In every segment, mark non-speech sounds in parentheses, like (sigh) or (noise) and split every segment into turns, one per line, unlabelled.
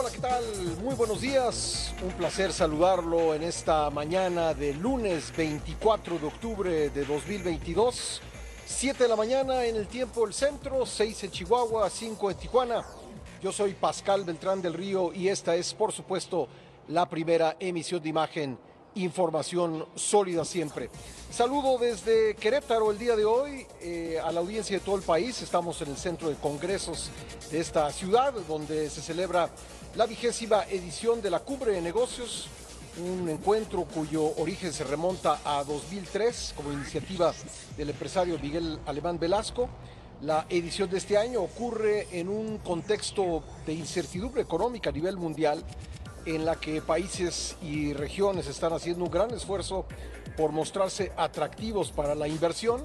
Hola, ¿qué tal? Muy buenos días. Un placer saludarlo en esta mañana de lunes 24 de octubre de 2022. 7 de la mañana en el tiempo del centro, 6 en Chihuahua, 5 en Tijuana. Yo soy Pascal Beltrán del Río y esta es, por supuesto, la primera emisión de imagen información sólida siempre. Saludo desde Querétaro el día de hoy eh, a la audiencia de todo el país. Estamos en el centro de congresos de esta ciudad donde se celebra la vigésima edición de la Cumbre de Negocios, un encuentro cuyo origen se remonta a 2003 como iniciativa del empresario Miguel Alemán Velasco. La edición de este año ocurre en un contexto de incertidumbre económica a nivel mundial en la que países y regiones están haciendo un gran esfuerzo por mostrarse atractivos para la inversión.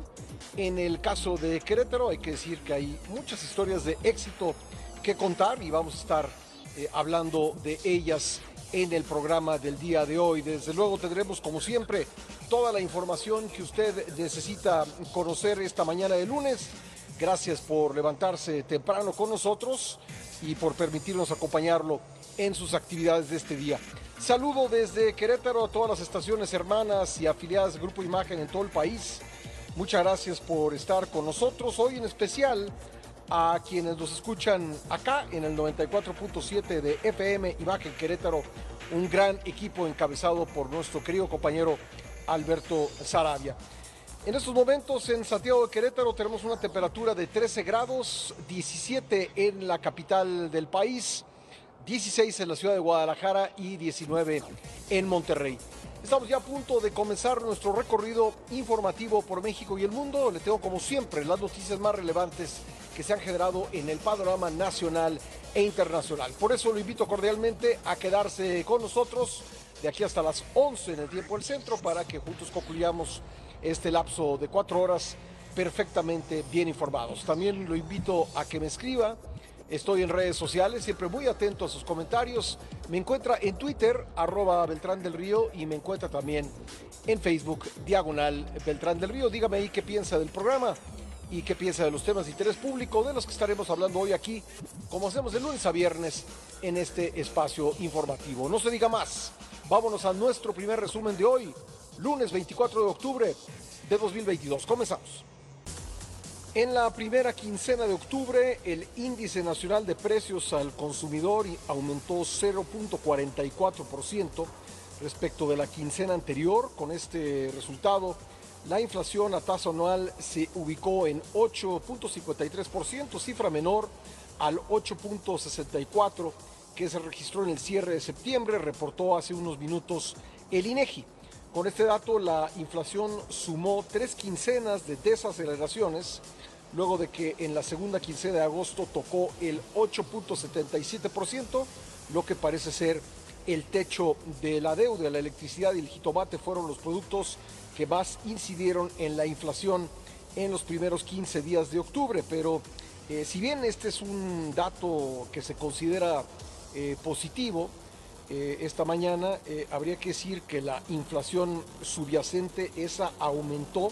En el caso de Querétaro hay que decir que hay muchas historias de éxito que contar y vamos a estar eh, hablando de ellas en el programa del día de hoy. Desde luego tendremos como siempre toda la información que usted necesita conocer esta mañana de lunes. Gracias por levantarse temprano con nosotros y por permitirnos acompañarlo en sus actividades de este día. Saludo desde Querétaro a todas las estaciones hermanas y afiliadas de Grupo Imagen en todo el país. Muchas gracias por estar con nosotros. Hoy en especial a quienes nos escuchan acá en el 94.7 de FM Imagen Querétaro, un gran equipo encabezado por nuestro querido compañero Alberto Sarabia. En estos momentos en Santiago de Querétaro tenemos una temperatura de 13 grados, 17 en la capital del país. 16 en la ciudad de Guadalajara y 19 en Monterrey. Estamos ya a punto de comenzar nuestro recorrido informativo por México y el mundo. Le tengo como siempre las noticias más relevantes que se han generado en el panorama nacional e internacional. Por eso lo invito cordialmente a quedarse con nosotros de aquí hasta las 11 en el tiempo del centro para que juntos concluyamos este lapso de cuatro horas perfectamente bien informados. También lo invito a que me escriba Estoy en redes sociales, siempre muy atento a sus comentarios. Me encuentra en Twitter, arroba Beltrán del Río, y me encuentra también en Facebook, diagonal Beltrán del Río. Dígame ahí qué piensa del programa y qué piensa de los temas de interés público de los que estaremos hablando hoy aquí, como hacemos de lunes a viernes en este espacio informativo. No se diga más, vámonos a nuestro primer resumen de hoy, lunes 24 de octubre de 2022. Comenzamos. En la primera quincena de octubre, el índice nacional de precios al consumidor aumentó 0.44% respecto de la quincena anterior. Con este resultado, la inflación a tasa anual se ubicó en 8.53%, cifra menor al 8.64% que se registró en el cierre de septiembre, reportó hace unos minutos el INEGI. Con este dato, la inflación sumó tres quincenas de desaceleraciones, luego de que en la segunda quincena de agosto tocó el 8.77%, lo que parece ser el techo de la deuda. La electricidad y el jitomate fueron los productos que más incidieron en la inflación en los primeros 15 días de octubre, pero eh, si bien este es un dato que se considera eh, positivo, eh, esta mañana, habría que decir que la inflación subyacente, esa aumentó,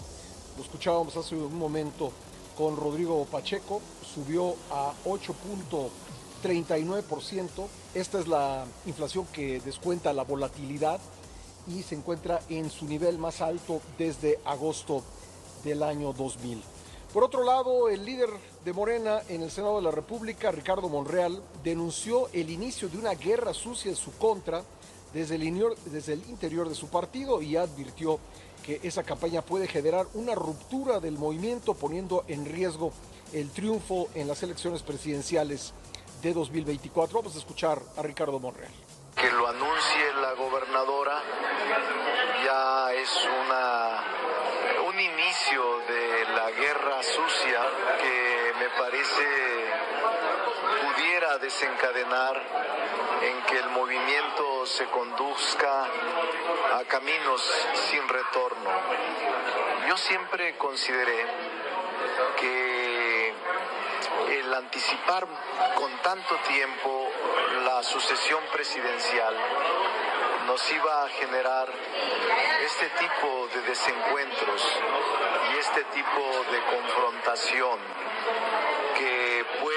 lo escuchábamos hace un momento con Rodrigo Pacheco, subió a 8.39%. Esta es la inflación que descuenta la volatilidad y se encuentra en su nivel más alto desde agosto del año 2000. Por otro lado, el líder de Morena en el Senado de la República, Ricardo Monreal, denunció el inicio de una guerra sucia en su contra desde el, interior de su partido y advirtió que esa campaña puede generar una ruptura del movimiento poniendo en riesgo el triunfo en las elecciones presidenciales de 2024. Vamos a escuchar a Ricardo Monreal.
Que lo anuncie la gobernadora ya es una un inicio de la guerra sucia que me parece pudiera desencadenar en que el movimiento se conduzca a caminos sin retorno. Yo siempre consideré que el anticipar con tanto tiempo la sucesión presidencial nos iba a generar este tipo de desencuentros y este tipo de confrontación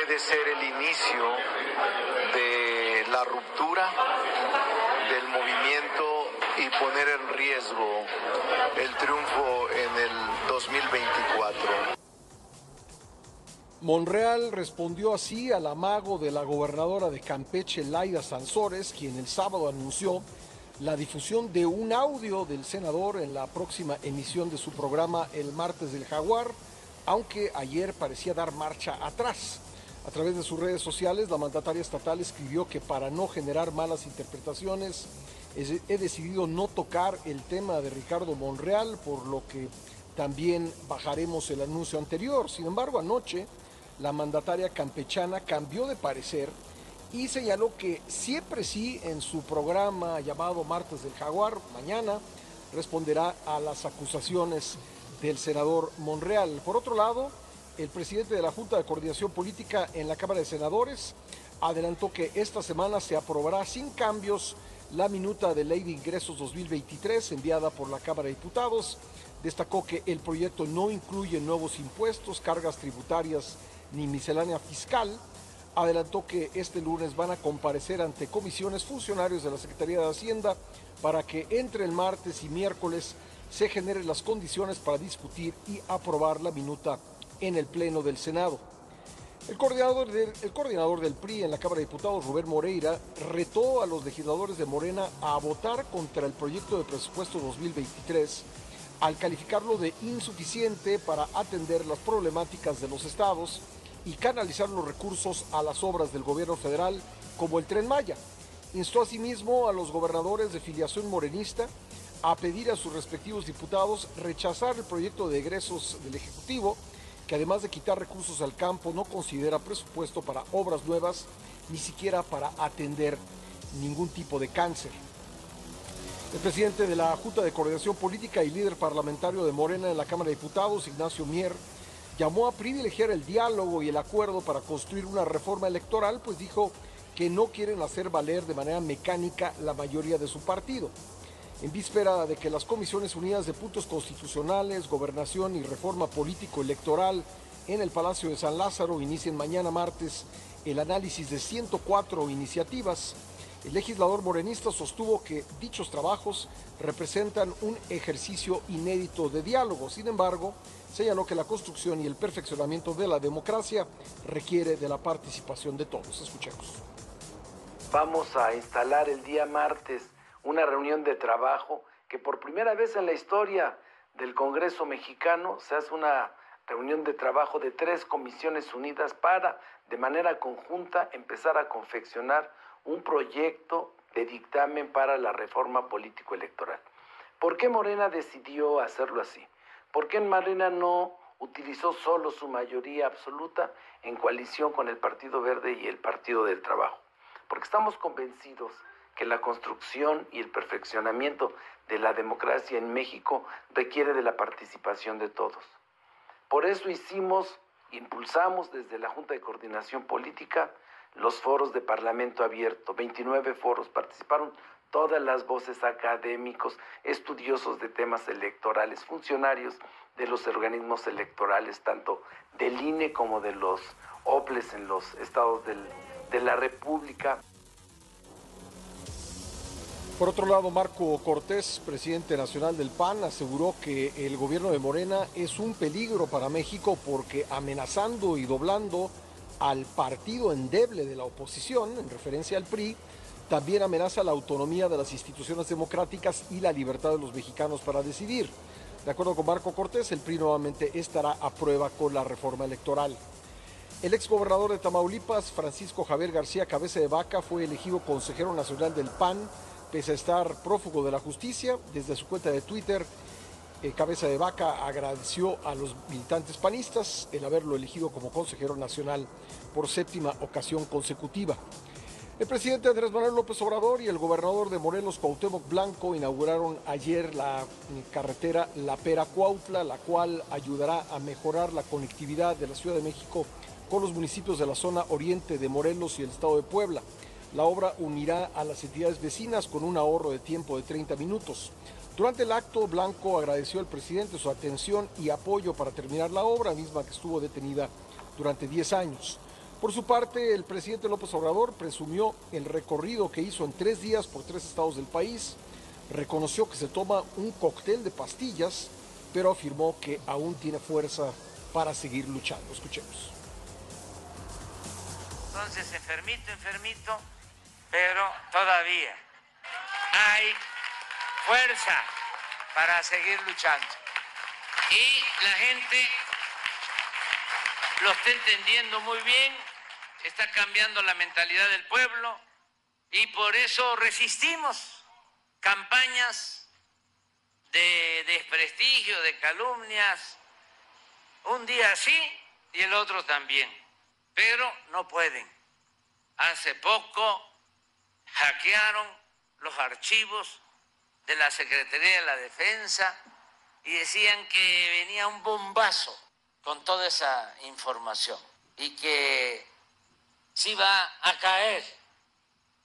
puede ser el inicio de la ruptura del movimiento y poner en riesgo el triunfo en el 2024.
Monreal respondió así al amago de la gobernadora de Campeche, Laida Sansores, quien el sábado anunció la difusión de un audio del senador en la próxima emisión de su programa El Martes del Jaguar, aunque ayer parecía dar marcha atrás. A través de sus redes sociales, la mandataria estatal escribió que para no generar malas interpretaciones, he decidido no tocar el tema de Ricardo Monreal, por lo que también bajaremos el anuncio anterior. Sin embargo, anoche la mandataria campechana cambió de parecer y señaló que siempre sí en su programa llamado Martes del Jaguar, mañana, responderá a las acusaciones del senador Monreal. Por otro lado, el presidente de la Junta de Coordinación Política en la Cámara de Senadores adelantó que esta semana se aprobará sin cambios la minuta de ley de ingresos 2023 enviada por la Cámara de Diputados. Destacó que el proyecto no incluye nuevos impuestos, cargas tributarias ni miscelánea fiscal adelantó que este lunes van a comparecer ante comisiones funcionarios de la Secretaría de Hacienda para que entre el martes y miércoles se generen las condiciones para discutir y aprobar la minuta en el Pleno del Senado. El coordinador, del, el coordinador del PRI en la Cámara de Diputados, Rubén Moreira, retó a los legisladores de Morena a votar contra el proyecto de presupuesto 2023 al calificarlo de insuficiente para atender las problemáticas de los estados y canalizar los recursos a las obras del gobierno federal como el tren Maya. Instó asimismo a los gobernadores de filiación morenista a pedir a sus respectivos diputados rechazar el proyecto de egresos del Ejecutivo, que además de quitar recursos al campo no considera presupuesto para obras nuevas, ni siquiera para atender ningún tipo de cáncer. El presidente de la Junta de Coordinación Política y líder parlamentario de Morena en la Cámara de Diputados, Ignacio Mier, llamó a privilegiar el diálogo y el acuerdo para construir una reforma electoral, pues dijo que no quieren hacer valer de manera mecánica la mayoría de su partido. En víspera de que las Comisiones Unidas de Puntos Constitucionales, Gobernación y Reforma Político-Electoral en el Palacio de San Lázaro inicien mañana martes el análisis de 104 iniciativas, el legislador morenista sostuvo que dichos trabajos representan un ejercicio inédito de diálogo. Sin embargo, señaló que la construcción y el perfeccionamiento de la democracia requiere de la participación de todos. Escuchemos.
Vamos a instalar el día martes una reunión de trabajo que por primera vez en la historia del Congreso mexicano se hace una reunión de trabajo de tres comisiones unidas para, de manera conjunta, empezar a confeccionar un proyecto de dictamen para la reforma político-electoral. ¿Por qué Morena decidió hacerlo así? ¿Por qué Morena no utilizó solo su mayoría absoluta en coalición con el Partido Verde y el Partido del Trabajo? Porque estamos convencidos que la construcción y el perfeccionamiento de la democracia en México requiere de la participación de todos. Por eso hicimos, impulsamos desde la Junta de Coordinación Política los foros de Parlamento Abierto, 29 foros, participaron todas las voces académicos, estudiosos de temas electorales, funcionarios de los organismos electorales, tanto del INE como de los OPLES en los estados del, de la República.
Por otro lado, Marco Cortés, presidente nacional del PAN, aseguró que el gobierno de Morena es un peligro para México porque amenazando y doblando al partido endeble de la oposición, en referencia al PRI, también amenaza la autonomía de las instituciones democráticas y la libertad de los mexicanos para decidir. De acuerdo con Marco Cortés, el PRI nuevamente estará a prueba con la reforma electoral. El exgobernador de Tamaulipas, Francisco Javier García Cabeza de Vaca, fue elegido consejero nacional del PAN, pese a estar prófugo de la justicia. Desde su cuenta de Twitter, eh, Cabeza de Vaca agradeció a los militantes panistas el haberlo elegido como consejero nacional por séptima ocasión consecutiva. El presidente Andrés Manuel López Obrador y el gobernador de Morelos, Cuauhtémoc Blanco, inauguraron ayer la carretera La Pera Cuautla, la cual ayudará a mejorar la conectividad de la Ciudad de México con los municipios de la zona oriente de Morelos y el estado de Puebla. La obra unirá a las entidades vecinas con un ahorro de tiempo de 30 minutos. Durante el acto, Blanco agradeció al presidente su atención y apoyo para terminar la obra, misma que estuvo detenida durante 10 años. Por su parte, el presidente López Obrador presumió el recorrido que hizo en tres días por tres estados del país, reconoció que se toma un cóctel de pastillas, pero afirmó que aún tiene fuerza para seguir luchando. Escuchemos.
Entonces, enfermito, enfermito, pero todavía hay fuerza para seguir luchando. Y la gente lo está entendiendo muy bien, está cambiando la mentalidad del pueblo y por eso resistimos campañas de desprestigio, de calumnias, un día sí y el otro también, pero no pueden. Hace poco hackearon los archivos de la Secretaría de la Defensa y decían que venía un bombazo con toda esa información y que si va a caer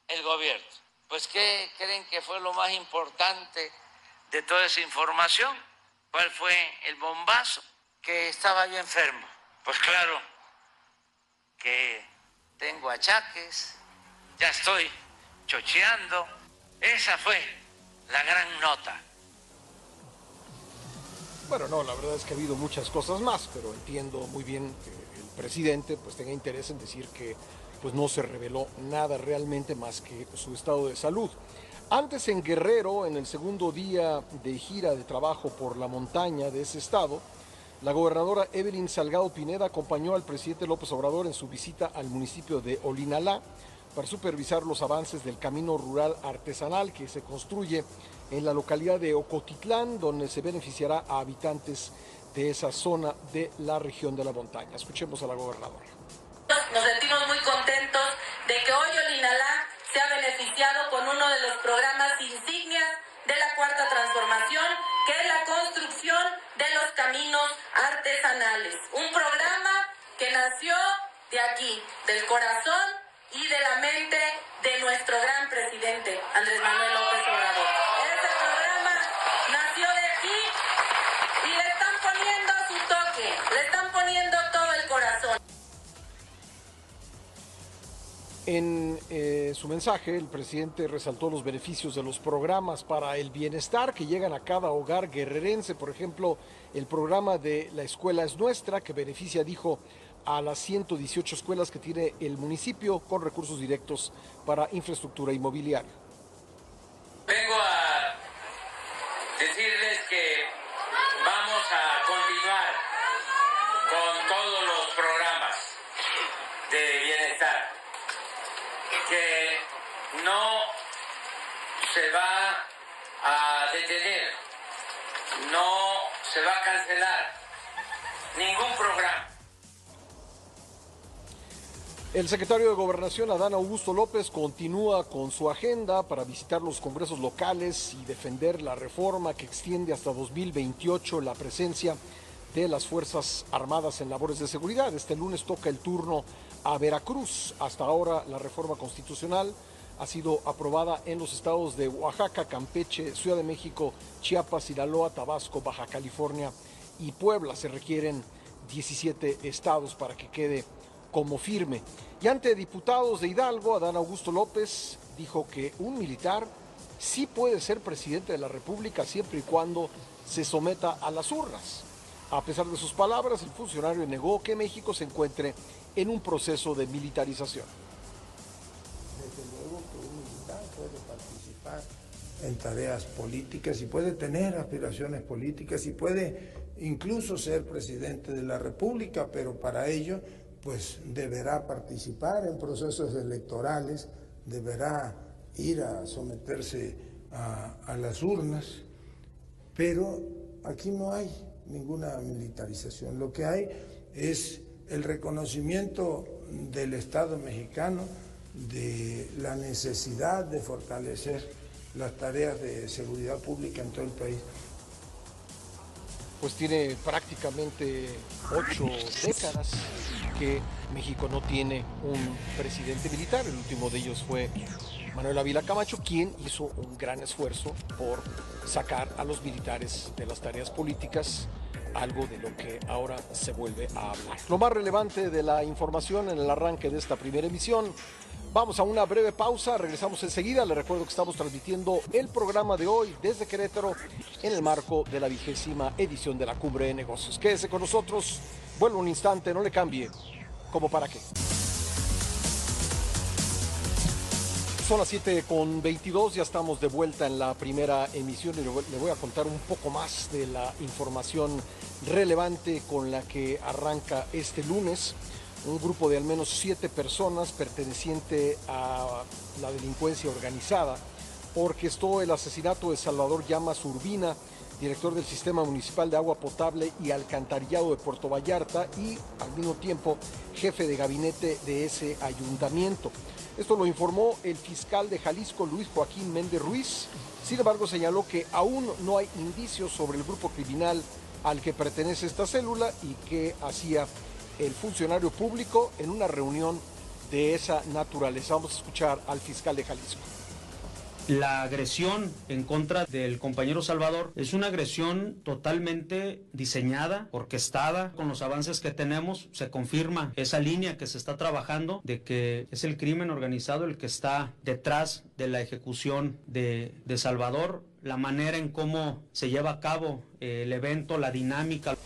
el gobierno. Pues ¿qué creen que fue lo más importante de toda esa información? ¿Cuál fue el bombazo? Que estaba yo enfermo. Pues claro que tengo achaques, ya estoy chocheando. Esa fue la gran nota.
Bueno, no, la verdad es que ha habido muchas cosas más, pero entiendo muy bien que el presidente pues tenga interés en decir que pues no se reveló nada realmente más que su estado de salud. Antes en Guerrero, en el segundo día de gira de trabajo por la montaña de ese estado, la gobernadora Evelyn Salgado Pineda acompañó al presidente López Obrador en su visita al municipio de Olinalá para supervisar los avances del camino rural artesanal que se construye en la localidad de Ocotitlán, donde se beneficiará a habitantes de esa zona de la región de la montaña. Escuchemos a la gobernadora.
Nos sentimos muy contentos de que hoy Olinalá se ha beneficiado con uno de los programas insignias de la Cuarta Transformación, que es la construcción de los caminos artesanales. Un programa que nació de aquí, del corazón y de la mente de nuestro gran presidente, Andrés Manuel López Obrador. Este programa nació de aquí y le están poniendo su toque, le están poniendo todo el corazón.
En eh, su mensaje, el presidente resaltó los beneficios de los programas para el bienestar que llegan a cada hogar guerrerense. Por ejemplo, el programa de La Escuela es Nuestra, que beneficia, dijo, a las 118 escuelas que tiene el municipio con recursos directos para infraestructura inmobiliaria.
Vengo a decirles que vamos a continuar con todos los programas de bienestar, que no se va a detener, no se va a cancelar ningún programa.
El secretario de Gobernación, Adán Augusto López, continúa con su agenda para visitar los congresos locales y defender la reforma que extiende hasta 2028 la presencia de las Fuerzas Armadas en labores de seguridad. Este lunes toca el turno a Veracruz. Hasta ahora la reforma constitucional ha sido aprobada en los estados de Oaxaca, Campeche, Ciudad de México, Chiapas, Sinaloa, Tabasco, Baja California y Puebla. Se requieren 17 estados para que quede como firme. Y ante diputados de Hidalgo, Adán Augusto López dijo que un militar sí puede ser presidente de la República siempre y cuando se someta a las urnas. A pesar de sus palabras, el funcionario negó que México se encuentre en un proceso de militarización.
Desde luego que un militar puede participar en tareas políticas y puede tener aspiraciones políticas y puede incluso ser presidente de la República, pero para ello pues deberá participar en procesos electorales, deberá ir a someterse a, las urnas, pero aquí no hay ninguna militarización. Lo que hay es el reconocimiento del Estado mexicano de la necesidad de fortalecer las tareas de seguridad pública en todo el país
pues tiene prácticamente ocho décadas que México no tiene un presidente militar. El último de ellos fue Manuel Ávila Camacho, quien hizo un gran esfuerzo por sacar a los militares de las tareas políticas algo de lo que ahora se vuelve a hablar. Lo más relevante de la información en el arranque de esta primera emisión. Vamos a una breve pausa, regresamos enseguida. Les recuerdo que estamos transmitiendo el programa de hoy desde Querétaro en el marco de la vigésima edición de la Cumbre de Negocios. Quédese con nosotros, vuelvo un instante, no le cambie. ¿Como para qué? Son las 7 con 22, ya estamos de vuelta en la primera emisión y le voy a contar un poco más de la información relevante con la que arranca este lunes. Un grupo de al menos siete personas perteneciente a la delincuencia organizada orquestó el asesinato de Salvador Llamas Urbina, director del Sistema Municipal de Agua Potable y Alcantarillado de Puerto Vallarta y al mismo tiempo jefe de gabinete de ese ayuntamiento. Esto lo informó el fiscal de Jalisco, Luis Joaquín Méndez Ruiz. Sin embargo, señaló que aún no hay indicios sobre el grupo criminal al que pertenece esta célula y que hacía el funcionario público en una reunión de esa naturaleza. Vamos a escuchar al fiscal de Jalisco.
La agresión en contra del compañero Salvador es una agresión totalmente diseñada, orquestada. Con los avances que tenemos se confirma esa línea que se está trabajando de que es el crimen organizado el que está detrás de la ejecución de, Salvador, la manera en cómo se lleva a cabo eh, el evento, la dinámica.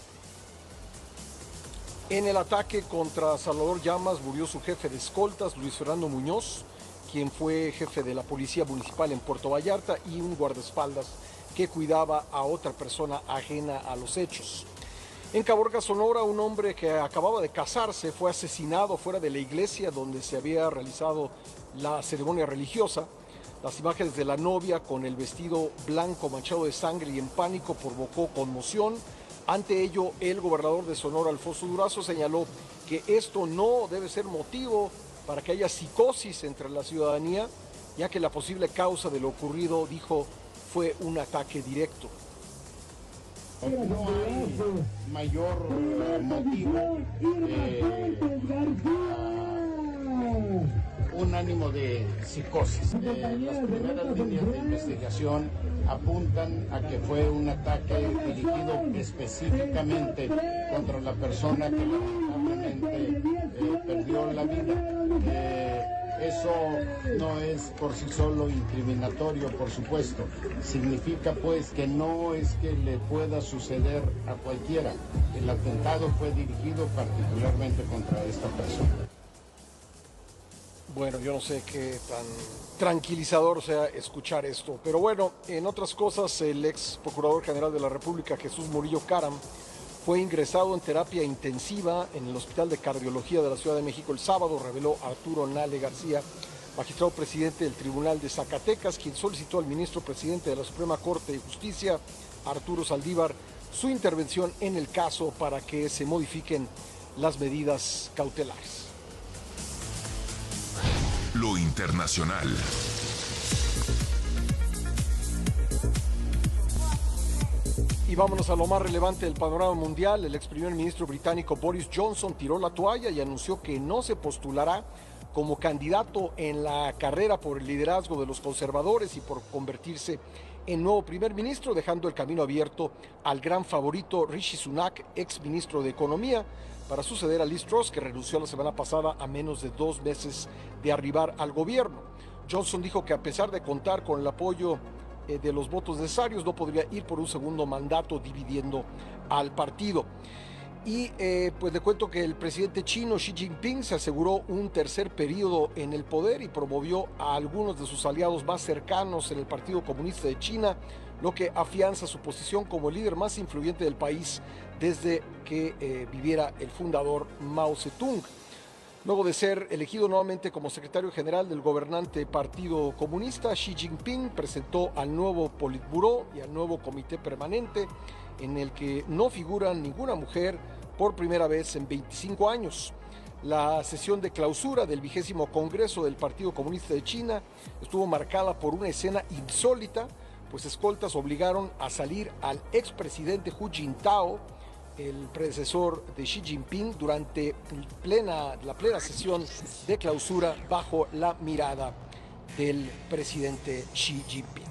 En el ataque contra Salvador Llamas murió su jefe de escoltas, Luis Fernando Muñoz quien fue jefe de la Policía Municipal en Puerto Vallarta, y un guardaespaldas que cuidaba a otra persona ajena a los hechos. En Caborca, Sonora, un hombre que acababa de casarse fue asesinado fuera de la iglesia donde se había realizado la ceremonia religiosa. Las imágenes de la novia con el vestido blanco manchado de sangre y en pánico provocó conmoción. Ante ello, el gobernador de Sonora, Alfonso Durazo, señaló que esto no debe ser motivo para que haya psicosis entre la ciudadanía, ya que la posible causa de lo ocurrido, dijo, fue un ataque directo.
No hay mayor motivo, eh, un ánimo de psicosis. Eh, las primeras líneas de investigación apuntan a que fue un ataque dirigido específicamente contra la persona que lamentablemente perdió la vida eso no es por sí solo incriminatorio, por supuesto. Significa pues que no es que le pueda suceder a cualquiera. El atentado fue dirigido particularmente contra esta persona.
Bueno, yo no sé qué tan tranquilizador sea escuchar esto, pero bueno, en otras cosas, el ex Procurador General de la República, Jesús Murillo Caram, fue ingresado en terapia intensiva en el Hospital de Cardiología de la Ciudad de México el sábado, reveló Arturo Nale García, magistrado presidente del Tribunal de Zacatecas, quien solicitó al ministro presidente de la Suprema Corte de Justicia, Arturo Saldívar, su intervención en el caso para que se modifiquen las medidas cautelares.
Lo internacional.
Y vámonos a lo más relevante del panorama mundial. El ex primer ministro británico Boris Johnson tiró la toalla y anunció que no se postulará como candidato en la carrera por el liderazgo de los conservadores y por convertirse en nuevo primer ministro, dejando el camino abierto al gran favorito Rishi Sunak, ex ministro de Economía, para suceder a Liz Truss, que renunció la semana pasada a menos de dos meses de arribar al gobierno. Johnson dijo que a pesar de contar con el apoyo eh, de los votos necesarios, no podría ir por un segundo mandato dividiendo al partido. Y eh, pues le cuento que el presidente chino Xi Jinping se aseguró un tercer periodo en el poder y promovió a algunos de sus aliados más cercanos en el Partido Comunista de China, lo que afianza su posición como líder más influyente del país desde que eh, viviera el fundador Mao Zedong. Luego de ser elegido nuevamente como secretario general del gobernante Partido Comunista, Xi Jinping presentó al nuevo Politburó y al nuevo Comité Permanente, en el que no figura ninguna mujer por primera vez en 25 años. La sesión de clausura del vigésimo Congreso del Partido Comunista de China estuvo marcada por una escena insólita, pues escoltas obligaron a salir al expresidente Hu Jintao, el predecesor de Xi Jinping durante la plena sesión de clausura bajo la mirada del presidente Xi Jinping.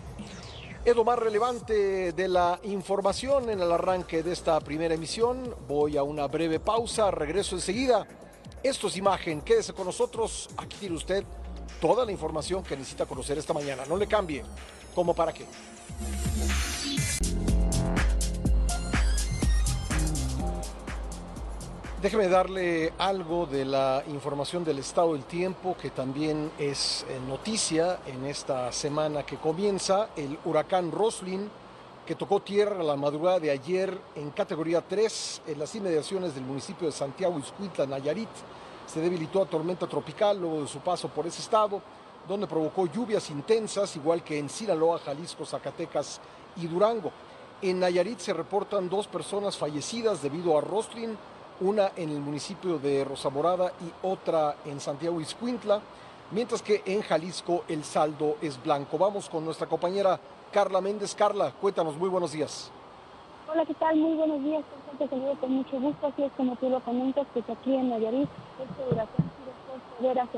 Es lo más relevante de la información en el arranque de esta primera emisión. Voy a una breve pausa, regreso enseguida. Esto es imagen, quédese con nosotros. Aquí tiene usted toda la información que necesita conocer esta mañana. No le cambie. ¿Cómo para qué? Déjeme darle algo de la información del estado del tiempo que también es eh, noticia en esta semana que comienza. El huracán Roslin, que tocó tierra la madrugada de ayer en categoría 3 en las inmediaciones del municipio de Santiago Iscuitla, Nayarit, se debilitó a tormenta tropical luego de su paso por ese estado, donde provocó lluvias intensas, igual que en Sinaloa, Jalisco, Zacatecas y Durango. En Nayarit se reportan dos personas fallecidas debido a Roslin, una en el municipio de Rosa Morada y otra en Santiago Iscuintla, mientras que en Jalisco el saldo es blanco. Vamos con nuestra compañera Carla Méndez. Carla, cuéntanos, muy buenos días.
Hola, ¿qué tal? Muy buenos días. Te saludo con mucho gusto. Así es como tú lo comentas, pues aquí en Nayarit, este huracán dejó severas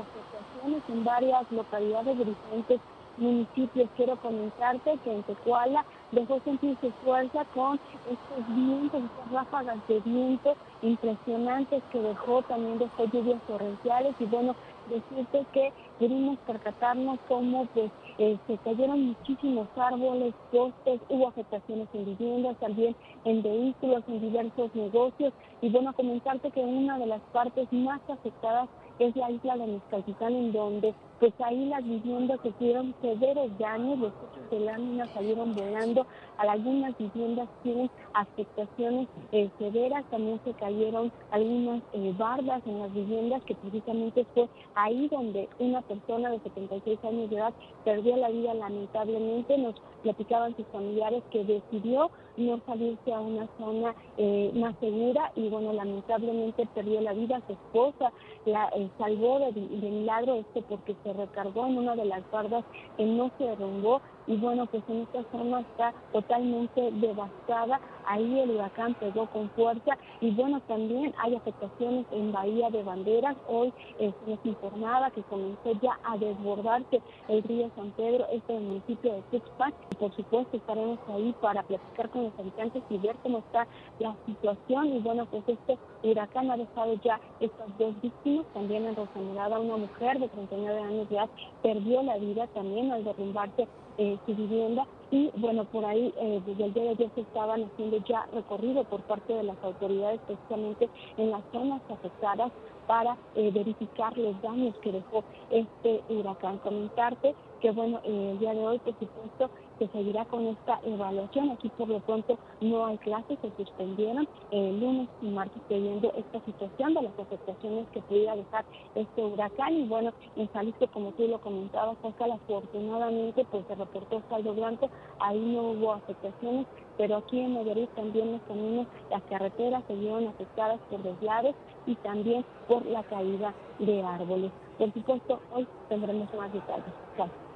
en varias localidades de diferentes municipios. Quiero comentarte que en Tecuala dejó sentir su fuerza con estos vientos, estas ráfagas de viento impresionantes que dejó, también dejó lluvias torrenciales y bueno, decirte que pudimos percatarnos cómo pues eh, se cayeron muchísimos árboles, postes, hubo afectaciones en viviendas, también en vehículos, en diversos negocios y bueno, comentarte que una de las partes más afectadas es la isla de Mezcaltitán, en donde pues ahí las viviendas sufrieron severos daños, los coches de lámina salieron volando, algunas viviendas tienen afectaciones eh, severas, también se cayeron algunas eh, bardas en las viviendas, que precisamente fue ahí donde una persona de 76 años de edad perdió la vida lamentablemente, nos platicaban sus familiares que decidió no salirse a una zona eh, más segura y bueno, lamentablemente perdió la vida, su esposa la salvó de, de milagro esto porque recargó en una de las bardas que no se derrumbó y bueno, pues en esta zona está totalmente devastada. Ahí el huracán pegó con fuerza y bueno, también hay afectaciones en Bahía de Banderas. Hoy eh, se nos informaba que comenzó ya a desbordarse el río San Pedro, este el municipio de Tuxpan. Y por supuesto estaremos ahí para platicar con los habitantes y ver cómo está la situación. Y bueno, pues este huracán ha dejado ya estas dos víctimas. También en Rosanelada una mujer de 39 años de edad perdió la vida también al derrumbarse eh, su vivienda y bueno, por ahí eh, desde el día de ayer se estaban haciendo ya recorrido por parte de las autoridades precisamente en las zonas afectadas para eh, verificar los daños que dejó este huracán. Comentarte que bueno, el día de hoy por supuesto se seguirá con esta evaluación. Aquí por lo pronto no hay clases, se suspendieron el lunes y martes pidiendo esta situación de las afectaciones que pudiera dejar este huracán. Y bueno, en Jalisco, como tú lo comentabas, Oscar, afortunadamente pues se reportó saldo blanco, ahí no hubo afectaciones, pero aquí en Nayarit también los caminos, las carreteras se vieron afectadas por deslaves y también por la caída de árboles. Por supuesto, hoy tendremos más detalles. Gracias.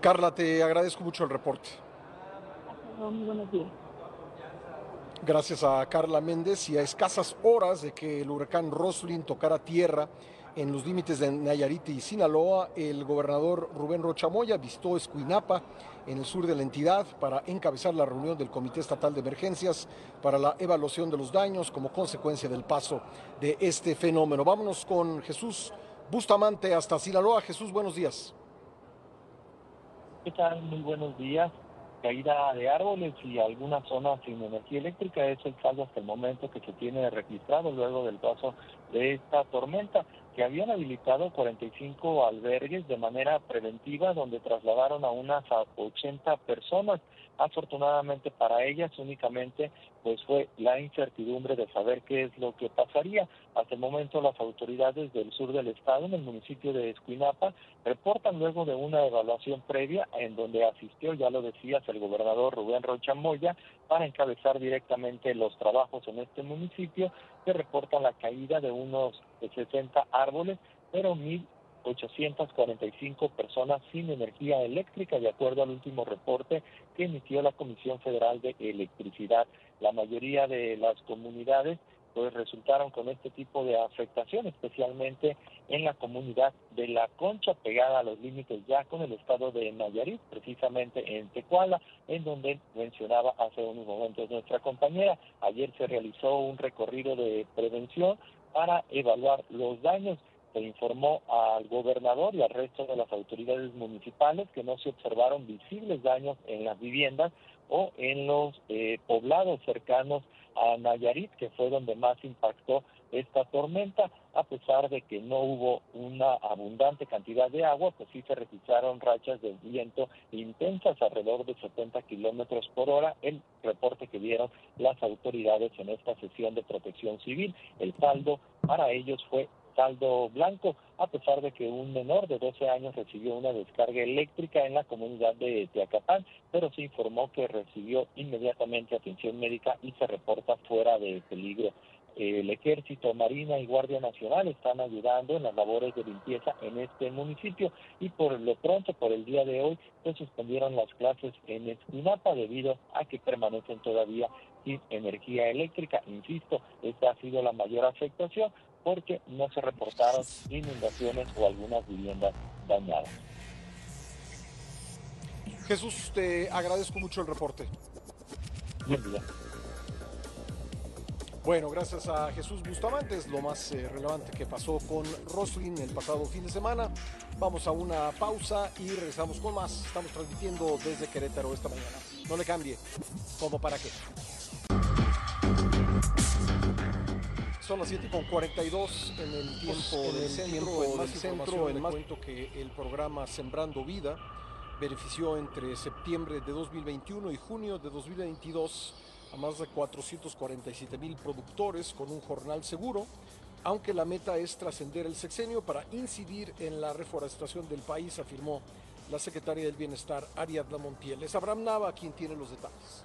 Carla, te agradezco mucho el reporte.
Muy buenos días.
Gracias a Carla Méndez y a escasas horas de que el huracán Roslin tocara tierra en los límites de Nayarit y Sinaloa, el gobernador Rubén Rochamoya visitó Escuinapa, en el sur de la entidad, para encabezar la reunión del Comité Estatal de Emergencias para la evaluación de los daños como consecuencia del paso de este fenómeno. Vámonos con Jesús Bustamante hasta Sinaloa. Jesús, buenos días.
¿Qué tal? Muy buenos días. Caída de árboles y algunas zonas sin energía eléctrica es el saldo hasta el momento que se tiene registrado luego del paso de esta tormenta que habían habilitado 45 albergues de manera preventiva donde trasladaron a unas 80 personas. Afortunadamente para ellas únicamente pues fue la incertidumbre de saber qué es lo que pasaría. Hasta el momento las autoridades del sur del estado, en el municipio de Escuinapa, reportan luego de una evaluación previa en donde asistió, ya lo decías, el gobernador Rubén Rocha Moya para encabezar directamente los trabajos en este municipio, que reportan la caída de unos 60 árboles, pero mil 845 personas sin energía eléctrica, de acuerdo al último reporte que emitió la Comisión Federal de Electricidad. La mayoría de las comunidades pues resultaron con este tipo de afectación, especialmente en la comunidad de La Concha, pegada a los límites ya con el estado de Nayarit, precisamente en Tecuala, en donde mencionaba hace unos momentos nuestra compañera. Ayer se realizó un recorrido de prevención para evaluar los daños. Se informó al gobernador y al resto de las autoridades municipales que no se observaron visibles daños en las viviendas o en los eh, poblados cercanos a Nayarit, que fue donde más impactó esta tormenta, a pesar de que no hubo una abundante cantidad de agua, pues sí se registraron rachas de viento intensas alrededor de 70 kilómetros por hora, el reporte que dieron las autoridades en esta sesión de protección civil. El saldo para ellos fue saldo blanco, a pesar de que un menor de 12 años recibió una descarga eléctrica en la comunidad de Teacapán, pero se informó que recibió inmediatamente atención médica y se reporta fuera de peligro. El Ejército, Marina y Guardia Nacional están ayudando en las labores de limpieza en este municipio y por lo pronto, por el día de hoy, se suspendieron las clases en Esquinapa debido a que permanecen todavía sin energía eléctrica. Insisto, esta ha sido la mayor afectación porque no se reportaron inundaciones o algunas viviendas dañadas.
Jesús, te agradezco mucho el reporte.
Buen día.
Bueno, gracias a Jesús Bustamante, es lo más eh, relevante que pasó con Roslin el pasado fin de semana. Vamos a una pausa y regresamos con más. Estamos transmitiendo desde Querétaro esta mañana. No le cambie. ¿Cómo para qué? Son las 7 con 42 en el tiempo en del el centro, tiempo en más centro, en más cuento que el programa Sembrando Vida benefició entre septiembre de 2021 y junio de 2022 a más de 447 mil productores con un jornal seguro, aunque la meta es trascender el sexenio para incidir en la reforestación del país, afirmó la secretaria del Bienestar, Ariadna Montiel. Es Abraham Nava quien tiene los detalles.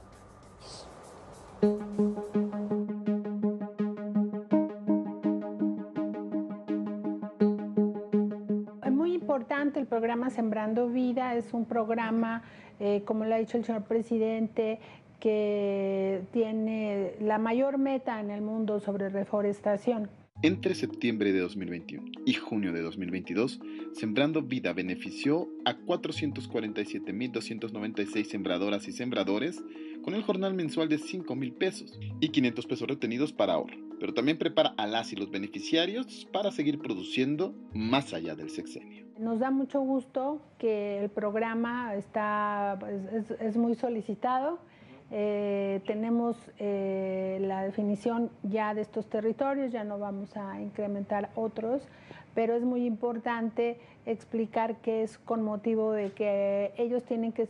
El programa Sembrando Vida es un programa, eh, como lo ha dicho el señor presidente, que tiene la mayor meta en el mundo sobre reforestación.
Entre septiembre de 2021 y junio de 2022, Sembrando Vida benefició a 447.296 sembradoras y sembradores con el jornal mensual de 5.000 pesos y 500 pesos retenidos para ahorro, pero también prepara a las y los beneficiarios para seguir produciendo más allá del sexenio.
Nos da mucho gusto que el programa está, es, es muy solicitado. Eh, tenemos eh, la definición ya de estos territorios, ya no vamos a incrementar otros, pero es muy importante explicar que es con motivo de que ellos tienen que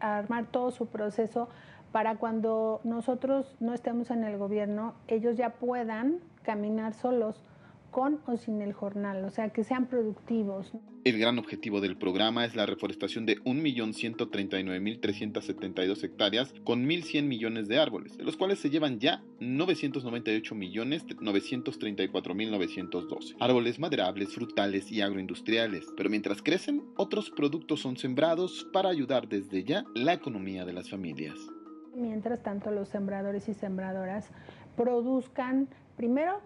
armar todo su proceso para cuando nosotros no estemos en el gobierno, ellos ya puedan caminar solos con o sin el jornal, o sea, que sean productivos.
El gran objetivo del programa es la reforestación de 1.139.372 hectáreas con 1.100 millones de árboles, de los cuales se llevan ya 998.934.912 árboles maderables, frutales y agroindustriales. Pero mientras crecen, otros productos son sembrados para ayudar desde ya la economía de las familias.
Mientras tanto, los sembradores y sembradoras produzcan primero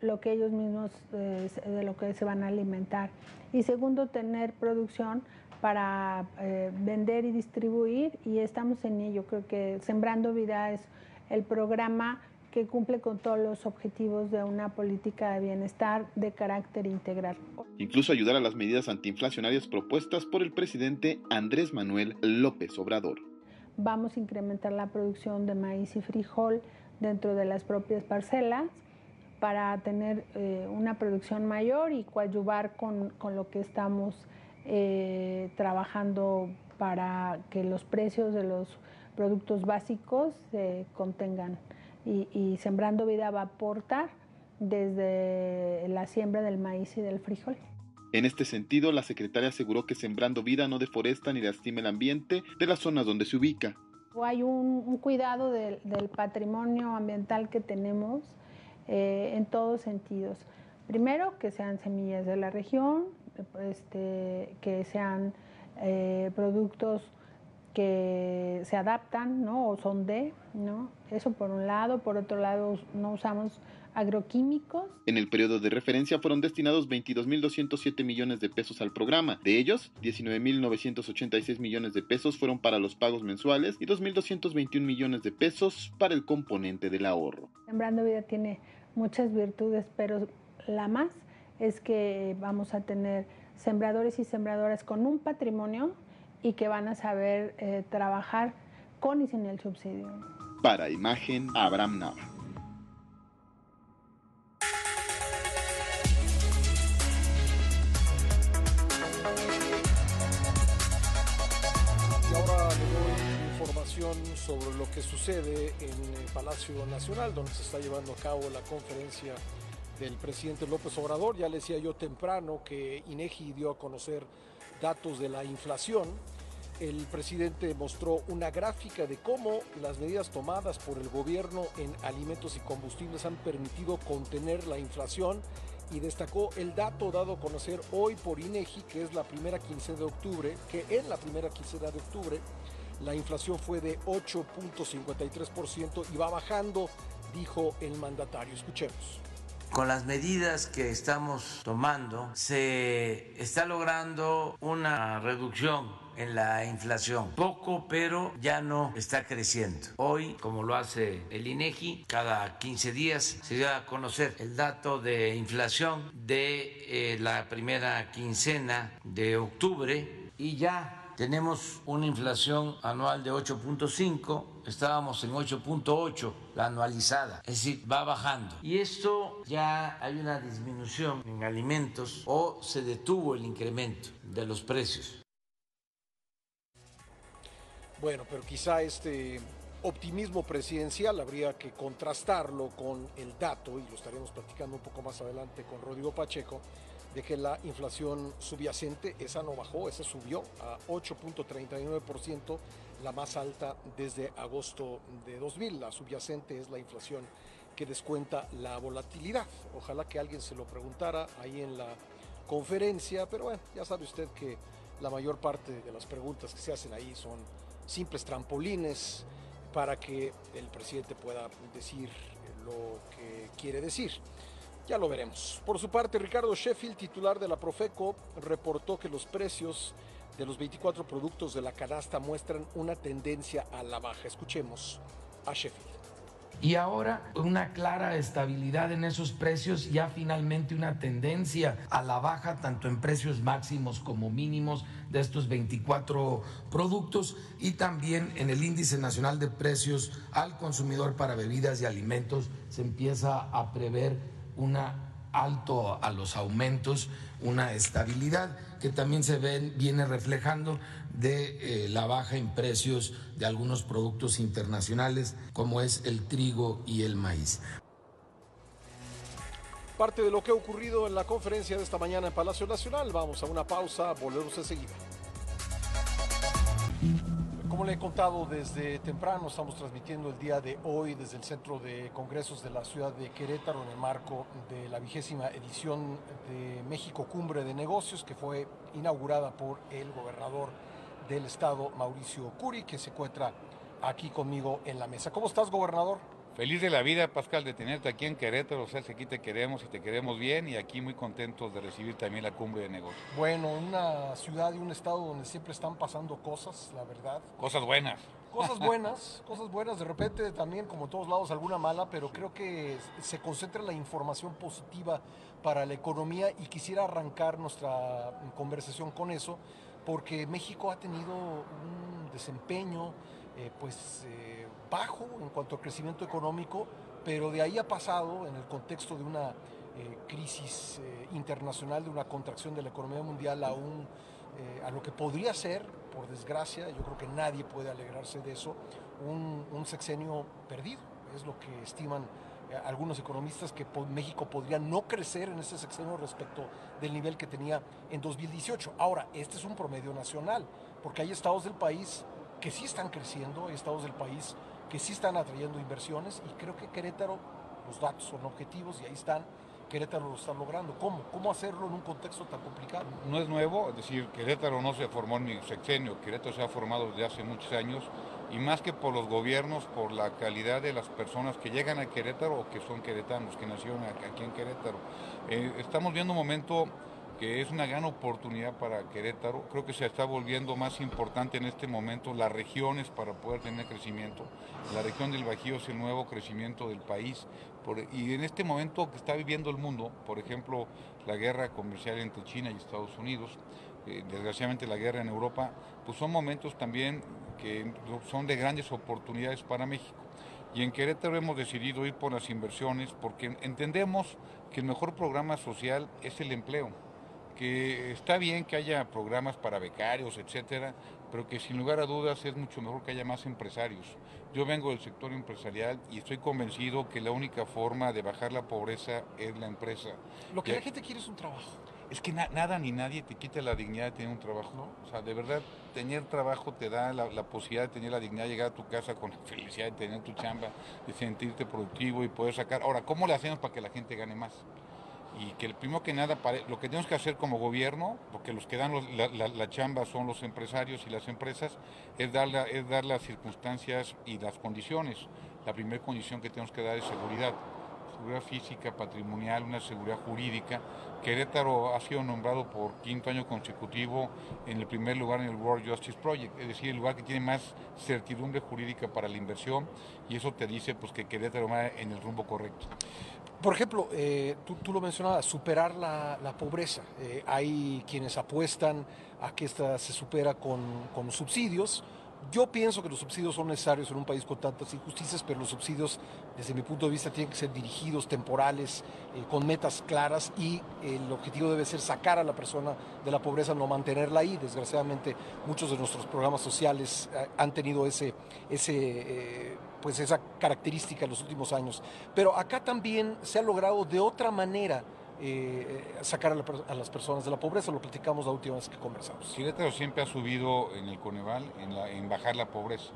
lo que ellos mismos eh, de lo que se van a alimentar. Y segundo, tener producción para eh, vender y distribuir y estamos en ello. Creo que Sembrando Vida es el programa que cumple con todos los objetivos de una política de bienestar de carácter integral.
Incluso ayudar a las medidas antiinflacionarias propuestas por el presidente Andrés Manuel López Obrador.
Vamos a incrementar la producción de maíz y frijol dentro de las propias parcelas para tener eh, una producción mayor y coadyuvar con, lo que estamos eh, trabajando para que los precios de los productos básicos se contengan. Y, Sembrando Vida va a aportar desde la siembra del maíz y del frijol.
En este sentido, la secretaria aseguró que Sembrando Vida no deforesta ni lastima el ambiente de las zonas donde se ubica.
Hay un, cuidado del patrimonio ambiental que tenemos eh, en todos sentidos. Primero, que sean semillas de la región, este, que sean eh, productos que se adaptan ¿no? o son de, ¿no? eso por un lado, por otro lado no usamos agroquímicos.
En el periodo de referencia fueron destinados 22.207 millones de pesos al programa. De ellos, 19.986 millones de pesos fueron para los pagos mensuales y 2.221 millones de pesos para el componente del ahorro.
Sembrando Vida tiene muchas virtudes, pero la más es que vamos a tener sembradores y sembradoras con un patrimonio y que van a saber eh, trabajar con y sin el subsidio.
Para imagen, Abraham Nava.
Sobre lo que sucede en el Palacio Nacional, donde se está llevando a cabo la conferencia del presidente López Obrador. Ya le decía yo temprano que INEGI dio a conocer datos de la inflación. El presidente mostró una gráfica de cómo las medidas tomadas por el gobierno en alimentos y combustibles han permitido contener la inflación y destacó el dato dado a conocer hoy por INEGI, que es la primera quincena de octubre, que en la primera quincena de octubre la inflación fue de 8.53% y va bajando, dijo el mandatario. Escuchemos.
Con las medidas que estamos tomando se está logrando una reducción en la inflación. Poco, pero ya no está creciendo. Hoy, como lo hace el INEGI, cada 15 días se da a conocer el dato de inflación de eh, la primera quincena de octubre y ya tenemos una inflación anual de 8.5, estábamos en 8.8 la anualizada, es decir, va bajando. Y esto ya hay una disminución en alimentos o se detuvo el incremento de los precios.
Bueno, pero quizá este optimismo presidencial habría que contrastarlo con el dato, y lo estaremos platicando un poco más adelante con Rodrigo Pacheco, de que la inflación subyacente, esa no bajó, esa subió a 8.39%, la más alta desde agosto de 2000. La subyacente es la inflación que descuenta la volatilidad. Ojalá que alguien se lo preguntara ahí en la conferencia, pero bueno, ya sabe usted que la mayor parte de las preguntas que se hacen ahí son simples trampolines para que el presidente pueda decir lo que quiere decir. Ya lo veremos. Por su parte, Ricardo Sheffield, titular de la Profeco, reportó que los precios de los 24 productos de la canasta muestran una tendencia a la baja. Escuchemos a Sheffield.
Y ahora una clara estabilidad en esos precios, ya finalmente una tendencia a la baja, tanto en precios máximos como mínimos de estos 24 productos y también en el índice nacional de precios al consumidor para bebidas y alimentos se empieza a prever una alto a los aumentos, una estabilidad que también se ve, viene reflejando de eh, la baja en precios de algunos productos internacionales como es el trigo y el maíz.
Parte de lo que ha ocurrido en la conferencia de esta mañana en Palacio Nacional. Vamos a una pausa, volvemos enseguida. Como le he contado desde temprano, estamos transmitiendo el día de hoy desde el Centro de Congresos de la ciudad de Querétaro en el marco de la vigésima edición de México Cumbre de Negocios que fue inaugurada por el gobernador del estado, Mauricio Curi, que se encuentra aquí conmigo en la mesa. ¿Cómo estás, gobernador?
Feliz de la vida, Pascal, de tenerte aquí en Querétaro. O sea, aquí te queremos y te queremos bien y aquí muy contentos de recibir también la cumbre de negocios.
Bueno, una ciudad y un estado donde siempre están pasando cosas, la verdad.
Cosas buenas.
Cosas (laughs) buenas, cosas buenas. De repente también, como en todos lados, alguna mala, pero creo que se concentra la información positiva para la economía y quisiera arrancar nuestra conversación con eso, porque México ha tenido un desempeño, eh, pues... Eh, bajo en cuanto a crecimiento económico, pero de ahí ha pasado, en el contexto de una eh, crisis internacional, de una contracción de la economía mundial, a, un, a lo que podría ser, por desgracia, yo creo que nadie puede alegrarse de eso, un, un sexenio perdido. Es lo que estiman algunos economistas que México podría no crecer en ese sexenio respecto del nivel que tenía en 2018. Ahora, este es un promedio nacional, porque hay estados del país que sí están creciendo, hay estados del país que sí están atrayendo inversiones y creo que Querétaro, los datos son objetivos y ahí están, Querétaro lo está logrando. ¿Cómo? ¿Cómo hacerlo en un contexto tan complicado?
No es nuevo, es decir, Querétaro no se formó en mi sexenio, Querétaro se ha formado desde hace muchos años y más que por los gobiernos, por la calidad de las personas que llegan a Querétaro o que son queretanos, que nacieron aquí en Querétaro. Eh, estamos viendo un momento que es una gran oportunidad para Querétaro. Creo que se está volviendo más importante en este momento las regiones para poder tener crecimiento. La región del Bajío es el nuevo crecimiento del país. y en este momento que está viviendo el mundo, por ejemplo, la guerra comercial entre China y Estados Unidos, eh, desgraciadamente la guerra en Europa, pues son momentos también que son de grandes oportunidades para México. Y en Querétaro hemos decidido ir por las inversiones porque entendemos que el mejor programa social es el empleo, que está bien que haya programas para becarios, etcétera, pero que sin lugar a dudas es mucho mejor que haya más empresarios. Yo vengo del sector empresarial y estoy convencido que la única forma de bajar la pobreza es la empresa.
Lo que la gente quiere es un trabajo
es que nada ni nadie te quita la dignidad de tener un trabajo. ¿no? O sea, de verdad, tener trabajo te da la, posibilidad de tener la dignidad de llegar a tu casa con la (laughs) felicidad de tener tu chamba, de sentirte productivo y poder sacar. Ahora, ¿cómo le hacemos para que la gente gane más? Y que el primero que nada, lo que tenemos que hacer como gobierno, porque los que dan la, chamba son los empresarios y las empresas, es dar, es dar las circunstancias y las condiciones. La primera condición que tenemos que dar es seguridad seguridad física, patrimonial, una seguridad jurídica. Querétaro ha sido nombrado por quinto año consecutivo en el primer lugar en el World Justice Project, es decir, el lugar que tiene más certidumbre jurídica para la inversión y eso te dice pues, que Querétaro va en el rumbo correcto.
Por ejemplo, eh, tú, lo mencionabas, superar la, pobreza. Eh, hay quienes apuestan a que esta se supera con, subsidios, yo pienso que los subsidios son necesarios en un país con tantas injusticias, pero los subsidios, desde mi punto de vista, tienen que ser dirigidos, temporales, eh, con metas claras y el objetivo debe ser sacar a la persona de la pobreza, no mantenerla ahí. Desgraciadamente, muchos de nuestros programas sociales eh, han tenido ese, ese pues esa característica en los últimos años. Pero acá también se ha logrado de otra manera eh, sacar a, las personas de la pobreza, lo platicamos la última vez que conversamos.
Querétaro siempre ha subido en el Coneval en, bajar la pobreza.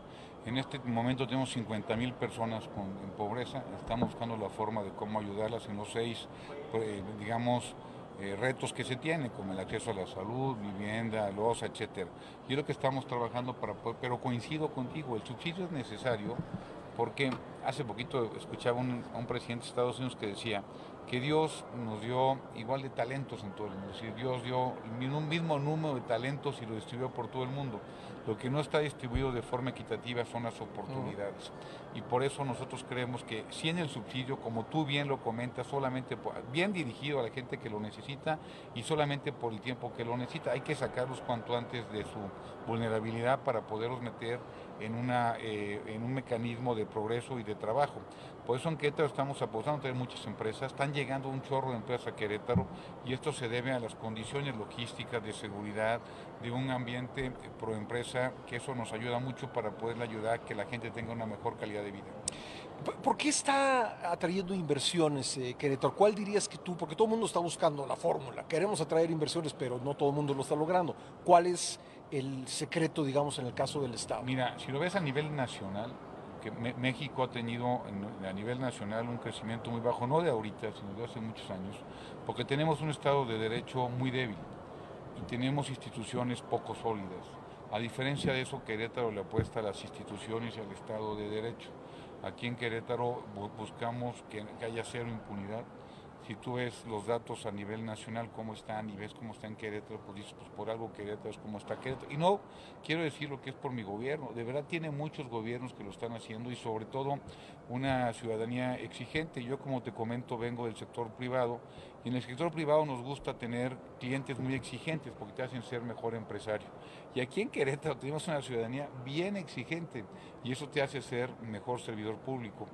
En este momento tenemos 50 mil personas con, en pobreza, estamos buscando la forma de cómo ayudarlas en los seis, eh, digamos, eh, retos que se tienen, como el acceso a la salud, vivienda, los, etcétera. Y es lo que estamos trabajando para poder, pero coincido contigo, el subsidio es necesario porque hace poquito escuchaba a un presidente de Estados Unidos que decía, que Dios nos dio igual de talentos en todo el mundo. Si Dios dio un mismo número de talentos y lo distribuyó por todo el mundo. Lo que no está distribuido de forma equitativa son las oportunidades. Y por eso nosotros creemos que si en el subsidio, como tú bien lo comentas, solamente bien dirigido a la gente que lo necesita y solamente por el tiempo que lo necesita, hay que sacarlos cuanto antes de su vulnerabilidad para poderlos meter en, una, eh, en un mecanismo de progreso y de trabajo. Por eso en Querétaro estamos apostando, tener muchas empresas, están llegando un chorro de empresas a Querétaro y esto se debe a las condiciones logísticas de seguridad, de un ambiente pro empresa, que eso nos ayuda mucho para poder ayudar a que la gente tenga una mejor calidad de vida.
¿Por qué está atrayendo inversiones eh, Querétaro? ¿Cuál dirías que tú, porque todo el mundo está buscando la fórmula, queremos atraer inversiones, pero no todo el mundo lo está logrando. ¿Cuál es el secreto, digamos, en el caso del Estado?
Mira, si lo ves a nivel nacional, que México ha tenido a nivel nacional un crecimiento muy bajo, no de ahorita, sino de hace muchos años, porque tenemos un Estado de Derecho muy débil y tenemos instituciones poco sólidas. A diferencia de eso, Querétaro le apuesta a las instituciones y al Estado de Derecho. Aquí en Querétaro buscamos que haya cero impunidad, si tú ves los datos a nivel nacional, cómo están y ves cómo está en Querétaro, pues dices, pues por algo Querétaro es como está Querétaro. Y no quiero decir lo que es por mi gobierno, de verdad tiene muchos gobiernos que lo están haciendo y sobre todo una ciudadanía exigente. Yo como te comento vengo del sector privado y en el sector privado nos gusta tener clientes muy exigentes porque te hacen ser mejor empresario. Y aquí en Querétaro tenemos una ciudadanía bien exigente y eso te hace ser mejor servidor público.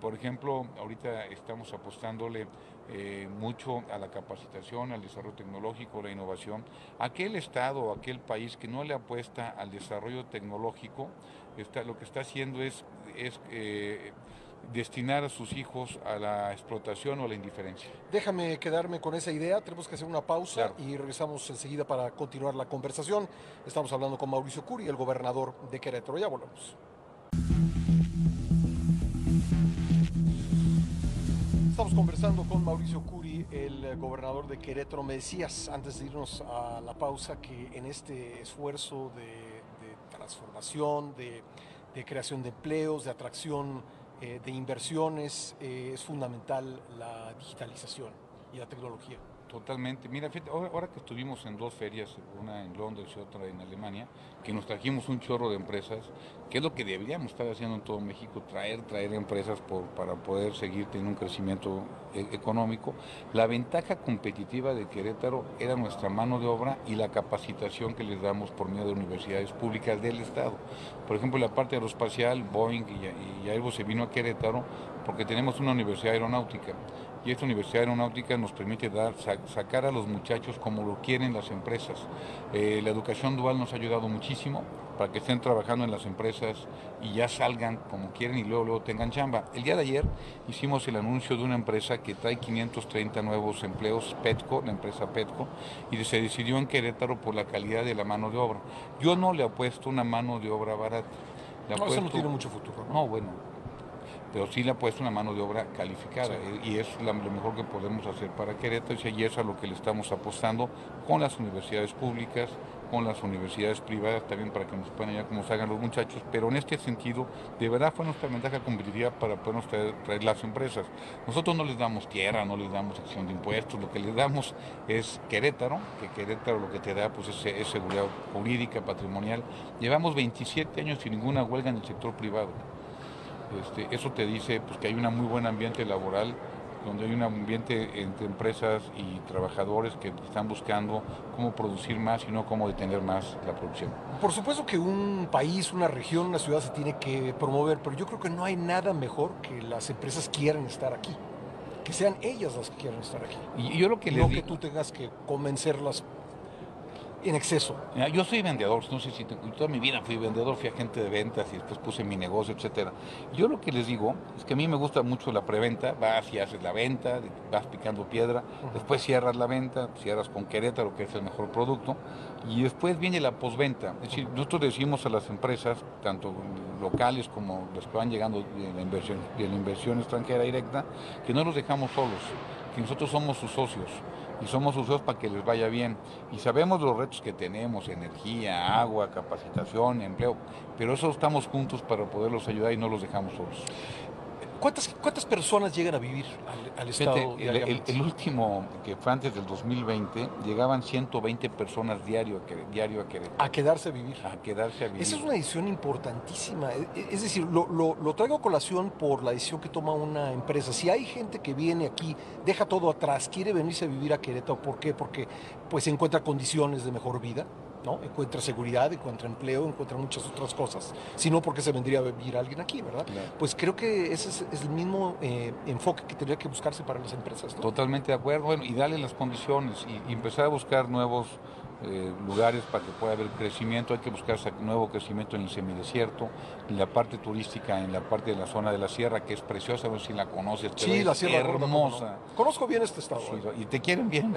Por ejemplo, ahorita estamos apostándole eh, mucho a la capacitación, al desarrollo tecnológico, la innovación. Aquel Estado, aquel país que no le apuesta al desarrollo tecnológico, está, lo que está haciendo es, es eh, destinar a sus hijos a la explotación o a la indiferencia.
Déjame quedarme con esa idea, tenemos que hacer una pausa y regresamos enseguida para continuar la conversación. Estamos hablando con Mauricio Curi, el gobernador de Querétaro. Ya volvemos. Estamos conversando con Mauricio Curi, el gobernador de Querétaro. Me decías antes de irnos a la pausa que en este esfuerzo de, transformación, de, de creación de empleos, de atracción eh, de inversiones, eh, es fundamental la digitalización y la tecnología.
Totalmente. Mira, ahora, que estuvimos en dos ferias, una en Londres y otra en Alemania, que nos trajimos un chorro de empresas, que es lo que deberíamos estar haciendo en todo México, traer, traer empresas para poder seguir teniendo un crecimiento e, económico. La ventaja competitiva de Querétaro era nuestra mano de obra y la capacitación que les damos por medio de universidades públicas del Estado. Por ejemplo, la parte aeroespacial, Boeing y, y Airbus se vino a Querétaro porque tenemos una universidad aeronáutica y esta Universidad Aeronáutica nos permite dar, sacar a los muchachos como lo quieren las empresas. Eh, la educación dual nos ha ayudado muchísimo para que estén trabajando en las empresas y ya salgan como quieren y luego, luego tengan chamba. El día de ayer hicimos el anuncio de una empresa que trae 530 nuevos empleos, Petco, la empresa Petco, y se decidió en Querétaro por la calidad de la mano de obra. Yo no le apuesto una mano de obra barata.
no, eso no tiene mucho futuro.
no bueno, pero sí le ha puesto una mano de obra calificada y es lo mejor que podemos hacer para Querétaro y es a lo que le estamos apostando con las universidades públicas, con las universidades privadas también para que nos puedan ayudar como hagan los muchachos, pero en este sentido de verdad fue nuestra ventaja competitiva para podernos traer, las empresas. Nosotros no les damos tierra, no les damos acción de impuestos, lo que les damos es Querétaro, que Querétaro lo que te da pues es, es seguridad jurídica, patrimonial. Llevamos 27 años sin ninguna huelga en el sector privado. Este, eso te dice pues, que hay un muy buen ambiente laboral, donde hay un ambiente entre empresas y trabajadores que están buscando cómo producir más y no cómo detener más la producción.
Por supuesto que un país, una región, una ciudad se tiene que promover, pero yo creo que no hay nada mejor que las empresas quieran estar aquí que sean ellas las que quieran estar aquí.
Y yo lo que
no que tú tengas que convencerlas en exceso.
yo soy vendedor, no sé si toda mi vida fui vendedor, fui agente de ventas y después puse mi negocio, etcétera. Yo lo que les digo es que a mí me gusta mucho la preventa, vas y haces la venta, vas picando piedra, después cierras la venta, cierras con Querétaro, que es el mejor producto, y después viene la posventa. Es decir, nosotros decimos a las empresas, tanto locales como las que van llegando de la inversión, de la inversión extranjera directa, que no los dejamos solos, que nosotros somos sus socios y somos usados para que les vaya bien. Y sabemos los retos que tenemos, energía, agua, capacitación, empleo, pero eso estamos juntos para poderlos ayudar y no los dejamos solos.
¿Cuántas, ¿Cuántas personas llegan a vivir al, estado?
el, último, que fue antes del 2020, llegaban 120 personas diario a, diario a Querétaro.
A quedarse a vivir.
A quedarse a vivir.
Esa es una decisión importantísima. E, e, es decir, lo, lo, traigo a colación por la decisión que toma una empresa. Si hay gente que viene aquí, deja todo atrás, quiere venirse a vivir a Querétaro, ¿por qué? Porque pues encuentra condiciones de mejor vida ¿no? Encuentra seguridad, encuentra empleo, encuentra muchas otras cosas, sino porque se vendría a vivir alguien aquí, ¿verdad? Pues creo que ese es, el mismo eh, enfoque que tendría que buscarse para las empresas.
Totalmente de acuerdo, bueno, y darle las condiciones y, empezar a buscar nuevos eh, lugares para que pueda haber crecimiento, hay que buscar nuevo crecimiento en el semidesierto, en la parte turística, en la parte de la zona de la sierra, que es preciosa, no sé si la conoces,
sí, la sierra hermosa. Conozco bien este estado.
¿eh? y te quieren bien.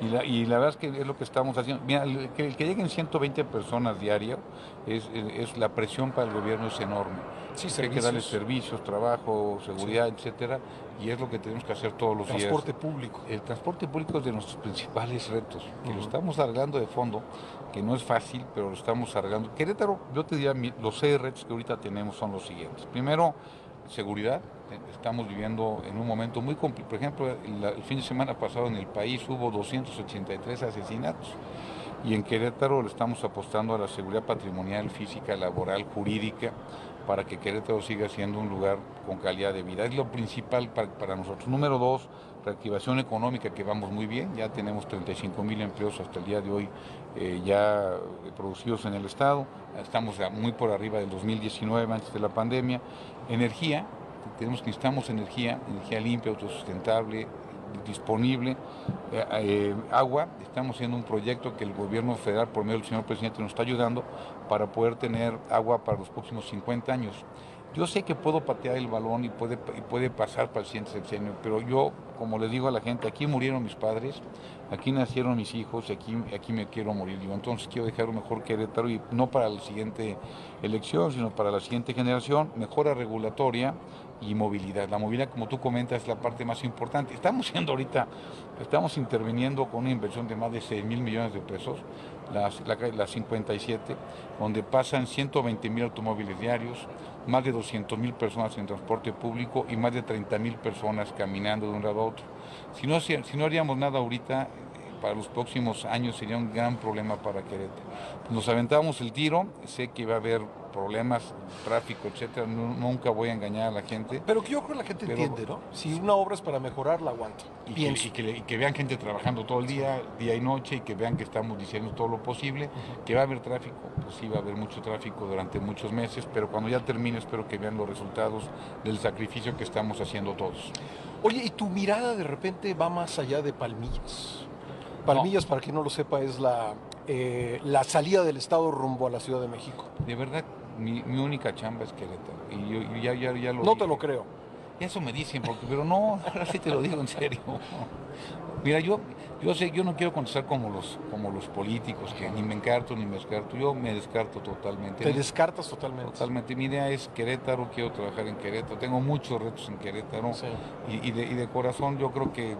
Y la, y la verdad es que es lo que estamos haciendo. Mira, que, que lleguen 120 personas diario, es, es, la presión para el gobierno es enorme. Sí, Hay que darles servicios, trabajo, seguridad, etcétera, y es lo que tenemos que hacer todos los
días. Transporte público.
El transporte público es de nuestros principales retos, que lo estamos arreglando de fondo, que no es fácil, pero lo estamos arreglando. Querétaro, yo te diría, los seis retos que ahorita tenemos son los siguientes. Primero, seguridad. Estamos viviendo en un momento muy complicado. Por ejemplo, el, fin de semana pasado en el país hubo 283 asesinatos y en Querétaro le estamos apostando a la seguridad patrimonial, física, laboral, jurídica, para que Querétaro siga siendo un lugar con calidad de vida. Es lo principal para, nosotros. Número dos, reactivación económica, que vamos muy bien. Ya tenemos 35 mil empleos hasta el día de hoy eh, ya producidos en el Estado. Estamos muy por arriba del 2019, antes de la pandemia. Energía, tenemos que necesitamos energía, energía limpia, autosustentable, disponible. Eh, eh, agua, estamos haciendo un proyecto que el gobierno federal, por medio del señor presidente, nos está ayudando para poder tener agua para los próximos 50 años. Yo sé que puedo patear el balón y puede, puede pasar para el siguiente sexenio, pero yo, como le digo a la gente, aquí murieron mis padres, aquí nacieron mis hijos y aquí, aquí me quiero morir yo. Entonces quiero dejar un mejor Querétaro y no para la siguiente elección, sino para la siguiente generación, mejora regulatoria, y movilidad. La movilidad, como tú comentas, es la parte más importante. Estamos siendo ahorita, estamos interviniendo con una inversión de más de 6 mil millones de pesos, las, la, 57, donde pasan 120 mil automóviles diarios, más de 200 mil personas en transporte público y más de 30 mil personas caminando de un lado a otro. Si no, si no haríamos nada ahorita, para los próximos años sería un gran problema para Querétaro. Nos aventamos el tiro, sé que va a haber problemas, tráfico, etcétera, nunca voy a engañar a la gente.
Pero que yo creo que la gente entiende, ¿no? Si una obra es para mejorar, la aguanta.
Y que, vean gente trabajando todo el día, día y noche, y que vean que estamos diciendo todo lo posible, que va a haber tráfico, pues sí va a haber mucho tráfico durante muchos meses, pero cuando ya termine espero que vean los resultados del sacrificio que estamos haciendo todos.
Oye, ¿y tu mirada de repente va más allá de Palmillas? Palmillas, para quien no lo sepa, es la, eh, la salida del Estado rumbo a la Ciudad de México.
De verdad, mi, única chamba es Querétaro. Y yo, ya, ya, ya lo
No te lo creo.
Eso me dicen, porque, pero no, (laughs) ahora sí te lo digo en serio. Mira, yo, yo sé, yo no quiero contestar como los, como los políticos, que ni me encarto ni me descarto. Yo me descarto totalmente.
¿Te descartas totalmente?
Totalmente. Mi idea es Querétaro, quiero trabajar en Querétaro. Tengo muchos retos en Querétaro. y, de, y de corazón yo creo que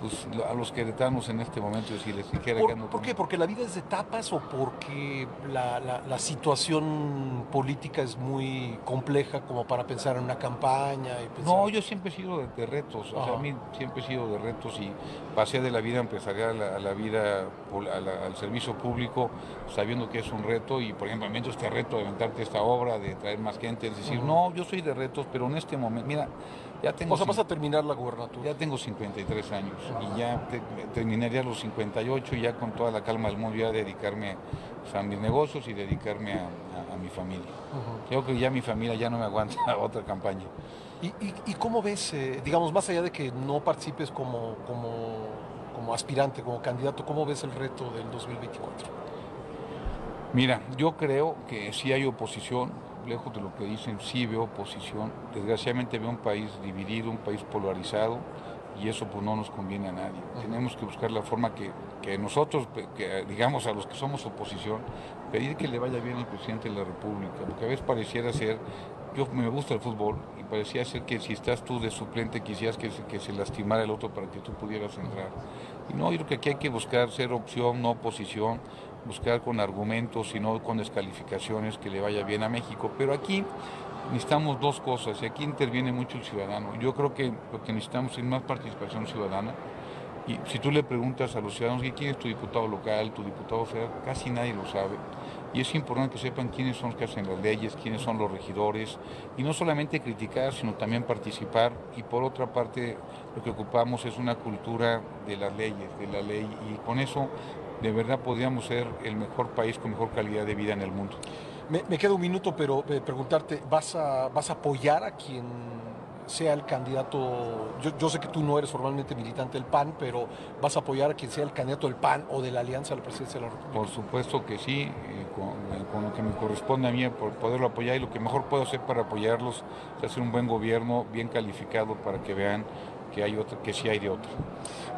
pues, a los queretanos en este momento si les dijera
¿Por,
que no
¿Por qué? ¿Porque la vida es de etapas o porque la, la, situación política es muy compleja como para pensar en una campaña? Y
No, yo siempre he sido de, retos, o sea, a mí siempre he sido de retos y pasé de la vida empresarial a la, vida, al servicio público, sabiendo que es un reto y, por ejemplo, a mí este reto de aventarte esta obra, de traer más gente, es decir, no, yo soy de retos, pero en este momento, mira, ya tengo...
O sea, vas a terminar la gubernatura.
Ya tengo 53 años y ya terminaría los 58 y ya con toda la calma del mundo ya dedicarme a mis negocios y dedicarme a, mi familia. Creo que ya mi familia ya no me aguanta (laughs) otra campaña.
¿Y, cómo ves, eh, digamos, más allá de que no participes como, como, como aspirante, como candidato, cómo ves el reto del 2024?
Mira, yo creo que sí hay oposición, lejos de lo que dicen, sí veo oposición. Desgraciadamente veo un país dividido, un país polarizado y eso pues no nos conviene a nadie. Tenemos que buscar la forma que, nosotros, que, digamos a los que somos oposición, pedir que le vaya bien al presidente de la República, porque a veces pareciera ser, yo me gusta el fútbol y parecía ser que si estás tú de suplente quisieras que, que se lastimara el otro para que tú pudieras entrar. Y no, yo creo que aquí hay que buscar ser opción, no oposición, buscar con argumentos y no con descalificaciones que le vaya bien a México. Pero aquí necesitamos dos cosas y aquí interviene mucho el ciudadano. Yo creo que lo que necesitamos es más participación ciudadana. Y si tú le preguntas a los ciudadanos quién es tu diputado local, tu diputado federal, casi nadie lo sabe. Y es importante que sepan quiénes son los que hacen las leyes, quiénes son los regidores, y no solamente criticar, sino también participar. Y por otra parte, lo que ocupamos es una cultura de las leyes, de la ley, y con eso de verdad podríamos ser el mejor país con mejor calidad de vida en el mundo.
Me, queda un minuto, pero eh, preguntarte, ¿vas a, ¿vas a apoyar a quien sea el candidato? Yo, sé que tú no eres formalmente militante del PAN, pero ¿vas a apoyar a quien sea el candidato del PAN o de la Alianza a la Presidencia de la República?
Por supuesto que sí, eh, eh, con, lo que me corresponde a mí por poderlo apoyar y lo que mejor puedo hacer para apoyarlos es hacer un buen gobierno bien calificado para que vean hay otra, que sí hay de otra.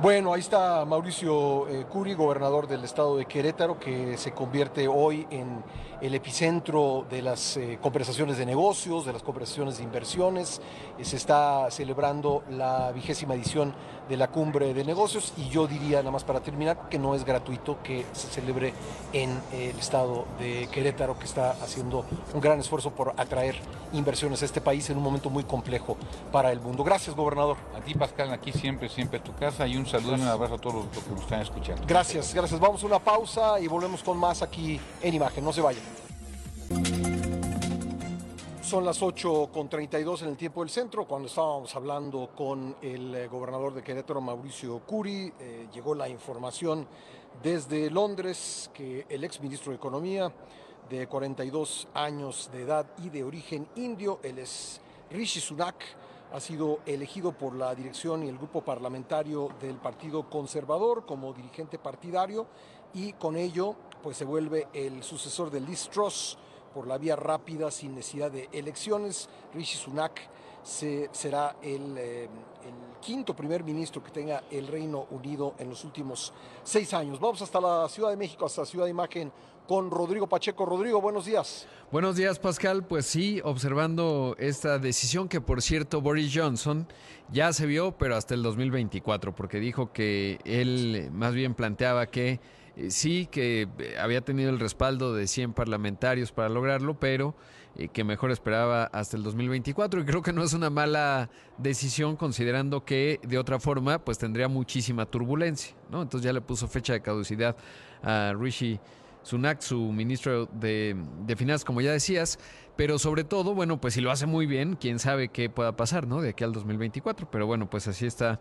Bueno, ahí está Mauricio eh, Curi, gobernador del estado de Querétaro, que se convierte hoy en el epicentro de las eh, conversaciones de negocios, de las conversaciones de inversiones. Eh, se está celebrando la vigésima edición de la cumbre de negocios y yo diría, nada más para terminar, que no es gratuito que se celebre en el estado de Querétaro, que está haciendo un gran esfuerzo por atraer inversiones a este país en un momento muy complejo para el mundo. Gracias, gobernador.
A ti, Pascal, aquí siempre, siempre tu casa y un saludo y un abrazo a todos los que nos están escuchando.
Gracias, gracias. Vamos a una pausa y volvemos con más aquí en imagen. No se vayan. Son las 8 con 32 en el tiempo del centro. Cuando estábamos hablando con el eh, gobernador de Querétaro, Mauricio Curi, eh, llegó la información desde Londres que el ex ministro de Economía, de 42 años de edad y de origen indio, él es Rishi Sunak, ha sido elegido por la dirección y el grupo parlamentario del Partido Conservador como dirigente partidario y con ello pues se vuelve el sucesor de Liz Truss por la vía rápida sin necesidad de elecciones. Rishi Sunak se, será el, eh, el quinto primer ministro que tenga el Reino Unido en los últimos seis años. Vamos hasta la Ciudad de México, hasta Ciudad de Imagen con Rodrigo Pacheco. Rodrigo, buenos días.
Buenos días, Pascal. Pues sí, observando esta decisión que, por cierto, Boris Johnson ya se vio, pero hasta el 2024, porque dijo que él más bien planteaba que sí, que eh, había tenido el respaldo de 100 parlamentarios para lograrlo, pero eh, que mejor esperaba hasta el 2024 y creo que no es una mala decisión considerando que de otra forma pues tendría muchísima turbulencia, ¿no? Entonces ya le puso fecha de caducidad a Rishi Sunak, su ministro de, Finanzas, como ya decías, pero sobre todo, bueno, pues si lo hace muy bien, quién sabe qué pueda pasar, ¿no? De aquí al 2024, pero bueno, pues así está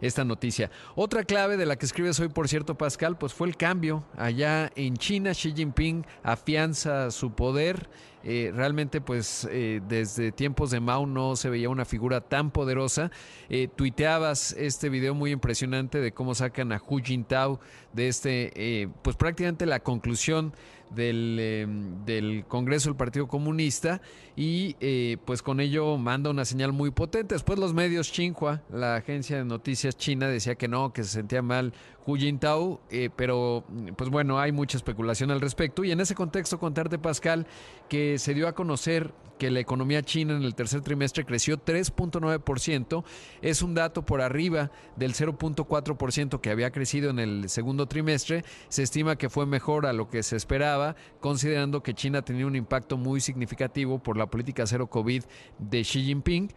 esta noticia. Otra clave de la que escribes hoy, por cierto, Pascal, pues fue el cambio. Allá en China, Xi Jinping afianza su poder. Eh, realmente, pues eh, desde tiempos de Mao no se veía una figura tan poderosa. Eh, tuiteabas este video muy impresionante de cómo sacan a Hu Jintao de este, eh, pues prácticamente la conclusión del, eh, del, Congreso del Partido Comunista y eh, pues con ello manda una señal muy potente. Después los medios Xinhua, la agencia de noticias china, decía que no, que se sentía mal Hu Jintao, eh, pero pues bueno, hay mucha especulación al respecto y en ese contexto contarte Pascal que se dio a conocer que la economía china en el tercer trimestre creció 3.9%, es un dato por arriba del 0.4% que había crecido en el segundo trimestre, se estima que fue mejor a lo que se esperaba, considerando que China tenía un impacto muy significativo por la política cero COVID de Xi Jinping.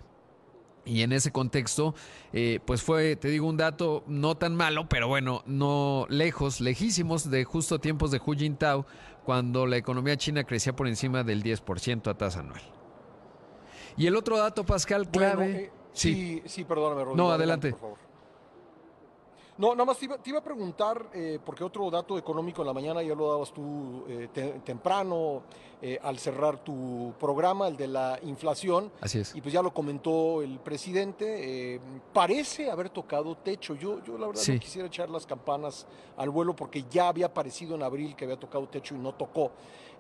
Y en ese contexto, eh, pues fue, te digo, un dato no tan malo, pero bueno, no lejos, lejísimos de justo tiempos de Hu Jintao, cuando la economía china crecía por encima del 10% a tasa anual. Y el otro dato, Pascal, clave.
Bueno, eh, sí. sí, sí, perdóname, Rodrigo.
No, adelante.
por favor. No, nada más te iba, te iba a preguntar, eh, porque otro dato económico en la mañana ya lo dabas tú eh, te, temprano eh, al cerrar tu programa, el de la inflación.
Así es.
Y pues ya lo comentó el presidente. parece haber tocado techo. Yo, yo la verdad
Sí.
no quisiera echar las campanas al vuelo porque ya había aparecido en abril que había tocado techo y no tocó.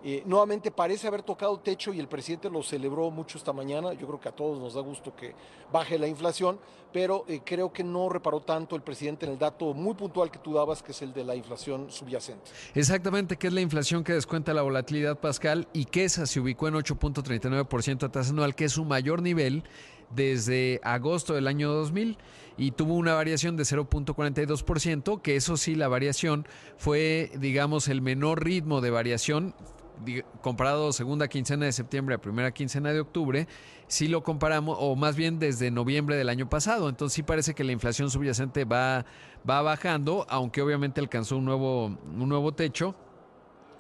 Eh, nuevamente parece haber tocado techo y el presidente lo celebró mucho esta mañana. Yo creo que a todos nos da gusto que baje la inflación, pero eh, creo que no reparó tanto el presidente en el dato muy puntual que tú dabas, que es el de la inflación subyacente.
Exactamente, que es la inflación que descuenta la volatilidad, Pascal, y que esa se ubicó en 8.39% a tasa anual, que es su mayor nivel desde agosto del año 2000 y tuvo una variación de 0.42%, que eso sí, la variación fue, digamos, el menor ritmo de variación comparado segunda quincena de septiembre a primera quincena de octubre, si lo comparamos, o más bien desde noviembre del año pasado. Entonces sí parece que la inflación subyacente va, va bajando, aunque obviamente alcanzó un nuevo, un nuevo techo.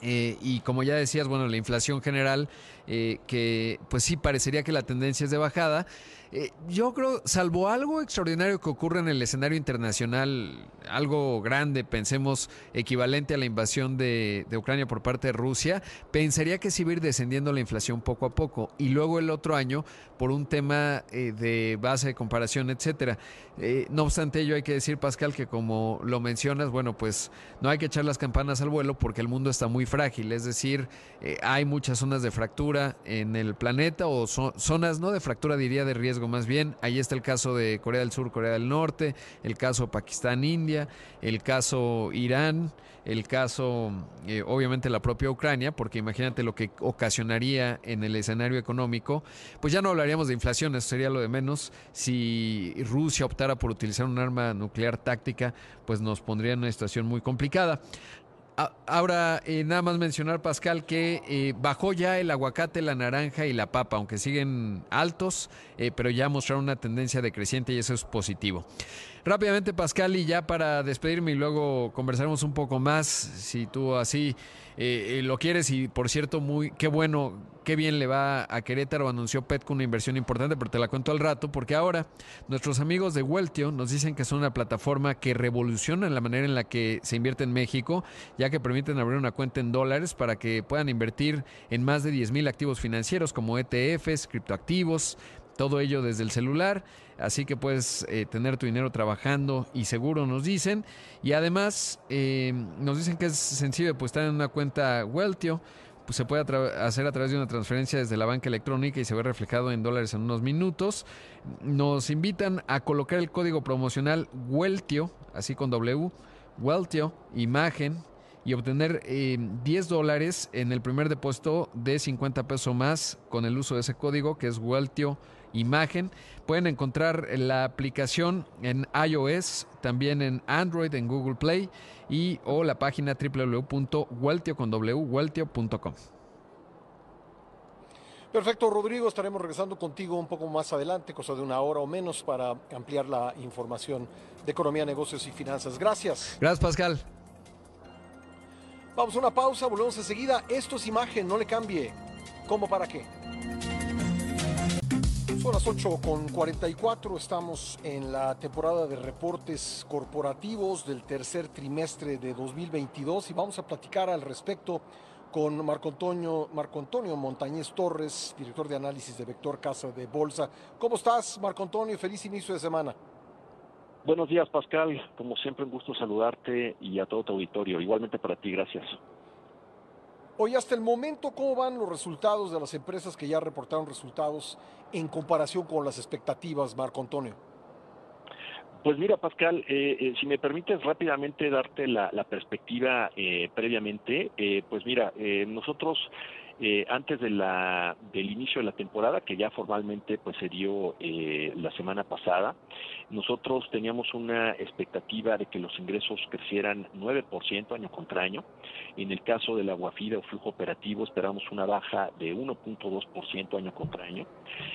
Eh, y como ya decías, bueno, la inflación general, eh, que pues sí parecería que la tendencia es de bajada. Eh, yo creo, salvo algo extraordinario que ocurre en el escenario internacional, algo grande, pensemos equivalente a la invasión de, Ucrania por parte de Rusia, pensaría que sí va a ir descendiendo la inflación poco a poco. Y luego el otro año, por un tema eh, de base de comparación, etcétera. Eh, no obstante ello, hay que decir, Pascal, que como lo mencionas, bueno, pues no hay que echar las campanas al vuelo porque el mundo está muy frágil. Es decir, hay muchas zonas de fractura en el planeta o zo- zonas no de fractura, diría de riesgo más bien. Ahí está el caso de Corea del Sur, Corea del Norte, el caso Pakistán, India, el caso Irán, el caso eh, obviamente la propia Ucrania, porque imagínate lo que ocasionaría en el escenario económico. Pues ya no hablaríamos de inflación, eso sería lo de menos. Si Rusia optara por utilizar un arma nuclear táctica, pues nos pondría en una situación muy complicada. Ahora, eh, nada más mencionar, Pascal, que eh, bajó ya el aguacate, la naranja y la papa, aunque siguen altos, eh, pero ya mostraron una tendencia decreciente y eso es positivo. Rápidamente, Pascal, y ya para despedirme y luego conversaremos un poco más, si tú así eh, eh, lo quieres. Y por cierto, muy qué bueno, qué bien le va a Querétaro. Anunció Petco una inversión importante, pero te la cuento al rato, porque ahora nuestros amigos de Weltio nos dicen que son una plataforma que revoluciona la manera en la que se invierte en México, ya que permiten abrir una cuenta en dólares para que puedan invertir en más de 10 mil activos financieros como ETFs, criptoactivos, todo ello desde el celular, así que puedes eh, tener tu dinero trabajando y seguro nos dicen. Y además eh, nos dicen que es sencillo pues estar en una cuenta Weltio se puede hacer a través de una transferencia desde la banca electrónica y se ve reflejado en dólares en unos minutos. Nos invitan a colocar el código promocional WELTIO, así con W, WELTIO, imagen, y obtener 10 eh, dólares en el primer depósito de 50 pesos más con el uso de ese código que es WELTIO imagen. Pueden encontrar la aplicación en iOS, también en Android, en Google Play y o la página www.weltio.com.
Perfecto, Rodrigo, estaremos regresando contigo un poco más adelante, cosa de una hora o menos, para ampliar la información de economía, negocios y finanzas. Gracias.
Gracias, Pascal.
Vamos a una pausa, volvemos enseguida. Esto es imagen, no le cambie. ¿Cómo para qué? Son las 8 con 44, estamos en la temporada de reportes corporativos del tercer trimestre de 2022 y vamos a platicar al respecto con Marco Antonio, Marco Antonio Montañez Torres, director de análisis de Vector Casa de Bolsa. ¿Cómo estás, Marco Antonio? Feliz inicio de semana.
Buenos días, Pascal. Como siempre, un gusto saludarte y a todo tu auditorio. Igualmente para ti, gracias.
Hoy, hasta el momento, ¿cómo van los resultados de las empresas que ya reportaron resultados en comparación con las expectativas, Marco Antonio?
Pues mira, Pascal, eh, eh, si me permites rápidamente darte la, perspectiva eh, previamente, pues mira, nosotros eh, antes de la, del inicio de la temporada, que ya formalmente pues se dio eh, la semana pasada, nosotros teníamos una expectativa de que los ingresos crecieran 9% año contra año. En el caso de la guafida o flujo operativo esperamos una baja de 1.2% año contra año.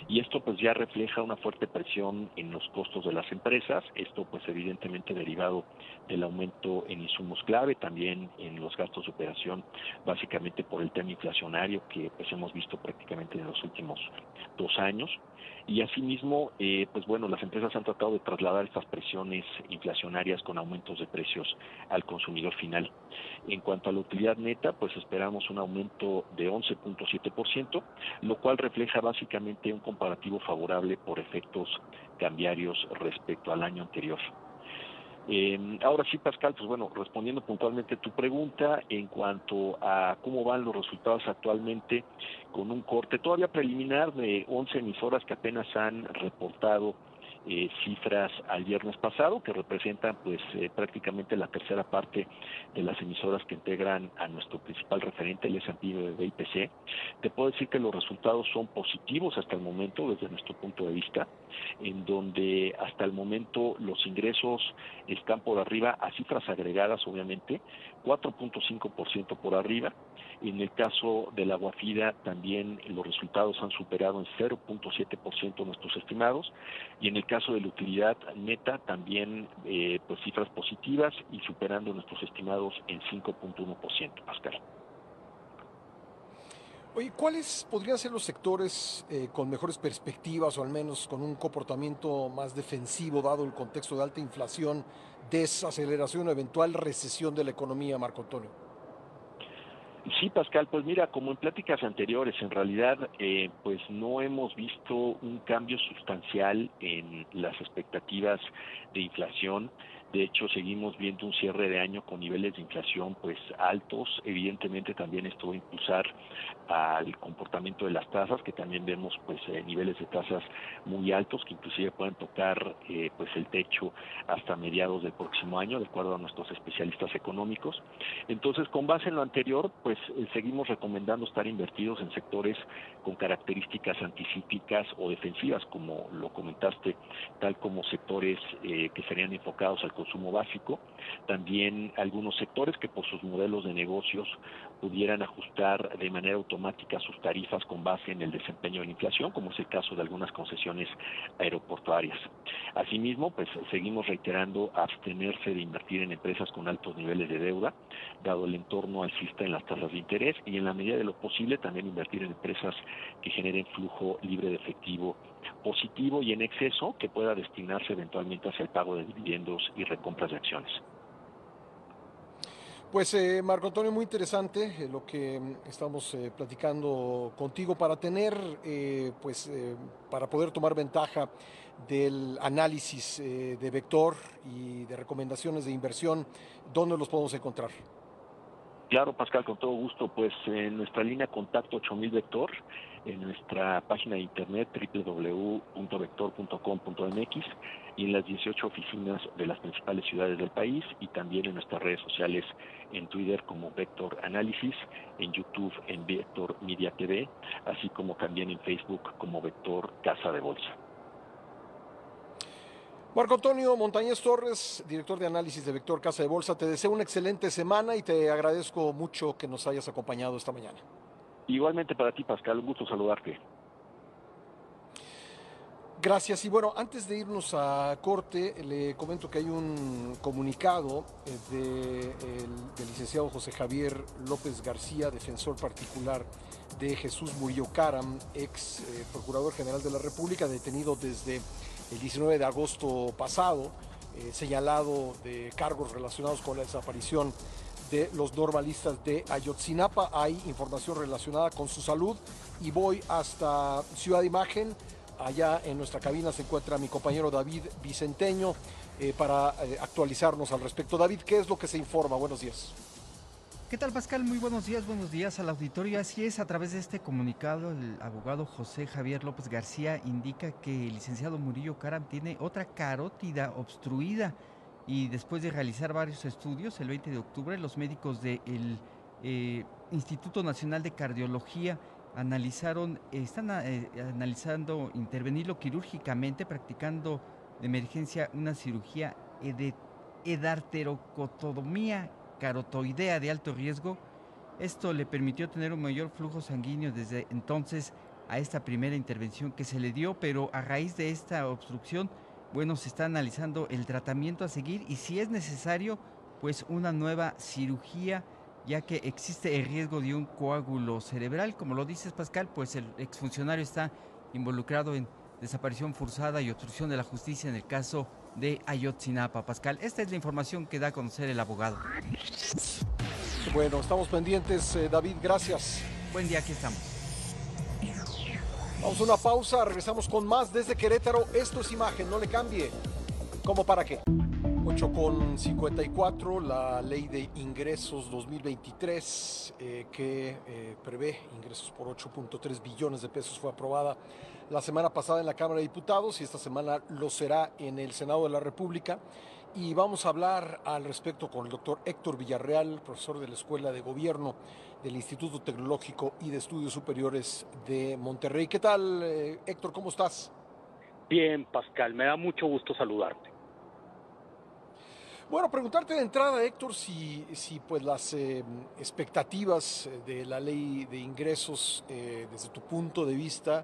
Y esto pues ya refleja una fuerte presión en los costos de las empresas. Esto pues evidentemente derivado del aumento en insumos clave, también en los gastos de operación, básicamente por el tema inflacionario que pues hemos visto prácticamente en los últimos dos años. Y asimismo eh, pues bueno las empresas han tratado de trasladar estas presiones inflacionarias con aumentos de precios al consumidor final. En cuanto a la utilidad neta pues esperamos un aumento de 11.7% lo cual refleja básicamente un comparativo favorable por efectos cambiarios respecto al año anterior eh, ahora sí, Pascal, pues bueno, respondiendo puntualmente a tu pregunta en cuanto a cómo van los resultados actualmente con un corte todavía preliminar de 11 emisoras que apenas han reportado eh, cifras al viernes pasado que representan pues eh, prácticamente la tercera parte de las emisoras que integran a nuestro principal referente el S&P de IPC te puedo decir que los resultados son positivos hasta el momento desde nuestro punto de vista en donde hasta el momento los ingresos están por arriba a cifras agregadas obviamente 4.5% por arriba en el caso de la Guafida también los resultados han superado en 0.7% nuestros estimados y en el caso de la utilidad neta también eh, pues cifras positivas y superando nuestros estimados en 5.1%, Pascal.
Oye, ¿cuáles podrían ser los sectores eh, con mejores perspectivas o al menos con un comportamiento más defensivo dado el contexto de alta inflación, desaceleración o eventual recesión de la economía, Marco Antonio?
Sí, Pascal, pues mira, como en pláticas anteriores, en realidad, eh, pues no hemos visto un cambio sustancial en las expectativas de inflación. De hecho, seguimos viendo un cierre de año con niveles de inflación pues altos. Evidentemente también esto va a impulsar al comportamiento de las tasas, que también vemos pues eh, niveles de tasas muy altos que inclusive pueden tocar eh, pues el techo hasta mediados del próximo año, de acuerdo a nuestros especialistas económicos. Entonces, con base en lo anterior, pues eh, seguimos recomendando estar invertidos en sectores con características anticíclicas o defensivas, como lo comentaste, tal como sectores que serían enfocados al consumo básico, también algunos sectores que por sus modelos de negocios pudieran ajustar de manera automática sus tarifas con base en el desempeño de la inflación, como es el caso de algunas concesiones aeroportuarias. Asimismo, pues seguimos reiterando abstenerse de invertir en empresas con altos niveles de deuda, dado el entorno alcista en las tasas de interés y en la medida de lo posible también invertir en empresas que generen flujo libre de efectivo positivo y en exceso que pueda destinarse eventualmente hacia el pago de dividendos y recompras de acciones.
Pues eh, Marco Antonio, muy interesante eh, lo que mm, estamos eh, platicando contigo para tener, pues, para poder tomar ventaja del análisis de vector y de recomendaciones de inversión, ¿dónde los podemos encontrar?
Claro, Pascal, con todo gusto. Pues en nuestra línea contacto 8000 Vector, en nuestra página de internet www.vector.com.mx y en las 18 oficinas de las principales ciudades del país y también en nuestras redes sociales en Twitter como Vector Análisis, en YouTube en Vector Media TV, así como también en Facebook como Vector Casa de Bolsa.
Marco Antonio Montañez Torres, director de análisis de Vector Casa de Bolsa, te deseo una excelente semana y te agradezco mucho que nos hayas acompañado esta mañana.
Igualmente para ti, Pascal, un gusto saludarte.
Gracias. Y bueno, antes de irnos a corte, le comento que hay un comunicado eh, del licenciado José Javier López García, defensor particular de Jesús Murillo Caram, ex eh, procurador general de la República, detenido desde el 19 de agosto pasado, eh, señalado de cargos relacionados con la desaparición de los normalistas de Ayotzinapa. Hay información relacionada con su salud y voy hasta Ciudad Imagen. Allá en nuestra cabina se encuentra mi compañero David Vicenteño eh, para eh, actualizarnos al respecto. David, ¿qué es lo que se informa? Buenos días.
¿Qué tal Pascal? Muy buenos días, buenos días al auditorio. Así es, a través de este comunicado, el abogado José Javier López García indica que el licenciado Murillo Caram tiene otra carótida obstruida y después de realizar varios estudios, el 20 de octubre, los médicos del eh, Instituto Nacional de Cardiología analizaron, están eh, analizando intervenirlo quirúrgicamente, practicando de emergencia una cirugía de edarterocotomía carotoidea de alto riesgo. Esto le permitió tener un mayor flujo sanguíneo desde entonces a esta primera intervención que se le dio, pero a raíz de esta obstrucción, bueno, se está analizando el tratamiento a seguir y si es necesario, pues una nueva cirugía, ya que existe el riesgo de un coágulo cerebral. Como lo dices, Pascal, pues el exfuncionario está involucrado en desaparición forzada y obstrucción de la justicia en el caso de Ayotzinapa. Pascal, esta es la información que da a conocer el abogado.
Bueno, estamos pendientes, eh, David, gracias.
Buen día, aquí estamos.
Vamos a una pausa, regresamos con más desde Querétaro. Esto es imagen, no le cambie. ¿Cómo para qué? 8 con 54, la ley de ingresos 2023 eh, que eh, prevé ingresos por 8.3 billones de pesos fue aprobada la semana pasada en la Cámara de Diputados y esta semana lo será en el Senado de la República. Y vamos a hablar al respecto con el doctor Héctor Villarreal, profesor de la Escuela de Gobierno del Instituto Tecnológico y de Estudios Superiores de Monterrey. ¿Qué tal, eh, Héctor? ¿Cómo estás?
Bien, Pascal, me da mucho gusto saludarte.
Bueno, preguntarte de entrada, Héctor, si, si pues las eh, expectativas de la ley de ingresos, eh, desde tu punto de vista,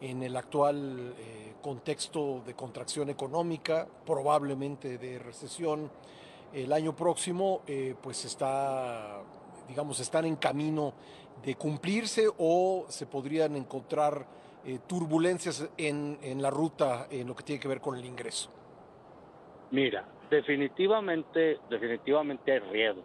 en el actual eh, contexto de contracción económica, probablemente de recesión el año próximo, eh, pues está, digamos, están en camino de cumplirse o se podrían encontrar eh, turbulencias en, en la ruta en lo que tiene que ver con el ingreso.
Mira, definitivamente, definitivamente hay riesgo.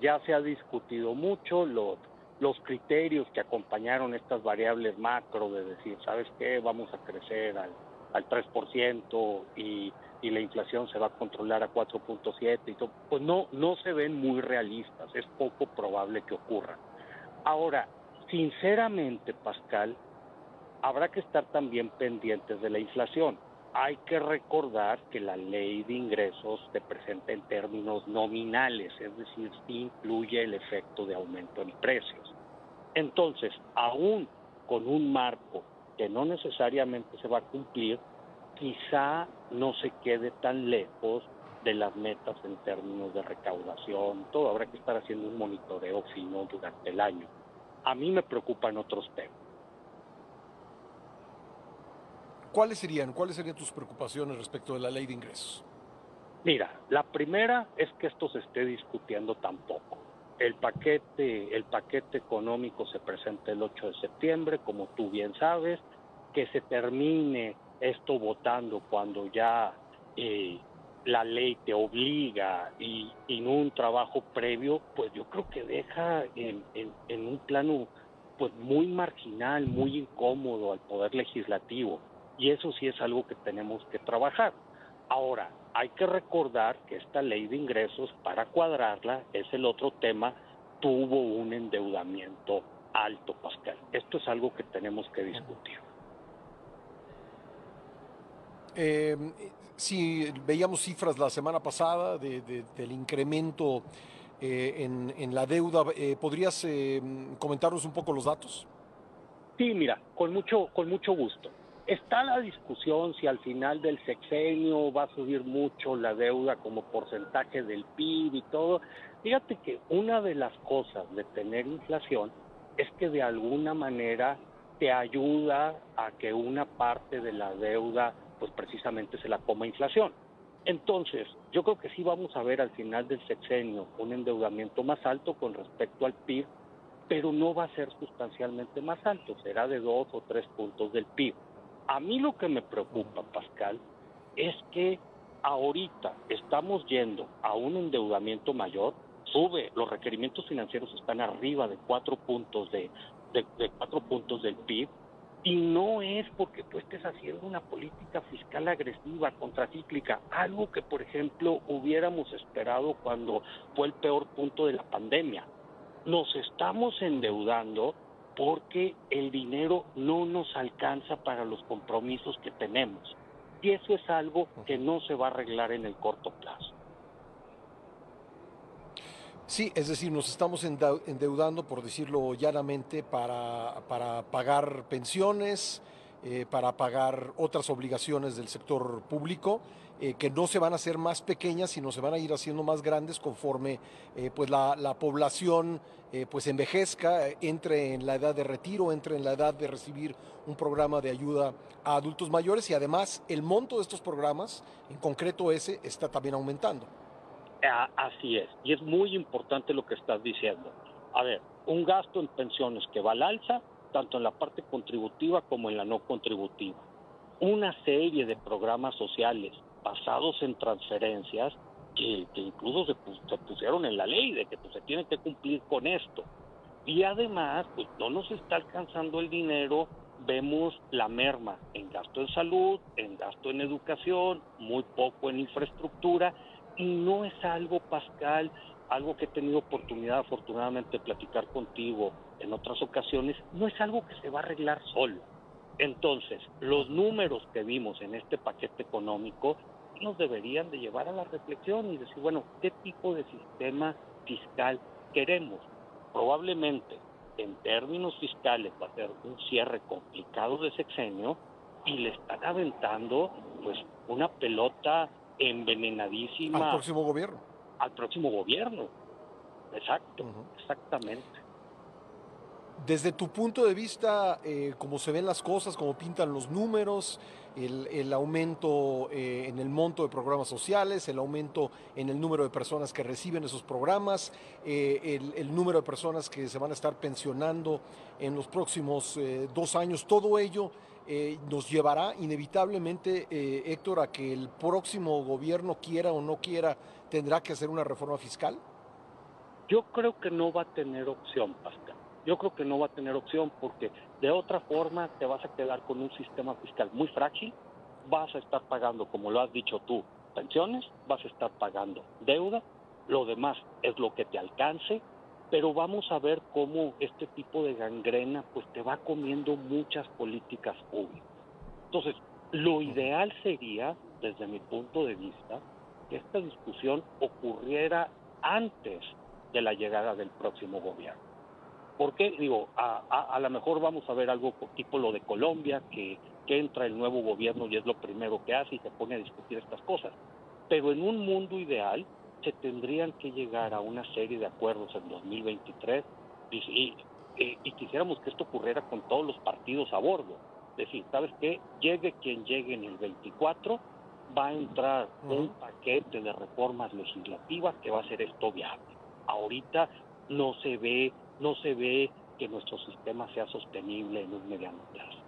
Ya se ha discutido mucho, lo los criterios que acompañaron estas variables macro de decir, ¿sabes qué? Vamos a crecer al, al 3% y, y la inflación se va a controlar a 4.7 y todo, pues no, no se ven muy realistas, es poco probable que ocurra. Ahora, sinceramente, Pascal, habrá que estar también pendientes de la inflación. Hay que recordar que la ley de ingresos se presenta en términos nominales, es decir, incluye el efecto de aumento en precios. Entonces, aún con un marco que no necesariamente se va a cumplir, quizá no se quede tan lejos de las metas en términos de recaudación, todo habrá que estar haciendo un monitoreo fino durante el año. A mí me preocupan otros temas.
¿Cuáles serían, cuáles serían tus preocupaciones respecto de la ley de ingresos?
Mira, la primera es que esto se esté discutiendo tampoco. El paquete, el paquete económico se presenta el 8 de septiembre, como tú bien sabes, que se termine esto votando cuando ya eh, la ley te obliga y, en un trabajo previo, pues yo creo que deja en, en un plano pues muy marginal, muy incómodo al poder legislativo. Y eso sí es algo que tenemos que trabajar. Ahora, hay que recordar que esta ley de ingresos, para cuadrarla, es el otro tema tuvo un endeudamiento alto, Pascal. Esto es algo que tenemos que discutir.
Eh, si veíamos cifras la semana pasada de, del incremento eh, en, en, la deuda, eh, ¿podrías eh, comentarnos un poco los datos?
Sí, mira, con mucho, con mucho gusto. Está la discusión si al final del sexenio va a subir mucho la deuda como porcentaje del PIB y todo. Fíjate que una de las cosas de tener inflación es que de alguna manera te ayuda a que una parte de la deuda pues precisamente se la coma inflación. Entonces, yo creo que sí vamos a ver al final del sexenio un endeudamiento más alto con respecto al PIB, pero no va a ser sustancialmente más alto, será de dos o tres puntos del PIB. A mí lo que me preocupa, Pascal, es que ahorita estamos yendo a un endeudamiento mayor, sube, los requerimientos financieros están arriba de cuatro puntos de, cuatro puntos del PIB, y no es porque tú estés haciendo una política fiscal agresiva, contracíclica, algo que, por ejemplo, hubiéramos esperado cuando fue el peor punto de la pandemia. Nos estamos endeudando porque el dinero no nos alcanza para los compromisos que tenemos. Y eso es algo que no se va a arreglar en el corto plazo.
Sí, es decir, nos estamos endeudando, por decirlo llanamente, para, para pagar pensiones, eh, para pagar otras obligaciones del sector público, eh, que no se van a hacer más pequeñas, sino se van a ir haciendo más grandes conforme eh, pues la, la población pues envejezca, entre en la edad de retiro, entre en la edad de recibir un programa de ayuda a adultos mayores y además el monto de estos programas, en concreto ese, está también aumentando.
Así es, y es muy importante lo que estás diciendo. A ver, un gasto en pensiones que va al alza, tanto en la parte contributiva como en la no contributiva. Una serie de programas sociales basados en transferencias que, incluso se, se, pusieron en la ley de que pues, se tiene que cumplir con esto. Y además, pues no nos está alcanzando el dinero, vemos la merma en gasto en salud, en gasto en educación, muy poco en infraestructura y no es algo, Pascal, algo que he tenido oportunidad afortunadamente de platicar contigo en otras ocasiones, no es algo que se va a arreglar solo. Entonces, los números que vimos en este paquete económico nos deberían de llevar a la reflexión y decir, bueno, ¿qué tipo de sistema fiscal queremos? Probablemente, en términos fiscales, va a ser un cierre complicado de sexenio y le están aventando pues una pelota envenenadísima.
Al próximo gobierno.
Al próximo gobierno. Exacto, uh -huh. exactamente.
Desde tu punto de vista, eh, cómo se ven las cosas, cómo pintan los números, el, aumento eh, en el monto de programas sociales, el aumento en el número de personas que reciben esos programas, eh, el, el, número de personas que se van a estar pensionando en los próximos eh, dos años, todo ello nos llevará inevitablemente, Héctor, a que el próximo gobierno quiera o no quiera, tendrá que hacer una reforma fiscal?
Yo creo que no va a tener opción, Pascal. Yo creo que no va a tener opción porque de otra forma te vas a quedar con un sistema fiscal muy frágil, vas a estar pagando, como lo has dicho tú, pensiones, vas a estar pagando deuda, lo demás es lo que te alcance, pero vamos a ver cómo este tipo de gangrena pues te va comiendo muchas políticas públicas. Entonces, lo ideal sería, desde mi punto de vista, que esta discusión ocurriera antes de la llegada del próximo gobierno. ¿Por qué? Digo, a, a, a lo mejor vamos a ver algo tipo lo de Colombia, que, que entra el nuevo gobierno y es lo primero que hace y se pone a discutir estas cosas. Pero en un mundo ideal, se tendrían que llegar a una serie de acuerdos en 2023 y, y, y, quisiéramos que esto ocurriera con todos los partidos a bordo. Es decir, ¿sabes qué? Llegue quien llegue en el 24, va a entrar uh -huh. un paquete de reformas legislativas que va a hacer esto viable. Ahorita no se ve, no se ve que nuestro sistema sea sostenible en un mediano plazo.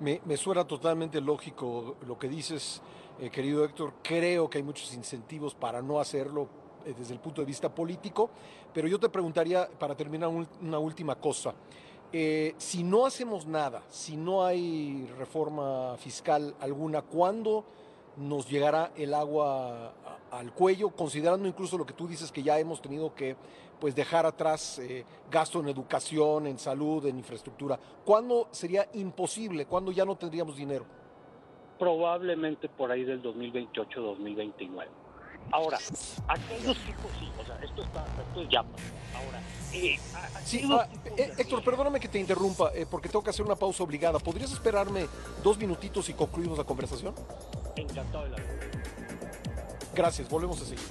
Me, suena totalmente lógico lo que dices, eh, querido Héctor. Creo que hay muchos incentivos para no hacerlo eh, desde el punto de vista político, pero yo te preguntaría, para terminar, un, una última cosa. Eh, si no hacemos nada, si no hay reforma fiscal alguna, ¿cuándo nos llegará el agua al cuello, considerando incluso lo que tú dices que ya hemos tenido que pues dejar atrás eh, gasto en educación, en salud, en infraestructura. ¿Cuándo sería imposible? ¿Cuándo ya no tendríamos dinero?
Probablemente por ahí del 2028-2029. Ahora, aquellos tipos sí, o sea, esto está, esto ya Ahora, eh,
sí, ah, eh, Héctor, perdóname que te interrumpa, eh, porque tengo que hacer una pausa obligada. ¿Podrías esperarme dos minutitos y concluimos la conversación?
Encantado de la
Gracias, volvemos a seguir.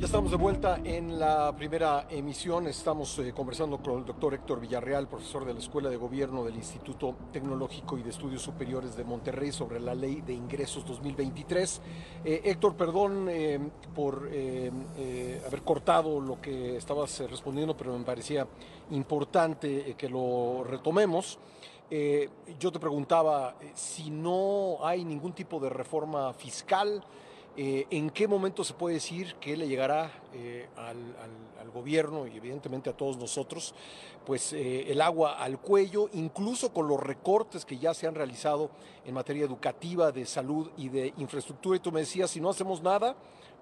Ya estamos de vuelta en la primera emisión. Estamos eh, conversando con el doctor Héctor Villarreal, profesor de la Escuela de Gobierno del Instituto Tecnológico y de Estudios Superiores de Monterrey sobre la Ley de Ingresos 2023. Eh, Héctor, perdón eh, por haber cortado lo que estabas respondiendo, pero me parecía importante que lo retomemos. yo te preguntaba si no hay ningún tipo de reforma fiscal, eh, ¿En qué momento se puede decir que le llegará eh, al, gobierno y evidentemente a todos nosotros, pues eh, el agua al cuello, incluso con los recortes que ya se han realizado en materia educativa, de salud y de infraestructura? Y tú me decías, si no hacemos nada,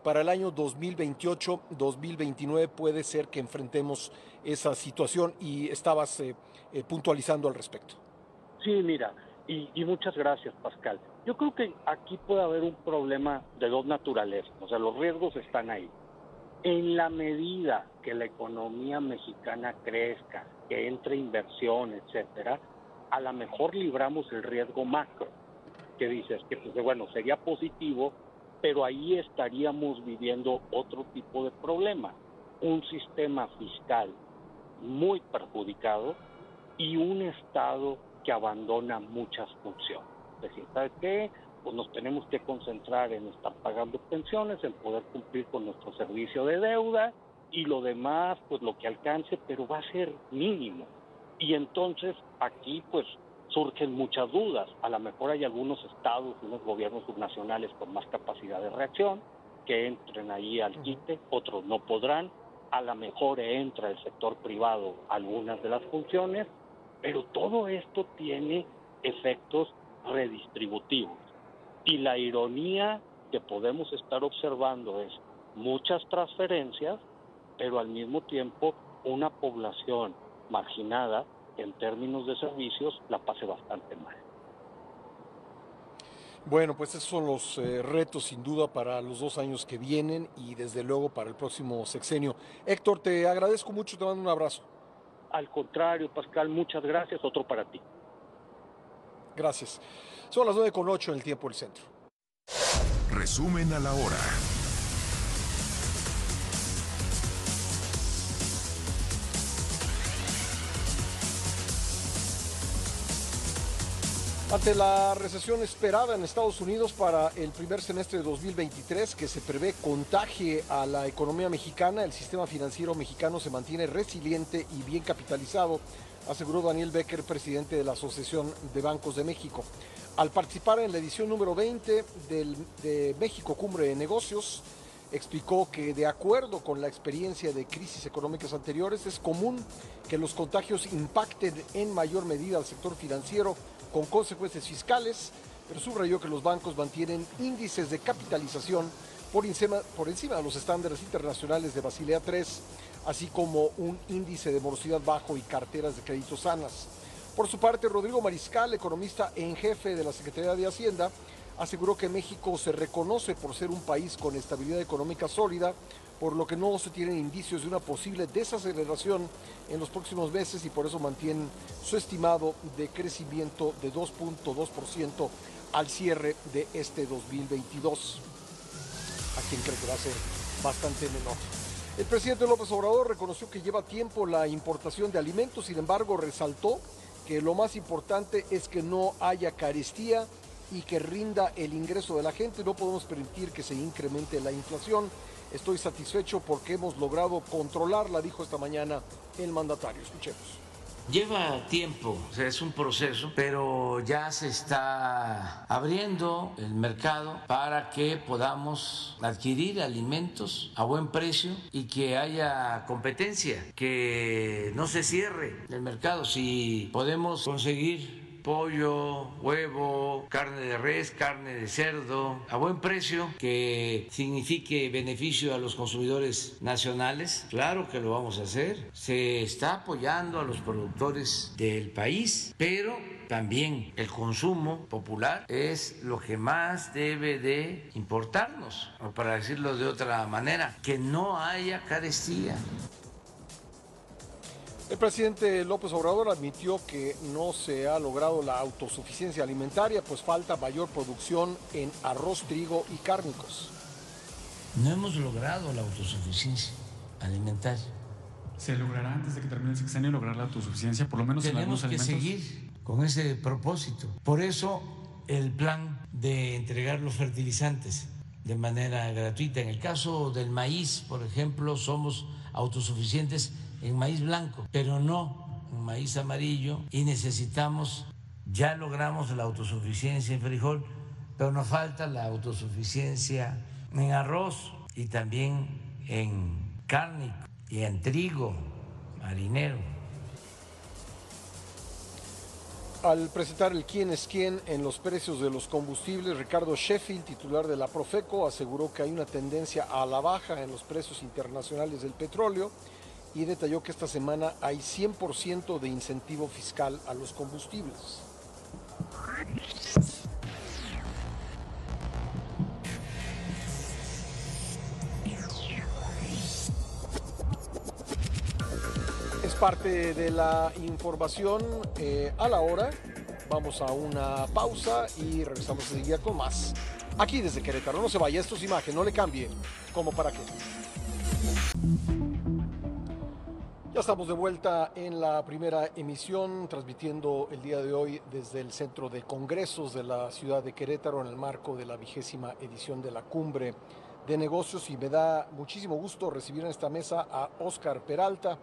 para el año 2028-2029 puede ser que enfrentemos esa situación y estabas puntualizando al respecto.
Sí, mira, y, muchas gracias, Pascal. Yo creo que aquí puede haber un problema de dos naturalezas, o sea, los riesgos están ahí. En la medida que la economía mexicana crezca, que entre inversión, etcétera, a lo mejor libramos el riesgo macro, que dices que, pues, bueno, sería positivo, pero ahí estaríamos viviendo otro tipo de problema, un sistema fiscal muy perjudicado y un Estado que abandona muchas funciones. Decir, ¿sabes qué? Pues nos tenemos que concentrar en estar pagando pensiones, en poder cumplir con nuestro servicio de deuda y lo demás, pues lo que alcance, pero va a ser mínimo. Y entonces aquí pues surgen muchas dudas. A lo mejor hay algunos estados, unos gobiernos subnacionales con más capacidad de reacción que entren ahí al quite, otros no podrán. A lo mejor entra el sector privado algunas de las funciones pero todo esto tiene efectos redistributivos. Y la ironía que podemos estar observando es muchas transferencias, pero al mismo tiempo una población marginada en términos de servicios la pase bastante mal.
Bueno, pues esos son los eh, retos sin duda para los dos años que vienen y desde luego para el próximo sexenio. Héctor, te agradezco mucho, te mando un abrazo.
Al contrario, Pascal, muchas gracias. Otro para ti.
Gracias. Son las 9 con 8 en el tiempo del centro.
Resumen a la hora.
Ante la recesión esperada en Estados Unidos para el primer semestre de 2023, que se prevé contagie a la economía mexicana, el sistema financiero mexicano se mantiene resiliente y bien capitalizado, aseguró Daniel Becker, presidente de la Asociación de Bancos de México. Al participar en la edición número 20 del, de México Cumbre de Negocios, explicó que de acuerdo con la experiencia de crisis económicas anteriores, es común que los contagios impacten en mayor medida al sector financiero con consecuencias fiscales, pero subrayó que los bancos mantienen índices de capitalización por encima, por encima de los estándares internacionales de Basilea III, así como un índice de morosidad bajo y carteras de crédito sanas. Por su parte, Rodrigo Mariscal, economista en jefe de la Secretaría de Hacienda, aseguró que México se reconoce por ser un país con estabilidad económica sólida, por lo que no se tienen indicios de una posible desaceleración en los próximos meses y por eso mantienen su estimado de crecimiento de 2.2% al cierre de este 2022. A quien cree que va a ser bastante menor. El presidente López Obrador reconoció que lleva tiempo la importación de alimentos, sin embargo resaltó que lo más importante es que no haya carestía y que rinda el ingreso de la gente. No podemos permitir que se incremente la inflación Estoy satisfecho porque hemos logrado controlarla, dijo esta mañana el mandatario. Escuchemos.
Lleva tiempo, o sea, es un proceso, pero ya se está abriendo el mercado para que podamos adquirir alimentos a buen precio y que haya competencia, que no se cierre el mercado. Si podemos conseguir pollo, huevo, carne de res, carne de cerdo, a buen precio, que signifique beneficio a los consumidores nacionales. Claro que lo vamos a hacer. Se está apoyando a los productores del país, pero también el consumo popular es lo que más debe de importarnos, o para decirlo de otra manera, que no haya carestía.
El presidente López Obrador admitió que no se ha logrado la autosuficiencia alimentaria, pues falta mayor producción en arroz, trigo y cárnicos.
No hemos logrado la autosuficiencia alimentaria.
¿Se logrará antes de que termine el sexenio lograr la autosuficiencia, por lo menos
Tenemos
en
que
algunos alimentos?
seguir con ese propósito. Por eso el plan de entregar los fertilizantes de manera gratuita. En el caso del maíz, por ejemplo, somos autosuficientes en maíz blanco, pero no en maíz amarillo y necesitamos, ya logramos la autosuficiencia en frijol, pero nos falta la autosuficiencia en arroz y también en carne y en trigo marinero.
Al presentar el quién es quién en los precios de los combustibles, Ricardo Sheffield, titular de la Profeco, aseguró que hay una tendencia a la baja en los precios internacionales del petróleo y detalló que esta semana hay 100% de incentivo fiscal a los combustibles. Es parte de la información eh, a la hora. Vamos a una pausa y regresamos enseguida con más. Aquí desde Querétaro, no se vaya, esto es imagen, no le cambie. ¿Cómo para qué? Ya estamos de vuelta en la primera emisión, transmitiendo el día de hoy desde el Centro de Congresos de la ciudad de Querétaro en el marco de la vigésima edición de la Cumbre de Negocios y me da muchísimo gusto recibir en esta mesa a Óscar Peralta,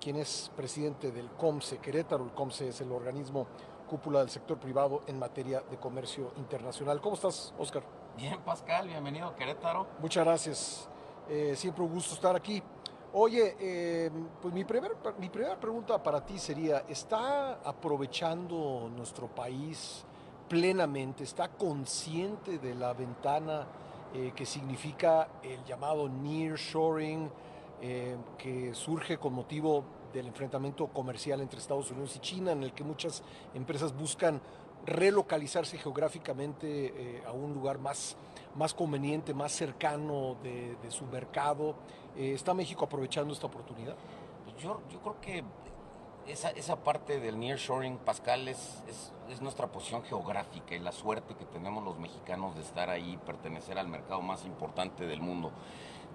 quien es presidente del COMSE Querétaro. El COMSE es el organismo cúpula del sector privado en materia de comercio internacional. ¿Cómo estás, Óscar?
Bien, Pascal, bienvenido a Querétaro.
Muchas gracias. Eh, siempre un gusto estar aquí. Oye, eh, pues mi, primer, mi primera pregunta para ti sería, ¿está aprovechando nuestro país plenamente, está consciente de la ventana eh, que significa el llamado nearshoring, eh, que surge con motivo del enfrentamiento comercial entre Estados Unidos y China, en el que muchas empresas buscan relocalizarse geográficamente eh, a un lugar más, más conveniente, más cercano de, de su mercado. Eh, ¿Está México aprovechando esta oportunidad?
Pues yo, yo creo que esa, esa parte del nearshoring, Pascal, es, es, es nuestra posición geográfica y la suerte que tenemos los mexicanos de estar ahí, pertenecer al mercado más importante del mundo.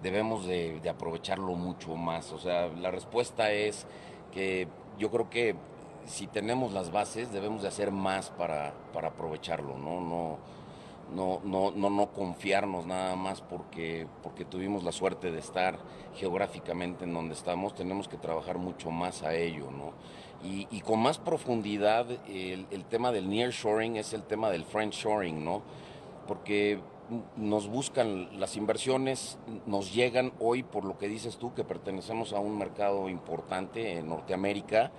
Debemos de, de aprovecharlo mucho más. O sea, la respuesta es que yo creo que si tenemos las bases, debemos de hacer más para, para aprovecharlo, ¿no? No, no, no, no, no confiarnos nada más porque, porque tuvimos la suerte de estar geográficamente en donde estamos, tenemos que trabajar mucho más a ello, ¿no? Y, y con más profundidad, el, tema del nearshoring es el tema del friendshoring, ¿no? Porque nos buscan las inversiones, nos llegan hoy por lo que dices tú, que pertenecemos a un mercado importante en Norteamérica,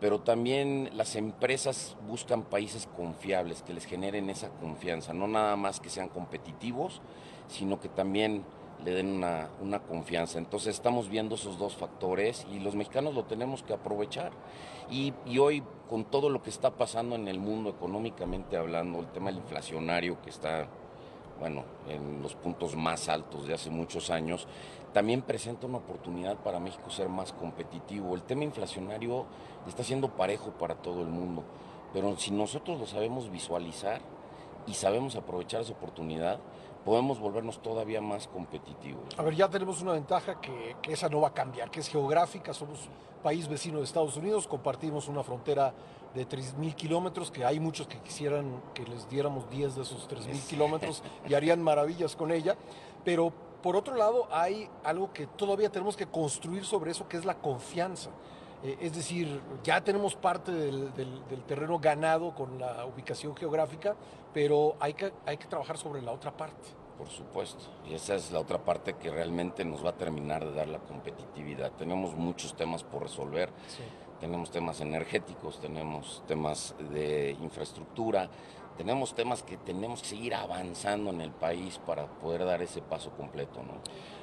pero también las empresas buscan países confiables, que les generen esa confianza, no nada más que sean competitivos, sino que también le den una, una, confianza. Entonces estamos viendo esos dos factores y los mexicanos lo tenemos que aprovechar. Y, y, hoy, con todo lo que está pasando en el mundo económicamente hablando, el tema del inflacionario que está, bueno, en los puntos más altos de hace muchos años, también presenta una oportunidad para México ser más competitivo. El tema inflacionario está siendo parejo para todo el mundo, pero si nosotros lo sabemos visualizar y sabemos aprovechar esa oportunidad, podemos volvernos todavía más competitivos.
A ver, ya tenemos una ventaja que, que, esa no va a cambiar, que es geográfica, somos país vecino de Estados Unidos, compartimos una frontera de 3.000 kilómetros, que hay muchos que quisieran que les diéramos 10 de esos 3.000 kilómetros (laughs) y harían maravillas con ella, pero por otro lado hay algo que todavía tenemos que construir sobre eso, que es la confianza. Eh, es decir, ya tenemos parte del, del, del, terreno ganado con la ubicación geográfica, pero hay que, hay que trabajar sobre la otra parte.
Por supuesto, y esa es la otra parte que realmente nos va a terminar de dar la competitividad. Tenemos muchos temas por resolver. Sí. tenemos temas energéticos, tenemos temas de infraestructura, tenemos temas que tenemos que seguir avanzando en el país para poder dar ese paso completo. ¿no?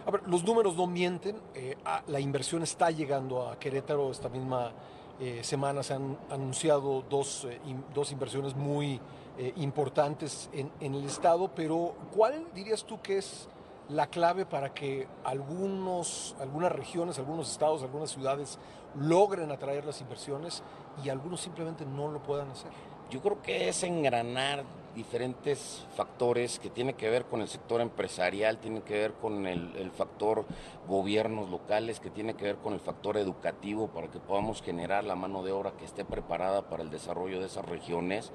A ver, los números no mienten, eh, la inversión está llegando a Querétaro esta misma eh, semana, se han anunciado dos, eh, dos inversiones muy importantes en, en el Estado, pero ¿cuál dirías tú que es la clave para que algunos, algunas regiones, algunos estados, algunas ciudades logren atraer las inversiones y algunos simplemente no lo puedan hacer?
Yo creo que es engranar diferentes factores que tienen que ver con el sector empresarial, tienen que ver con el, factor gobiernos locales, que tiene que ver con el factor educativo para que podamos generar la mano de obra que esté preparada para el desarrollo de esas regiones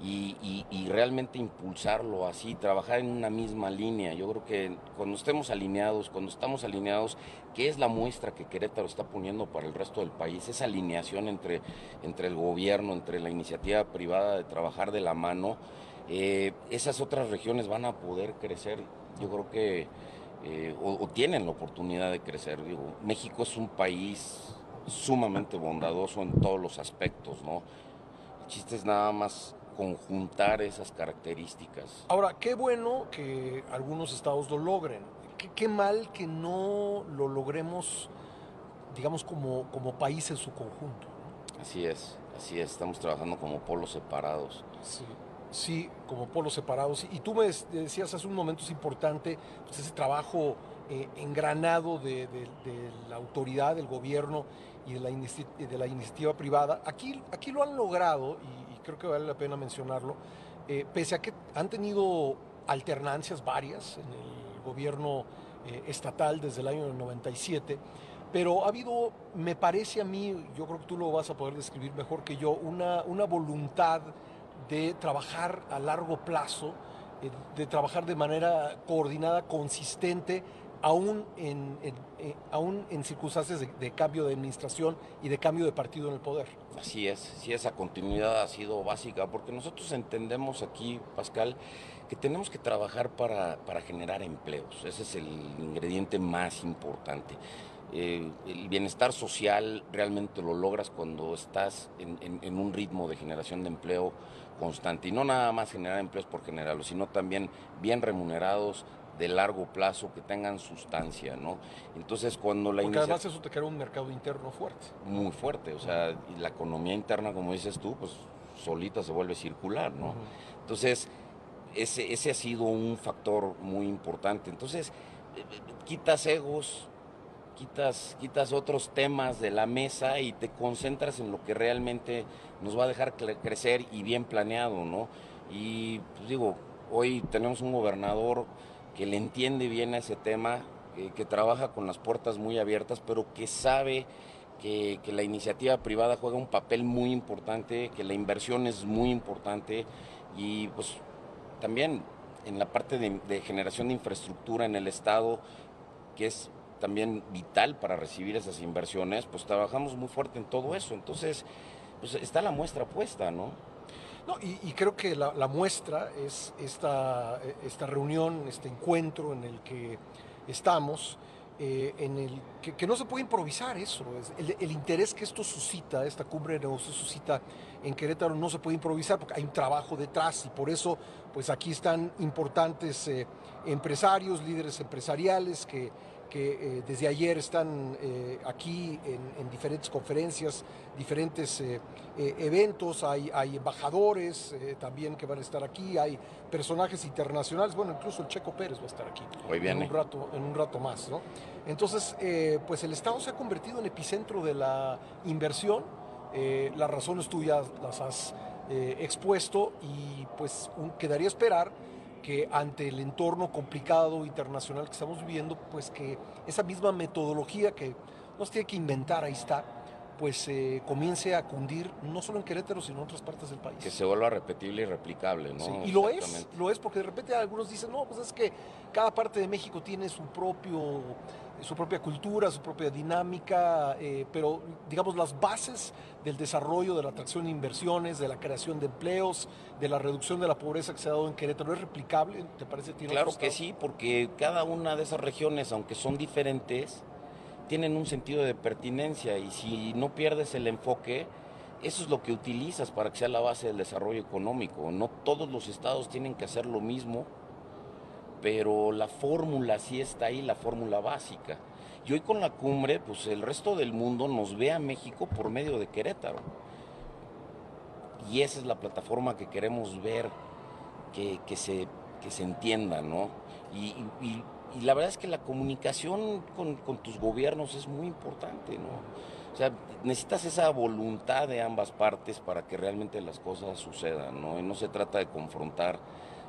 y, realmente impulsarlo así, trabajar en una misma línea. Yo creo que cuando estemos alineados, cuando estamos alineados, que es la muestra que Querétaro está poniendo para el resto del país, esa alineación entre, entre el gobierno, entre la iniciativa privada de trabajar de la mano, eh, esas otras regiones van a poder crecer. Yo creo que, eh, o, tienen la oportunidad de crecer. Digo, México es un país sumamente bondadoso en todos los aspectos, ¿no? El chiste es nada más conjuntar esas características.
Ahora, qué bueno que algunos estados lo logren. Qué, mal que no lo logremos, digamos, como, como país en su conjunto.
Así es, así es. Estamos trabajando como polos separados.
Sí. Sí, como polos separados. Y tú me decías hace un momento es importante pues, ese trabajo eh, engranado de, la autoridad, del gobierno y de la, de la iniciativa privada. Aquí, aquí lo han logrado, y, creo que vale la pena mencionarlo, eh, pese a que han tenido alternancias varias en el gobierno eh, estatal desde el año 97, pero ha habido, me parece a mí, yo creo que tú lo vas a poder describir mejor que yo, una, una voluntad de trabajar a largo plazo, eh, de trabajar de manera coordinada, consistente, aún en, aún en circunstancias de, de, cambio de administración y de cambio de partido en el poder.
Así es, sí, esa continuidad ha sido básica, porque nosotros entendemos aquí, Pascal, que tenemos que trabajar para, para generar empleos. Ese es el ingrediente más importante. Eh, el bienestar social realmente lo logras cuando estás en, en, un ritmo de generación de empleo constante. Y no nada más generar empleos por generarlos, sino también bien remunerados, de largo plazo, que tengan sustancia, ¿no? Entonces, cuando la
Porque además eso te crea un mercado interno fuerte.
Muy fuerte, o sea, y la economía interna, como dices tú, pues solita se vuelve circular, ¿no? Entonces, ese, ese ha sido un factor muy importante. Entonces, eh, quitas egos, quitas, quitas otros temas de la mesa y te concentras en lo que realmente nos va a dejar crecer y bien planeado, ¿no? Y pues digo, hoy tenemos un gobernador que le entiende bien a ese tema, que trabaja con las puertas muy abiertas, pero que sabe que, la iniciativa privada juega un papel muy importante, que la inversión es muy importante y pues también en la parte de, generación de infraestructura en el Estado, que es también vital para recibir esas inversiones, pues trabajamos muy fuerte en todo eso. Entonces, pues está la muestra puesta, ¿no?
No, y, creo que la, muestra es esta, esta reunión, este encuentro en el que estamos, eh, en el que, no se puede improvisar eso. El, interés que esto suscita, esta cumbre de negocios suscita en Querétaro, no se puede improvisar porque hay un trabajo detrás y por eso pues aquí están importantes eh, empresarios, líderes empresariales que que eh, desde ayer están eh, aquí en, diferentes conferencias, diferentes eh, eventos, hay, hay embajadores también que van a estar aquí, hay personajes internacionales, bueno, incluso el Checo Pérez va a estar aquí en un rato, en un rato más, ¿no? Entonces, pues el Estado se ha convertido en epicentro de la inversión, las razones tuyas las has expuesto y pues quedaría esperar que ante el entorno complicado internacional que estamos viviendo, pues que esa misma metodología que no se tiene que inventar, ahí está, pues eh, comience a cundir no solo en Querétaro, sino en otras partes del país.
Que se vuelva repetible y replicable, ¿no?
y lo es, lo es, porque de repente algunos dicen, no, pues es que cada parte de México tiene su propio su propia cultura, su propia dinámica, eh, pero digamos las bases del desarrollo, de la atracción de inversiones, de la creación de empleos, de la reducción de la pobreza que se ha dado en Querétaro, ¿es replicable? ¿Te parece?
claro que sí, porque cada una de esas regiones, aunque son diferentes, tienen un sentido de pertinencia y si no pierdes el enfoque, eso es lo que utilizas para que sea la base del desarrollo económico. No todos los estados tienen que hacer lo mismo, pero la fórmula sí está ahí, la fórmula básica. Y hoy con la cumbre, pues el resto del mundo nos ve a México por medio de Querétaro. Y esa es la plataforma que queremos ver, que, que se, que se entienda, ¿no? Y, y- y la verdad es que la comunicación con, con tus gobiernos es muy importante, ¿no? O sea, necesitas esa voluntad de ambas partes para que realmente las cosas sucedan, ¿no? Y no se trata de confrontar,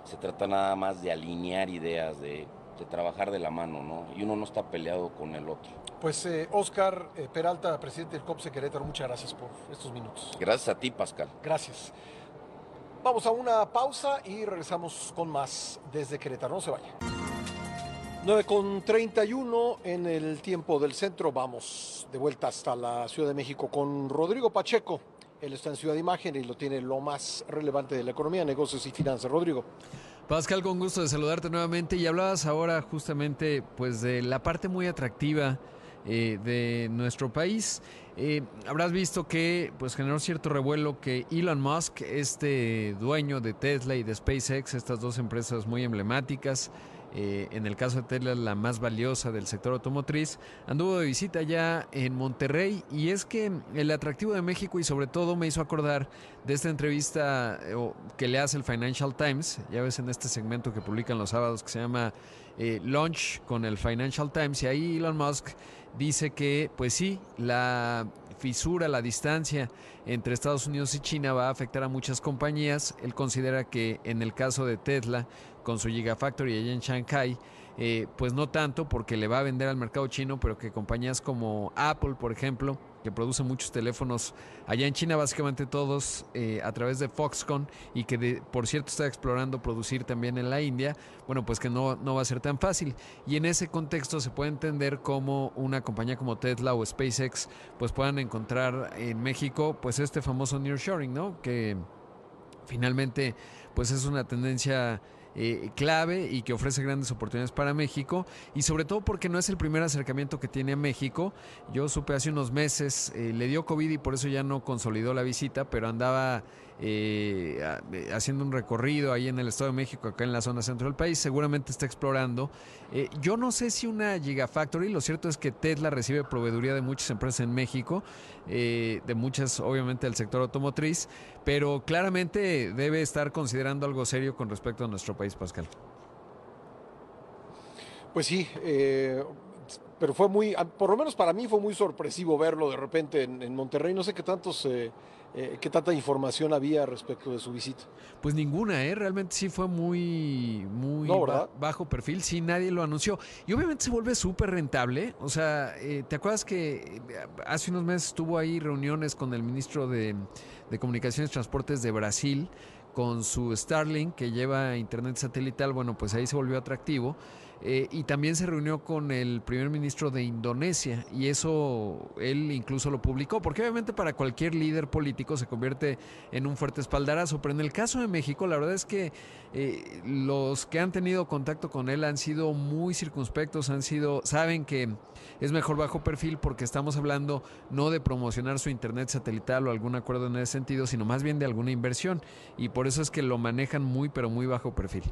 se trata nada más de alinear ideas, de, de trabajar de la mano, ¿no? Y uno no está peleado con el otro.
Pues eh, Oscar eh, Peralta, presidente del COPSE Querétaro, muchas gracias por estos minutos.
Gracias a ti, Pascal.
Gracias. Vamos a una pausa y regresamos con más desde Querétaro. No se vaya. 9 con 31 en el tiempo del centro. Vamos de vuelta hasta la Ciudad de México con Rodrigo Pacheco. Él está en Ciudad de Imagen y lo tiene lo más relevante de la economía, negocios y finanzas. Rodrigo.
Pascal, con gusto de saludarte nuevamente y hablabas ahora justamente pues de la parte muy atractiva eh, de nuestro país. Eh, habrás visto que pues generó cierto revuelo que Elon Musk, este dueño de Tesla y de SpaceX, estas dos empresas muy emblemáticas, eh, en el caso de Tesla la más valiosa del sector automotriz, anduvo de visita ya en Monterrey y es que el atractivo de México y sobre todo me hizo acordar de esta entrevista eh, que le hace el Financial Times, ya ves en este segmento que publican los sábados que se llama eh, Launch con el Financial Times y ahí Elon Musk dice que pues sí, la fisura, la distancia entre Estados Unidos y China va a afectar a muchas compañías. Él considera que en el caso de Tesla, con su Gigafactory allá en Shanghai, eh, pues no tanto porque le va a vender al mercado chino, pero que compañías como Apple, por ejemplo, que produce muchos teléfonos allá en China, básicamente todos eh, a través de Foxconn y que por cierto está explorando producir también en la India, bueno, pues que no, no va a ser tan fácil. Y en ese contexto se puede entender cómo una compañía como Tesla o SpaceX pues puedan encontrar en México pues este famoso nearshoring, ¿no? Que finalmente pues es una tendencia eh, clave y que ofrece grandes oportunidades para México y sobre todo porque no es el primer acercamiento que tiene a México. Yo supe hace unos meses, eh, le dio COVID y por eso ya no consolidó la visita, pero andaba eh, eh, haciendo un recorrido ahí en el Estado de México, acá en la zona centro del país, seguramente está explorando. Eh, yo no sé si una Gigafactory, lo cierto es que Tesla recibe proveeduría de muchas empresas en México, eh, de muchas obviamente del sector automotriz, pero claramente debe estar considerando algo serio con respecto a nuestro país, Pascal.
Pues sí, pero fue muy, por lo menos para mí fue muy sorpresivo verlo de repente en, en Monterrey. No sé qué tantos, eh, qué tanta información había respecto de su visita.
Pues ninguna, ¿eh? Realmente sí fue muy, muy
No,
ba-
¿verdad?
bajo perfil, sí, nadie lo anunció. Y obviamente se vuelve súper rentable. O sea, eh, ¿te acuerdas que eh, hace unos meses tuvo ahí reuniones con el ministro de, de Comunicaciones y Transportes de Brasil? con su Starlink que lleva internet satelital, bueno, pues ahí se volvió atractivo. Eh, y también se reunió con el primer ministro de Indonesia y eso él incluso lo publicó, porque obviamente para cualquier líder político se convierte en un fuerte espaldarazo, pero en el caso de México la verdad es que eh, los que han tenido contacto con él han sido muy circunspectos, han sido, saben que es mejor bajo perfil porque estamos hablando no de promocionar su internet satelital o algún acuerdo en ese sentido, sino más bien de alguna inversión y por eso es que lo manejan muy pero muy bajo perfil.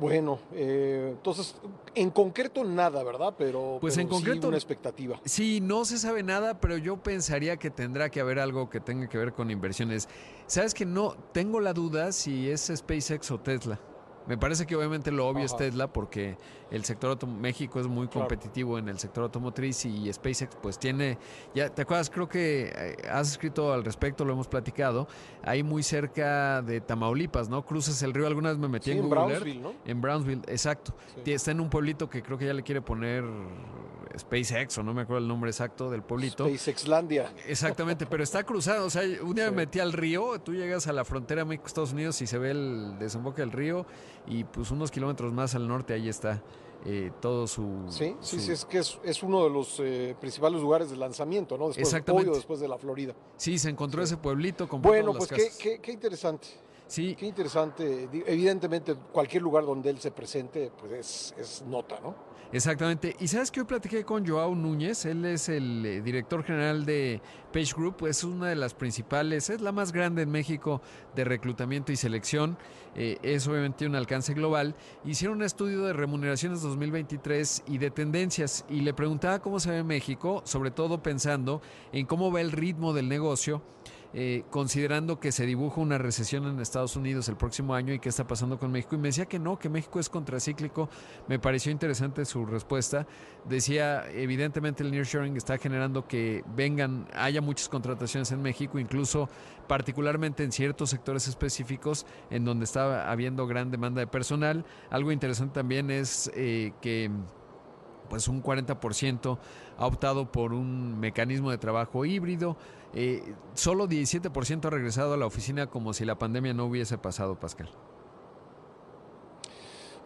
Bueno, eh, entonces, en concreto nada, ¿verdad? Pero,
Pues
pero
en concreto-
sí una expectativa.
Sí, no se sabe nada, pero yo pensaría que tendrá que haber algo que tenga que ver con inversiones. Sabes que no, tengo la duda si es SpaceX o Tesla. Me parece que obviamente lo obvio es. Tesla porque el sector México es muy
Claro.
competitivo en el sector automotriz y SpaceX pues tiene, ya te acuerdas, creo que eh, has escrito al respecto, lo hemos platicado, ahí muy cerca de Tamaulipas, ¿no? Cruzas el río, alguna vez me metí
Sí,
en
en
Google Earth.
Brownsville, ¿no?
En Brownsville, exacto.
Sí.
Está en un pueblito que creo que ya le quiere poner SpaceX o no me acuerdo el nombre exacto del pueblito.
SpaceXlandia.
Exactamente, pero está cruzado. O sea, un día
Sí.
me metí al río, tú llegas a la frontera México-Estados Unidos y se ve el desemboque del río y pues unos kilómetros más al norte ahí está eh, todo su...
Sí, sí,
su-
sí, es que es, es uno de los eh, principales lugares de lanzamiento, ¿no? Después
Exactamente.
Pollo, después de la Florida.
Sí, se encontró ese pueblito con
Bueno, pues qué, qué, qué interesante.
Sí.
Qué interesante. Evidentemente, cualquier lugar donde él se presente, pues es, es nota, ¿no?
Exactamente. Y sabes que hoy platiqué con Joao Núñez, él es el eh, director general de Page Group, es una de las principales, es la más grande en México de reclutamiento y selección, eh, es obviamente un alcance global. Hicieron un estudio de remuneraciones 2023 y de tendencias y le preguntaba cómo se ve México, sobre todo pensando en cómo va el ritmo del negocio eh, considerando que se dibuja una recesión en Estados Unidos el próximo año y qué está pasando con México. Y me decía que no, que México es contracíclico. Me pareció interesante su respuesta. Decía, evidentemente el nearshoring está generando que vengan, haya muchas contrataciones en México, incluso particularmente en ciertos sectores específicos en donde está habiendo gran demanda de personal. Algo interesante también es eh, que pues un 40% ha optado por un mecanismo de trabajo híbrido. Eh, solo 17% ha regresado a la oficina como si la pandemia no hubiese pasado, Pascal.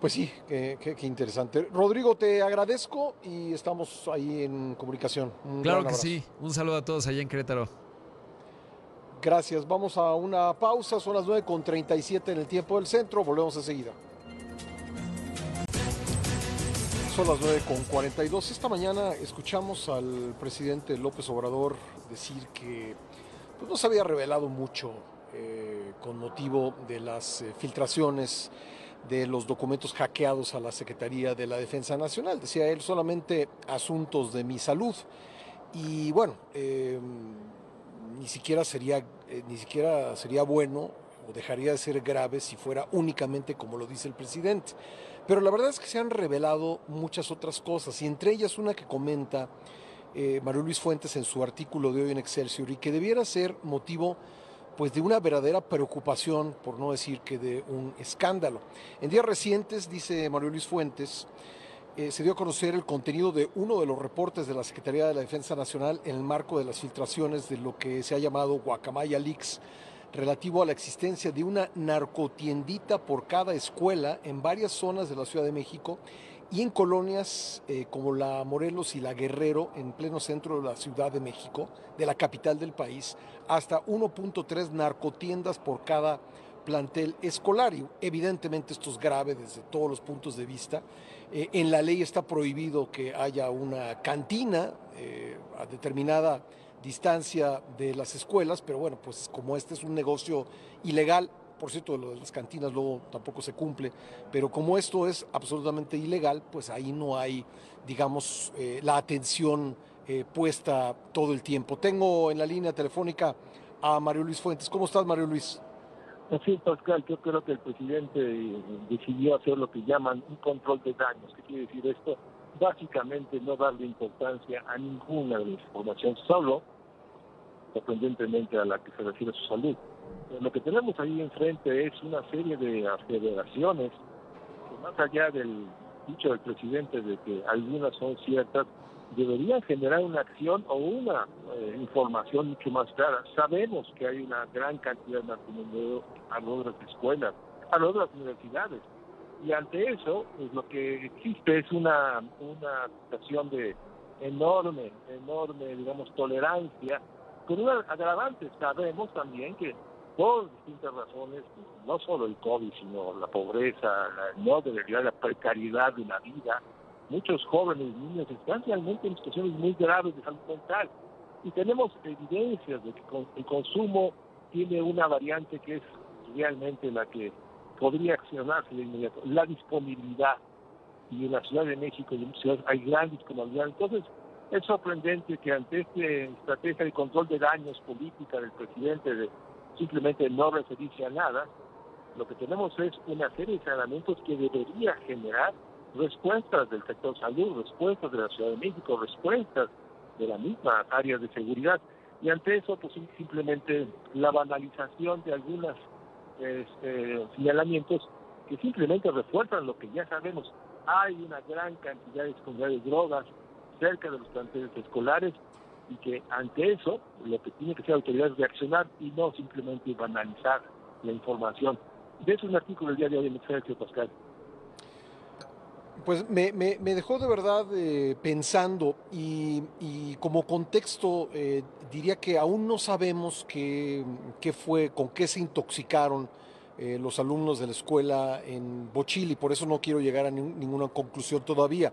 Pues sí, qué, interesante. Rodrigo, te agradezco y estamos ahí en comunicación.
claro que sí. Un saludo a todos allá en Querétaro.
Gracias. Vamos a una pausa. Son las 9.37 en el tiempo del centro. Volvemos enseguida. Son las 9.42. Esta mañana escuchamos al presidente López Obrador decir que pues, no se había revelado mucho eh, con motivo de las eh, filtraciones de los documentos hackeados a la Secretaría de la Defensa Nacional. Decía él solamente asuntos de mi salud. Y bueno, em, ni siquiera sería, eh, ni siquiera sería bueno o dejaría de ser grave si fuera únicamente como lo dice el presidente. Pero la verdad es que se han revelado muchas otras cosas, y entre ellas una que comenta eh, Mario Luis Fuentes en su artículo de hoy en Excelsior, y que debiera ser motivo pues de una verdadera preocupación, por no decir que de un escándalo. En días recientes, dice Mario Luis Fuentes, eh, se dio a conocer el contenido de uno de los reportes de la Secretaría de la Defensa Nacional en el marco de las filtraciones de lo que se ha llamado Guacamaya Leaks, relativo a la existencia de una narcotiendita por cada escuela en varias zonas de la Ciudad de México y en colonias eh, como la Morelos y la Guerrero, en pleno centro de la Ciudad de México, de la capital del país, hasta 1.3 narcotiendas por cada plantel escolar. Y evidentemente esto es grave desde todos los puntos de vista. Eh, en la ley está prohibido que haya una cantina eh, a determinada distancia de las escuelas, pero bueno, pues como este es un negocio ilegal, por cierto, lo de las cantinas luego tampoco se cumple, pero como esto es absolutamente ilegal, pues ahí no hay, digamos, eh, la atención eh, puesta todo el tiempo. Tengo en la línea telefónica a Mario Luis Fuentes. ¿Cómo estás, Mario Luis?
Sí, Pascal, yo creo que el presidente decidió hacer lo que llaman un control de daños. ¿Qué quiere decir esto? Básicamente no darle importancia a ninguna de las informaciones, solo sorprendentemente a la que se refiere su salud. Lo que tenemos ahí enfrente es una serie de aseveraciones que más allá del dicho del presidente de que algunas son ciertas, deberían generar una acción o una eh, información mucho más clara. Sabemos que hay una gran cantidad de narcomenudeo a las escuelas, a las universidades. Y ante eso, pues lo que existe es una, una situación de enorme, enorme, digamos, tolerancia con un agravante, sabemos también que por distintas razones, no solo el COVID, sino la pobreza, la no debería la precariedad de la vida, muchos jóvenes niños están realmente en situaciones muy graves de salud mental. Y tenemos evidencias de que el consumo tiene una variante que es realmente la que podría accionarse de inmediato, la disponibilidad. Y en la Ciudad de México en ciudades hay gran disponibilidad. Entonces, es sorprendente que ante esta estrategia de control de daños política del presidente de simplemente no referirse a nada, lo que tenemos es una serie de señalamientos que debería generar respuestas del sector salud, respuestas de la Ciudad de México, respuestas de la misma área de seguridad. Y ante eso, pues simplemente la banalización de algunos este, señalamientos que simplemente refuerzan lo que ya sabemos. Hay una gran cantidad de de drogas, cerca de los planteles escolares y que ante eso lo que tiene que ser la autoridad es reaccionar y no simplemente banalizar la información. De eso es un artículo del diario de Excelsior, Pascal.
Pues me, me, dejó de verdad eh, pensando y, como contexto eh, diría que aún no sabemos qué, fue, con qué se intoxicaron eh, los alumnos de la escuela en Bochil y por eso no quiero llegar a ninguna conclusión todavía.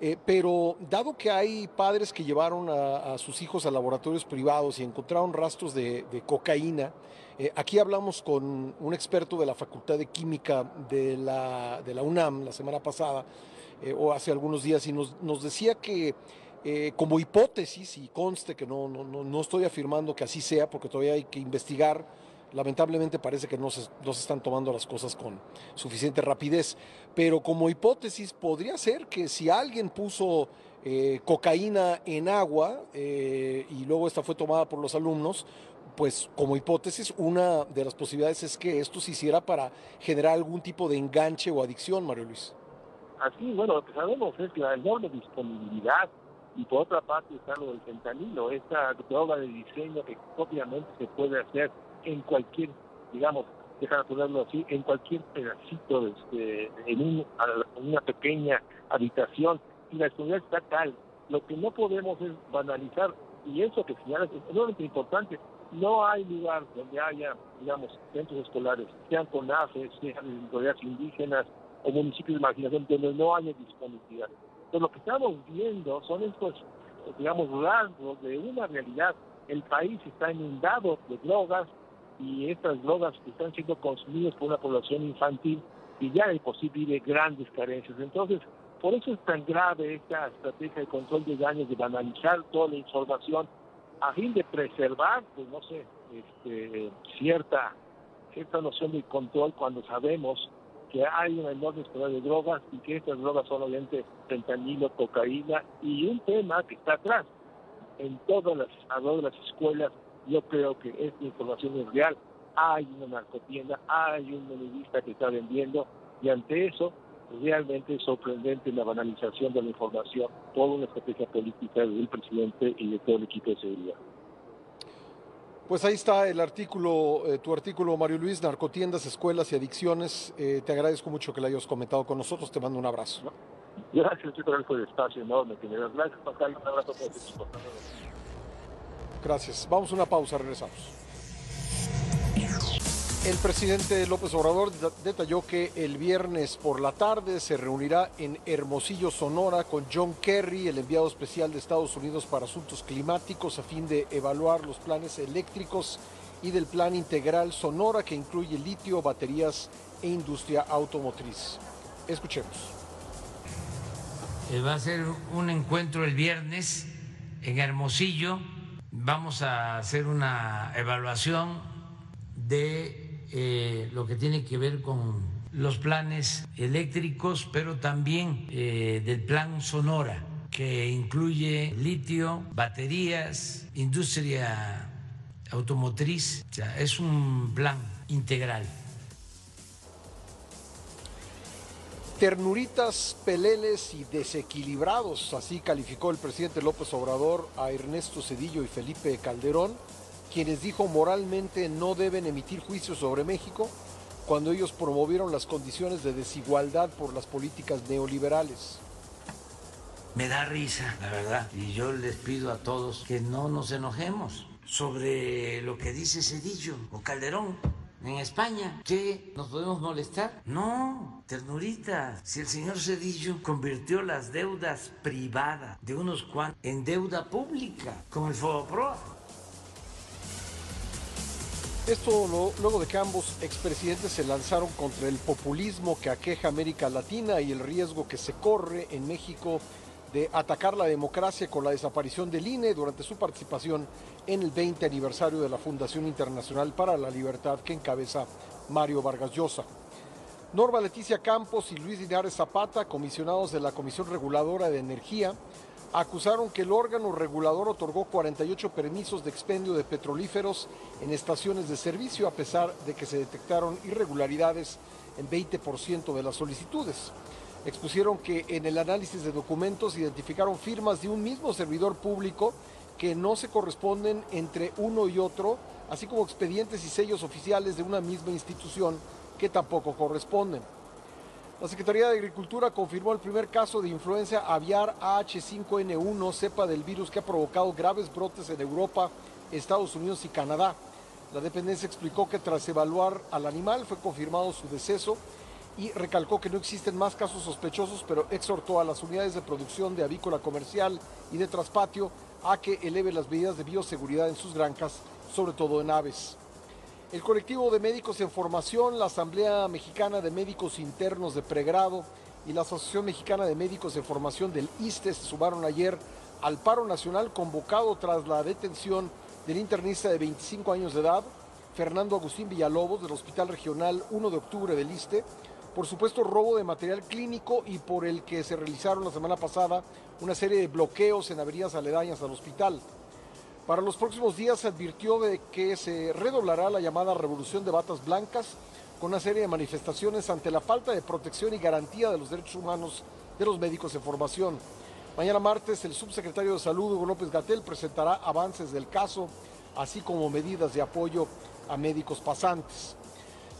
Eh, pero dado que hay padres que llevaron a, sus hijos a laboratorios privados y encontraron rastros de, cocaína, eh, aquí hablamos con un experto de la Facultad de Química de la, de la UNAM la semana pasada, eh, o hace algunos días, y nos, nos decía que como hipótesis, y conste que no, no, no, estoy afirmando que así sea, porque todavía hay que investigar, lamentablemente parece que no se, no se, están tomando las cosas con suficiente rapidez, pero como hipótesis podría ser que si alguien puso eh, cocaína en agua eh, y luego esta fue tomada por los alumnos, pues como hipótesis una de las posibilidades es que esto se hiciera para generar algún tipo de enganche o adicción, Mario Luis.
Así, bueno, lo que sabemos es la enorme disponibilidad y por otra parte está lo del fentanilo, esta droga de diseño que obviamente se puede hacer en cualquier, digamos, dejar ponerlo así, en cualquier pedacito, este, en, una pequeña habitación, y la seguridad está tal. Lo que no podemos es banalizar, y eso que señalas es enormemente importante, no hay lugar donde haya, digamos, centros escolares, sean con AFES, sean en autoridades indígenas o municipios de marginación, donde no haya disponibilidad. Entonces, lo que estamos viendo son estos, digamos, rasgos de una realidad. El país está inundado de drogas, y estas drogas están siendo consumidas por una población infantil y ya hay posible grandes carencias. Entonces, por eso es tan grave esta estrategia de control de daños, de banalizar toda la información, a fin de preservar, pues no sé, este, cierta, cierta noción de control cuando sabemos que hay una enorme escala de drogas y que estas drogas son obviamente fentanilo, cocaína y un tema que está atrás en todas las, todas las escuelas yo creo que esta información es real. Hay una narcotienda, hay un monedista que está vendiendo y ante eso realmente es sorprendente la banalización de la información, toda una estrategia política del presidente y de todo el equipo de seguridad.
Pues ahí está el artículo, eh, tu artículo, Mario Luis, Narcotiendas, Escuelas y Adicciones. Eh, te agradezco mucho que lo hayas comentado con nosotros. Te mando un abrazo.
Gracias, Chico, por el espacio enorme que me das. Gracias, Pascal. Un abrazo para equipo.
Gracias. Vamos a una pausa, regresamos. El presidente López Obrador detalló que el viernes por la tarde se reunirá en Hermosillo, Sonora, con John Kerry, el enviado especial de Estados Unidos para Asuntos Climáticos, a fin de evaluar los planes eléctricos y del plan integral Sonora que incluye litio, baterías e industria automotriz. Escuchemos.
Eh, va a ser un encuentro el viernes en Hermosillo Vamos a hacer una evaluación de eh, lo que tiene que ver con los planes eléctricos, pero también eh, del plan Sonora, que incluye litio, baterías, industria automotriz. O sea, es un plan integral.
Ternuritas, peleles y desequilibrados, así calificó el presidente López Obrador a Ernesto Cedillo y Felipe Calderón, quienes dijo moralmente no deben emitir juicios sobre México cuando ellos promovieron las condiciones de desigualdad por las políticas neoliberales.
Me da risa, la verdad, y yo les pido a todos que no nos enojemos sobre lo que dice Cedillo o Calderón en España. ¿Qué? ¿Nos podemos molestar? No, ternurita. Si el señor Cedillo convirtió las deudas privadas de unos cuantos en deuda pública, como el Pro.
Esto luego de que ambos expresidentes se lanzaron contra el populismo que aqueja América Latina y el riesgo que se corre en México de atacar la democracia con la desaparición del INE durante su participación en el 20 aniversario de la Fundación Internacional para la Libertad que encabeza Mario Vargas Llosa. Norma Leticia Campos y Luis Linares Zapata, comisionados de la Comisión Reguladora de Energía, acusaron que el órgano regulador otorgó 48 permisos de expendio de petrolíferos en estaciones de servicio a pesar de que se detectaron irregularidades en 20% de las solicitudes expusieron que en el análisis de documentos identificaron firmas de un mismo servidor público que no se corresponden entre uno y otro, así como expedientes y sellos oficiales de una misma institución que tampoco corresponden. La Secretaría de Agricultura confirmó el primer caso de influencia aviar H5N1, cepa del virus que ha provocado graves brotes en Europa, Estados Unidos y Canadá. La dependencia explicó que tras evaluar al animal fue confirmado su deceso y recalcó que no existen más casos sospechosos, pero exhortó a las unidades de producción de avícola comercial y de traspatio a que eleve las medidas de bioseguridad en sus granjas, sobre todo en aves. El colectivo de médicos en formación, la Asamblea Mexicana de Médicos Internos de Pregrado y la Asociación Mexicana de Médicos en Formación del ISTE se sumaron ayer al paro nacional convocado tras la detención del internista de 25 años de edad, Fernando Agustín Villalobos, del Hospital Regional 1 de Octubre del ISTE, por supuesto robo de material clínico y por el que se realizaron la semana pasada una serie de bloqueos en avenidas aledañas al hospital. Para los próximos días se advirtió de que se redoblará la llamada revolución de batas blancas con una serie de manifestaciones ante la falta de protección y garantía de los derechos humanos de los médicos en formación. Mañana martes el subsecretario de Salud, Hugo López Gatel, presentará avances del caso, así como medidas de apoyo a médicos pasantes.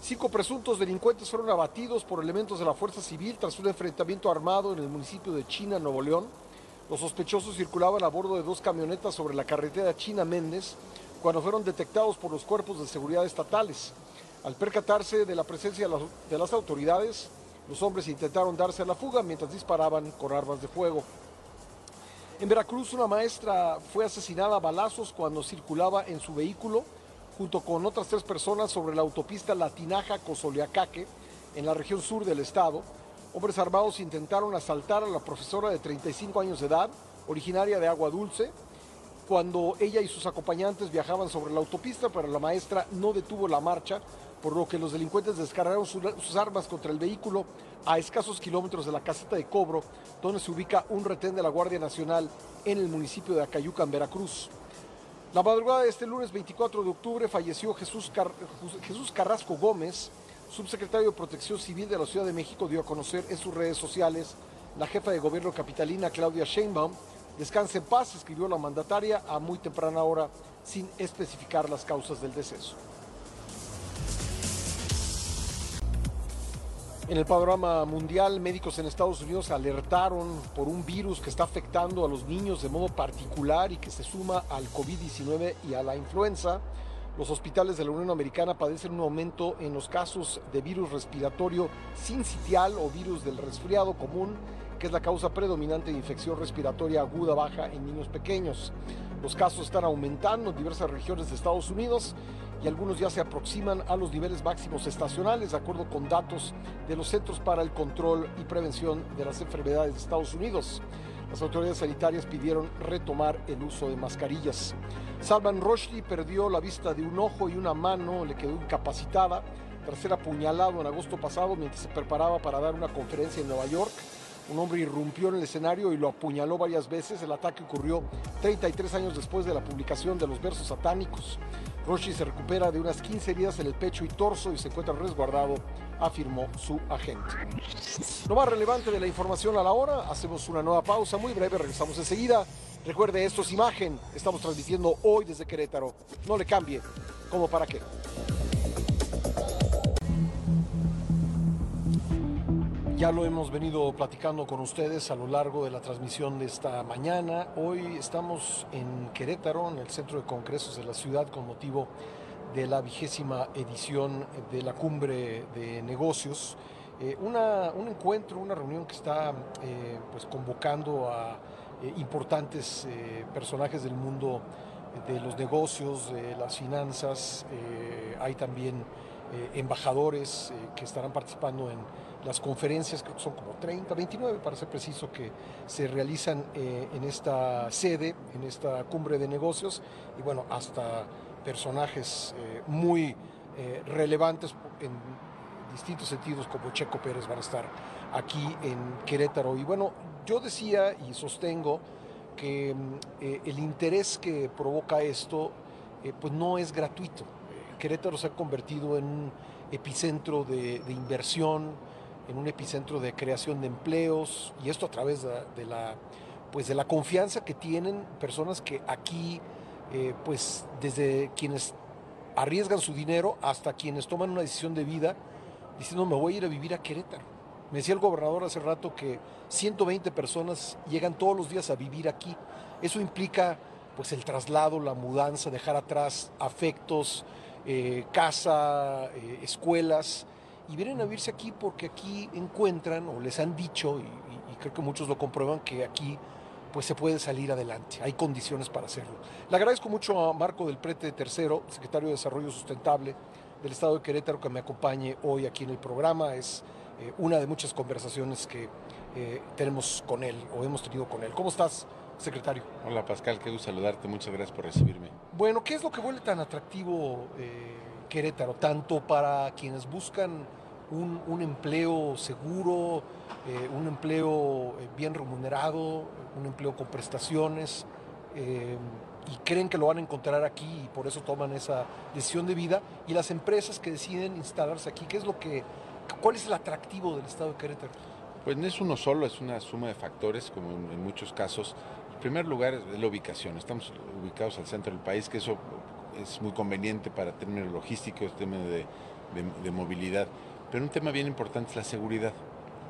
Cinco presuntos delincuentes fueron abatidos por elementos de la Fuerza Civil tras un enfrentamiento armado en el municipio de China, Nuevo León. Los sospechosos circulaban a bordo de dos camionetas sobre la carretera China-Méndez cuando fueron detectados por los cuerpos de seguridad estatales. Al percatarse de la presencia de las autoridades, los hombres intentaron darse a la fuga mientras disparaban con armas de fuego. En Veracruz, una maestra fue asesinada a balazos cuando circulaba en su vehículo junto con otras tres personas sobre la autopista Latinaja-Cosoleacaque, en la región sur del estado. Hombres armados intentaron asaltar a la profesora de 35 años de edad, originaria de Agua Dulce, cuando ella y sus acompañantes viajaban sobre la autopista, pero la maestra no detuvo la marcha, por lo que los delincuentes descargaron sus armas contra el vehículo a escasos kilómetros de la caseta de cobro, donde se ubica un retén de la Guardia Nacional en el municipio de Acayuca, en Veracruz. La madrugada de este lunes 24 de octubre falleció Jesús, Carrasco Gómez, subsecretario de Protección Civil de la Ciudad de México, dio a conocer en sus redes sociales la jefa de gobierno capitalina Claudia Sheinbaum. Descanse en paz, escribió la mandataria a muy temprana hora sin especificar las causas del deceso. En el panorama mundial, médicos en Estados Unidos alertaron por un virus que está afectando a los niños de modo particular y que se suma al COVID-19 y a la influenza. Los hospitales de la Unión Americana padecen un aumento en los casos de virus respiratorio sincitial o virus del resfriado común, que es la causa predominante de infección respiratoria aguda baja en niños pequeños. Los casos están aumentando en diversas regiones de Estados Unidos y algunos ya se aproximan a los niveles máximos estacionales, de acuerdo con datos de los Centros para el Control y Prevención de las Enfermedades de Estados Unidos. Las autoridades sanitarias pidieron retomar el uso de mascarillas. Salman Rushdie perdió la vista de un ojo y una mano, le quedó incapacitada tras ser apuñalado en agosto pasado mientras se preparaba para dar una conferencia en Nueva York. Un hombre irrumpió en el escenario y lo apuñaló varias veces. El ataque ocurrió 33 años después de la publicación de los versos satánicos. Roshi se recupera de unas 15 heridas en el pecho y torso y se encuentra resguardado, afirmó su agente. Lo más relevante de la información a la hora, hacemos una nueva pausa muy breve, regresamos enseguida. Recuerde, esto es imagen, estamos transmitiendo hoy desde Querétaro. No le cambie, ¿cómo para qué? Ya lo hemos venido platicando con ustedes a lo largo de la transmisión de esta mañana. Hoy estamos en Querétaro, en el centro de congresos de la ciudad, con motivo de la vigésima edición de la cumbre de negocios. Eh, un encuentro, una reunión que está eh, pues convocando a eh, importantes personajes del mundo de los negocios, de las finanzas. hay también embajadores que estarán participando en las conferencias, que son como 30, 29 para ser preciso, que se realizan eh, en esta sede, en esta cumbre de negocios, y bueno, hasta personajes eh, muy eh, relevantes en distintos sentidos, como Checo Pérez, van a estar aquí en Querétaro. Y bueno, yo decía y sostengo que el interés que provoca esto, pues no es gratuito. Querétaro se ha convertido en un epicentro de inversión, en un epicentro de creación de empleos y esto a través de, la pues de la confianza que tienen personas que aquí eh, pues desde quienes arriesgan su dinero hasta quienes toman una decisión de vida diciendo me voy a ir a vivir a Querétaro. Me decía el gobernador hace rato que 120 personas llegan todos los días a vivir aquí. Eso implica pues el traslado, la mudanza, dejar atrás afectos, eh, casa, eh, escuelas y vienen a vivirse aquí porque aquí encuentran o les han dicho, y, y creo que muchos lo comprueban, que aquí pues se puede salir adelante, hay condiciones para hacerlo. Le agradezco mucho a Marco del Prete Tercero, secretario de Desarrollo Sustentable del Estado de Querétaro, que me acompañe hoy aquí en el programa. Es eh, una de muchas conversaciones que eh, tenemos con él o hemos tenido con él. ¿Cómo estás, secretario?
Hola Pascal, qué gusto saludarte, muchas gracias por recibirme.
Bueno, ¿qué es lo que vuelve tan atractivo eh, Querétaro, tanto para quienes buscan un, empleo seguro, eh, un empleo eh, bien remunerado, un empleo con prestaciones, eh, y creen que lo van a encontrar aquí y por eso toman esa decisión de vida, y las empresas que deciden instalarse aquí, ¿qué es lo que, ¿cuál es el atractivo del estado de Querétaro?
Pues no es uno solo, es una suma de factores, como en muchos casos. En primer lugar es la ubicación. Estamos ubicados al centro del país, que eso es muy conveniente para términos logísticos, términos de, de, movilidad. Pero un tema bien importante es la seguridad.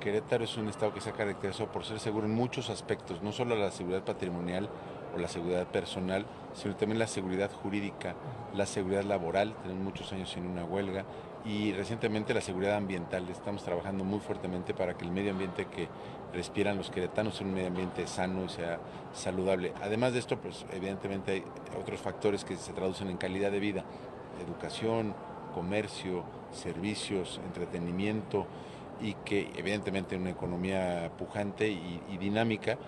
Querétaro es un estado que se ha caracterizado por ser seguro en muchos aspectos, no solo la seguridad patrimonial o la seguridad personal, sino también la seguridad jurídica, la seguridad laboral, tenemos muchos años sin una huelga, y recientemente la seguridad ambiental. Estamos trabajando muy fuertemente para que el medio ambiente que respiran los queretanos sea un medio ambiente sano y sea saludable. Además de esto, pues evidentemente hay otros factores que se traducen en calidad de vida, educación, comercio, servicios, entretenimiento y que evidentemente una economía pujante y, dinámica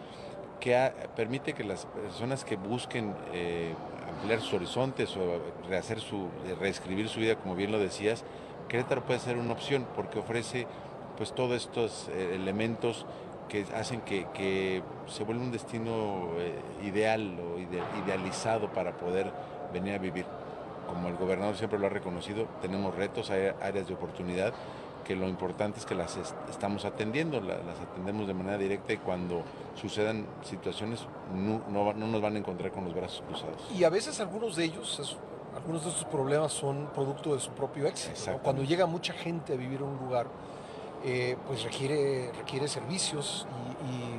que permite que las personas que busquen eh, ampliar sus horizontes o rehacer su, reescribir su vida, como bien lo decías, Querétaro puede ser una opción porque ofrece pues todos estos eh, elementos que hacen que, que, se vuelva un destino eh, ideal o ide, idealizado para poder venir a vivir. Como el gobernador siempre lo ha reconocido, tenemos retos, hay áreas de oportunidad que lo importante es que las est estamos atendiendo, la, las atendemos de manera directa y cuando sucedan situaciones no, no, no, nos van a encontrar con los brazos cruzados.
Y a veces algunos de ellos, es, algunos de estos problemas son producto de su propio éxito. ¿no? Cuando llega mucha gente a vivir en un lugar, eh, pues requiere, requiere servicios y,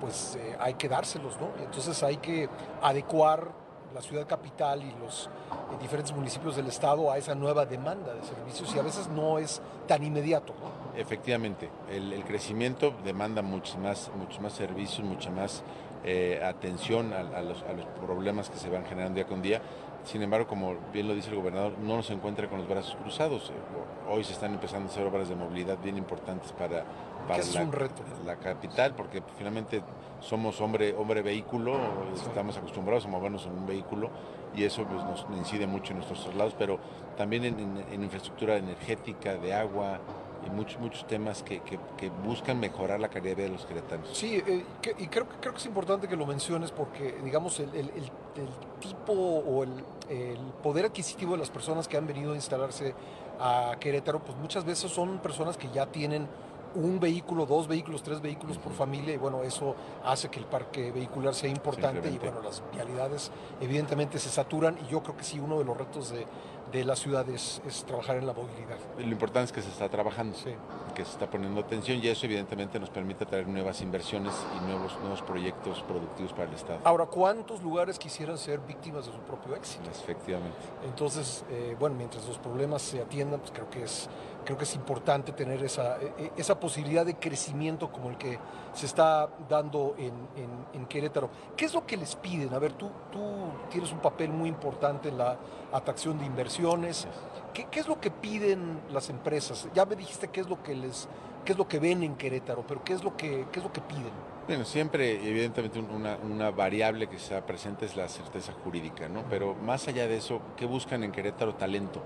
pues eh, hay que dárselos, ¿no? Entonces hay que adecuar la ciudad capital y los eh, diferentes municipios del estado a esa nueva demanda de servicios y a veces no es tan inmediato. ¿no?
Efectivamente, el, crecimiento demanda muchos más, más servicios, mucha más eh, atención a, a, los, a, los, problemas que se van generando día con día. Sin embargo, como bien lo dice el gobernador, no nos encuentra con los brazos cruzados. Hoy se están empezando a hacer obras de movilidad bien importantes para, para la,
un reto?
la capital, porque finalmente somos hombre, hombre vehículo, sí. estamos acostumbrados a movernos en un vehículo y eso pues, nos incide mucho en nuestros traslados, pero también en, en, en infraestructura energética, de agua, y muchos, muchos temas que, que, que, buscan mejorar la calidad de vida de los queretanos.
Sí, eh, que, y creo, creo que es importante que lo menciones porque, digamos, el, el, el tipo o el, poder adquisitivo de las personas que han venido a instalarse a Querétaro, pues muchas veces son personas que ya tienen un vehículo, dos vehículos, tres vehículos uh -huh. por familia y bueno, eso hace que el parque vehicular sea importante y bueno, las vialidades evidentemente se saturan y yo creo que sí, uno de los retos de, de la ciudad es, es, trabajar en la movilidad.
Lo importante es que se está trabajando, sí. que se está poniendo atención y eso evidentemente nos permite traer nuevas inversiones y nuevos, nuevos proyectos productivos para el Estado.
Ahora, ¿cuántos lugares quisieran ser víctimas de su propio éxito?
Efectivamente.
Entonces, eh, bueno, mientras los problemas se atiendan, pues creo que es creo que es importante tener esa, esa posibilidad de crecimiento como el que se está dando en, en, en, Querétaro. ¿Qué es lo que les piden? A ver, tú, tú tienes un papel muy importante en la atracción de inversiones. ¿Qué, ¿Qué, es lo que piden las empresas? Ya me dijiste qué es lo que les qué es lo que ven en Querétaro, pero qué es lo que, qué es lo que piden.
Bueno, siempre, evidentemente, una, una variable que está presente es la certeza jurídica, ¿no? Pero más allá de eso, ¿qué buscan en Querétaro? Talento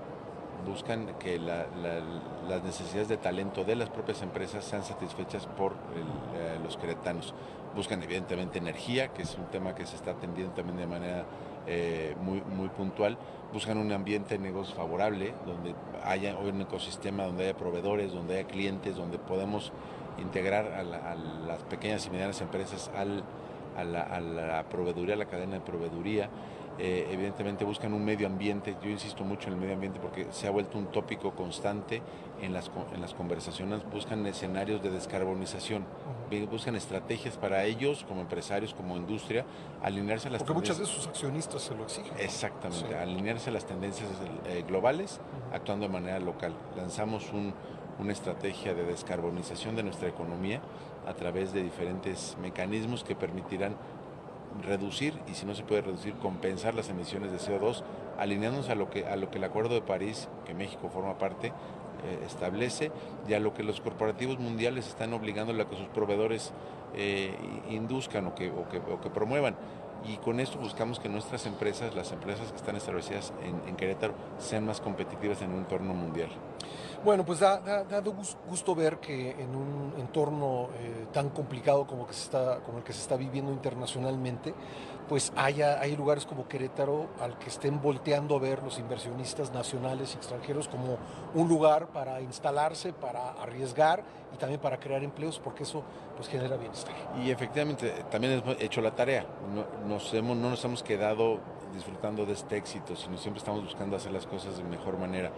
buscan que la, la, las necesidades de talento de las propias empresas sean satisfechas por eh, los queretanos. Buscan evidentemente energía, que es un tema que se está atendiendo también de manera eh, muy, muy puntual. Buscan un ambiente de negocio favorable, donde haya un ecosistema, donde haya proveedores, donde haya clientes, donde podemos integrar a, la, a las pequeñas y medianas empresas al, a la proveeduría, a la cadena de proveeduría eh, evidentemente buscan un medio ambiente, yo insisto mucho en el medio ambiente porque se ha vuelto un tópico constante en las, en las conversaciones, buscan escenarios de descarbonización, uh -huh. buscan estrategias para ellos como empresarios, como industria, alinearse a las
Porque muchas de sus accionistas se lo exigen.
Exactamente, sí. alinearse a las tendencias eh, globales, uh -huh. actuando de manera local. Lanzamos un, una estrategia de descarbonización de nuestra economía a través de diferentes mecanismos que permitirán reducir y si no se puede reducir compensar las emisiones de CO2 alineándonos a lo que a lo que el Acuerdo de París que México forma parte eh, establece y a lo que los corporativos mundiales están obligando a que sus proveedores eh, induzcan o que, o que, o que promuevan y con esto buscamos que nuestras empresas, las empresas que están establecidas en, Querétaro, sean más competitivas en un entorno mundial.
Bueno, pues da, dado gusto ver que en un entorno eh, tan complicado como, que se está, como el que se está viviendo internacionalmente, pues haya, hay lugares como Querétaro al que estén volteando a ver los inversionistas nacionales y extranjeros como un lugar para instalarse, para arriesgar y también para crear empleos, porque eso pues genera bienestar.
Y efectivamente, también hemos hecho la tarea, no nos, hemos, no nos hemos quedado disfrutando de este éxito, sino siempre estamos buscando hacer las cosas de mejor manera.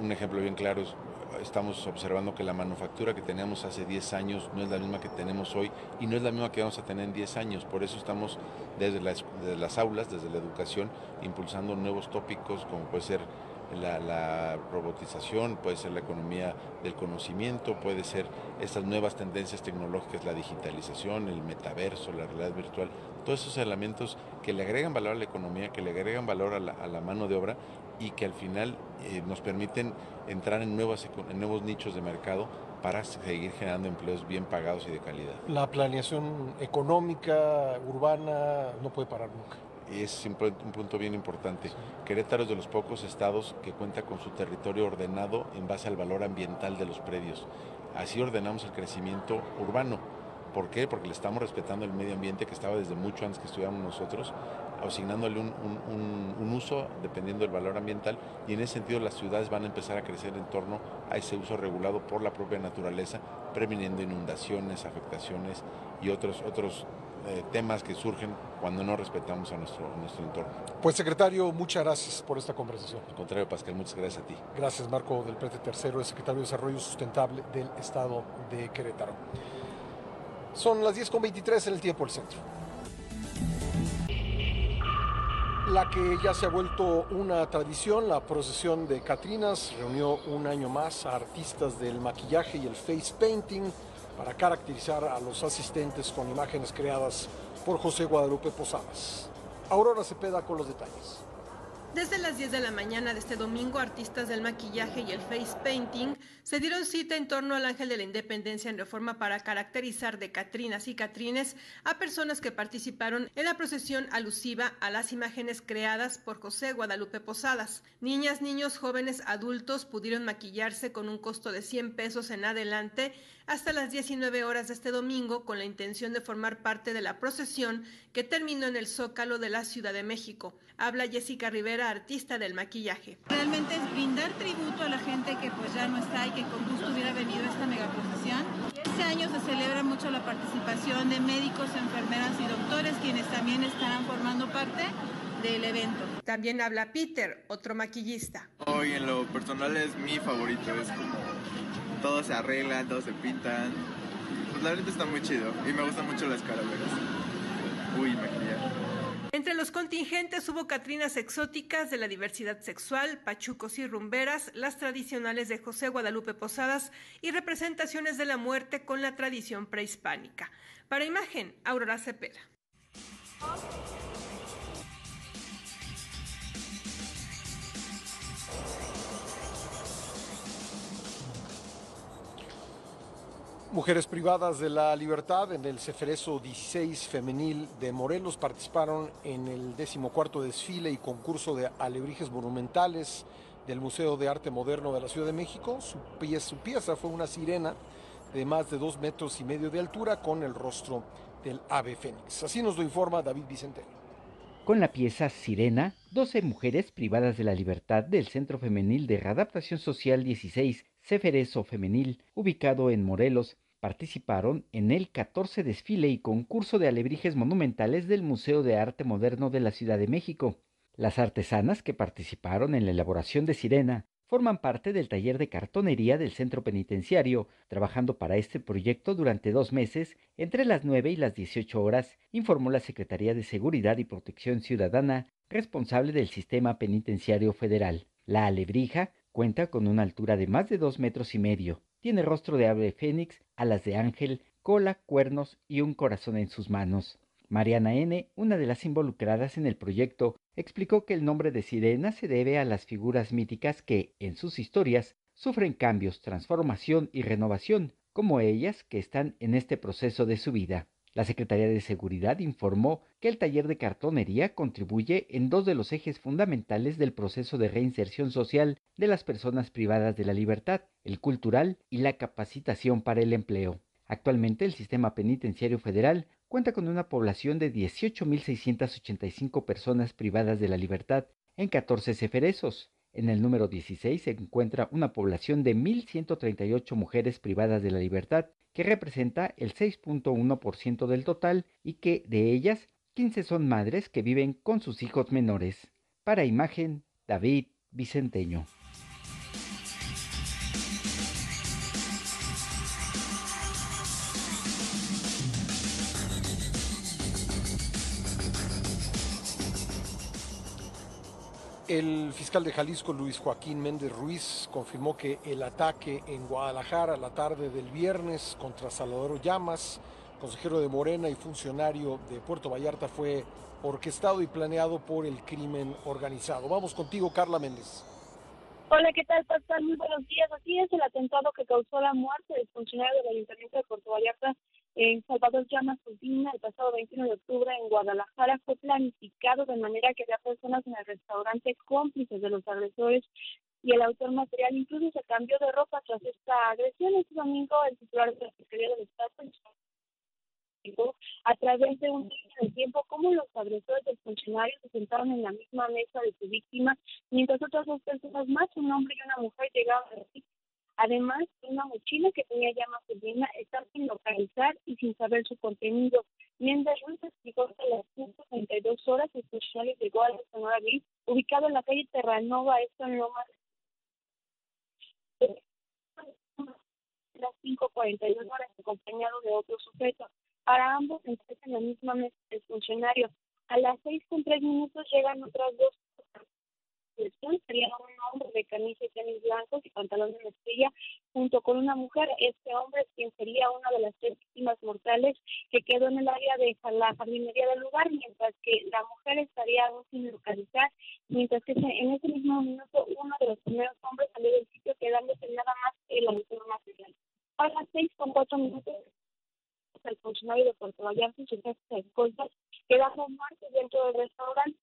Un ejemplo bien claro es, estamos observando que la manufactura que teníamos hace 10 años no es la misma que tenemos hoy y no es la misma que vamos a tener en 10 años. Por eso estamos desde las, desde las aulas, desde la educación, impulsando nuevos tópicos como puede ser la, robotización, puede ser la economía del conocimiento, puede ser estas nuevas tendencias tecnológicas, la digitalización, el metaverso, la realidad virtual, todos esos elementos que le agregan valor a la economía, que le agregan valor a la, mano de obra y que al final eh, nos permiten entrar en, nuevas, en nuevos nichos de mercado para seguir generando empleos bien pagados y de calidad.
La planeación económica, urbana, no puede parar nunca
y es un punto bien importante. Querétaro es de los pocos estados que cuenta con su territorio ordenado en base al valor ambiental de los predios. Así ordenamos el crecimiento urbano. ¿Por qué? Porque le estamos respetando el medio ambiente que estaba desde mucho antes que estudiáramos nosotros, asignándole un, un, uso dependiendo del valor ambiental y en ese sentido las ciudades van a empezar a crecer en torno a ese uso regulado por la propia naturaleza, previniendo inundaciones, afectaciones y otros, otros eh, temas que surgen cuando no respetamos a nuestro, nuestro entorno.
Pues secretario, muchas gracias por esta conversación.
Al contrario, Pascal, muchas gracias a ti.
Gracias, Marco del Prete Tercero, el secretario de Desarrollo Sustentable del Estado de Querétaro. Son las 10.23 en el tiempo del centro. La que ya se ha vuelto una tradición, la procesión de Catrinas, reunió un año más a artistas del maquillaje y el face painting para caracterizar a los asistentes con imágenes creadas por José Guadalupe Posadas. Aurora Cepeda con los detalles.
Desde las 10 de la mañana de este domingo, artistas del maquillaje y el face painting se dieron cita en torno al Ángel de la Independencia en reforma para caracterizar de Catrinas y Catrines a personas que participaron en la procesión alusiva a las imágenes creadas por José Guadalupe Posadas. Niñas, niños, jóvenes, adultos pudieron maquillarse con un costo de 100 pesos en adelante hasta las 19 horas de este domingo con la intención de formar parte de la procesión que terminó en el Zócalo de la Ciudad de México. Habla Jessica Rivera, artista del maquillaje.
Realmente es brindar tributo a la gente que pues ya no está y que con gusto hubiera venido a esta megaprocesión. Este año se celebra mucho la participación de médicos, enfermeras y doctores quienes también estarán formando parte del evento.
También habla Peter, otro maquillista.
Hoy en lo personal es mi favorito, es como todos se arreglan, todos se pintan. Pues la verdad está muy chido y me gustan mucho las calaveras. Uy, maquillaje.
Entre los contingentes hubo catrinas exóticas de la diversidad sexual, pachucos y rumberas, las tradicionales de José Guadalupe Posadas y representaciones de la muerte con la tradición prehispánica. Para imagen, Aurora Cepeda.
Mujeres privadas de la libertad en el Ceferezo 16 femenil de Morelos participaron en el decimocuarto desfile y concurso de alebrijes monumentales del Museo de Arte Moderno de la Ciudad de México. Su pieza, fue una sirena de más de dos metros y medio de altura con el rostro del ave fénix. Así nos lo informa David Vicente.
Con la pieza Sirena, 12 mujeres privadas de la libertad del Centro Femenil de Readaptación Social 16 Ceferezo Femenil, ubicado en Morelos, participaron en el 14 desfile y concurso de alebrijes monumentales del Museo de Arte Moderno de la Ciudad de México. Las artesanas que participaron en la elaboración de Sirena forman parte del taller de cartonería del centro penitenciario, trabajando para este proyecto durante dos meses, entre las 9 y las 18 horas, informó la Secretaría de Seguridad y Protección Ciudadana, responsable del sistema penitenciario federal. La alebrija Cuenta con una altura de más de dos metros y medio. Tiene rostro de ave fénix, alas de ángel, cola, cuernos y un corazón en sus manos. Mariana N., una de las involucradas en el proyecto, explicó que el nombre de Sirena se debe a las figuras míticas que, en sus historias, sufren cambios, transformación y renovación, como ellas que están en este proceso de su vida. La Secretaría de Seguridad informó que el taller de cartonería contribuye en dos de los ejes fundamentales del proceso de reinserción social de las personas privadas de la libertad, el cultural y la capacitación para el empleo. Actualmente el sistema penitenciario federal cuenta con una población de 18.685 personas privadas de la libertad en 14 ceferesos. En el número 16 se encuentra una población de 1.138 mujeres privadas de la libertad, que representa el 6.1% del total y que de ellas 15 son madres que viven con sus hijos menores. Para imagen, David Vicenteño.
El fiscal de Jalisco, Luis Joaquín Méndez Ruiz, confirmó que el ataque en Guadalajara la tarde del viernes contra Salvador Llamas, consejero de Morena y funcionario de Puerto Vallarta, fue orquestado y planeado por el crimen organizado. Vamos contigo, Carla Méndez.
Hola, ¿qué tal, Pascal? Muy buenos días. Así es, el atentado que causó la muerte del funcionario del Ayuntamiento de Puerto Vallarta en Salvador Llamas Urbina el pasado 21 de octubre en Guadalajara fue planificado de manera que había personas en el restaurante cómplices de los agresores y el autor material incluso se cambió de ropa tras esta agresión. Este domingo el titular de la Secretaría del Estado a través de un de tiempo cómo los agresores del funcionario se sentaron en la misma mesa de su víctima mientras otras dos personas más, un hombre y una mujer, llegaban a la Además, una mochila que tenía llamas de está sin localizar y sin saber su contenido. Mientras Ruiz explicó que a las 5.32 horas el funcionario llegó a la Sonora Gris, ubicado en la calle Terranova, esto en Loma. Las 5.42 horas, acompañado de otro sujeto. Para ambos se en la misma mesa del funcionario. A las 6.3 minutos llegan otras dos sería un hombre de camisa y tenis blancos y pantalón de mezclilla junto con una mujer. Este hombre quien sería una de las tres víctimas mortales que quedó en el área de la jardinería del lugar, mientras que la mujer estaría aún sin localizar, mientras que en ese mismo minuto uno de los primeros hombres salió del sitio quedándose nada más el autor material. A las seis con cuatro minutos el funcionario de Puerto Vallarta y su jefe de quedaron muertos dentro del restaurante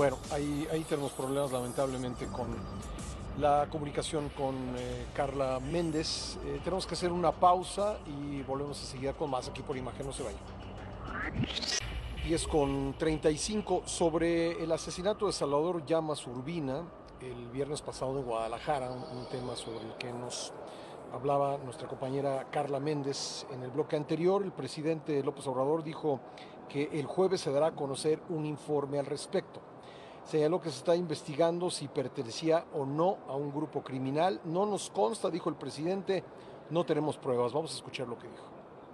Bueno, ahí, ahí tenemos problemas lamentablemente con la comunicación con eh, Carla Méndez. Eh, tenemos que hacer una pausa y volvemos a seguir con más aquí por imagen, no se vaya. Y es con 35 sobre el asesinato de Salvador Llamas Urbina el viernes pasado en Guadalajara, un tema sobre el que nos hablaba nuestra compañera Carla Méndez en el bloque anterior. El presidente López Obrador dijo que el jueves se dará a conocer un informe al respecto. Señaló que se está investigando si pertenecía o no a un grupo criminal. No nos consta, dijo el presidente, no tenemos pruebas. Vamos a escuchar lo que dijo.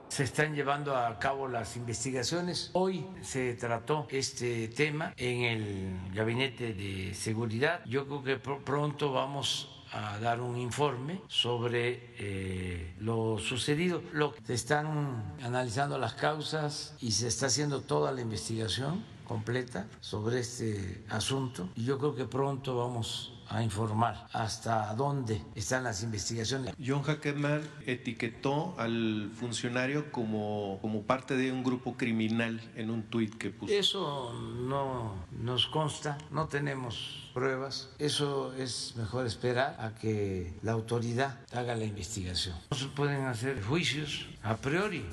Se están llevando a cabo las investigaciones. Hoy se trató este tema en el Gabinete de Seguridad. Yo creo que pronto vamos a dar un informe sobre eh, lo sucedido. Lo, se están analizando las causas y se está haciendo toda la investigación completa sobre este asunto y yo creo que pronto vamos a informar hasta dónde están las investigaciones.
John Hackerman etiquetó al funcionario como, como parte de un grupo criminal en un tuit que puso.
Eso no nos consta, no tenemos pruebas. Eso es mejor esperar a que la autoridad haga la investigación. No se pueden hacer juicios a priori.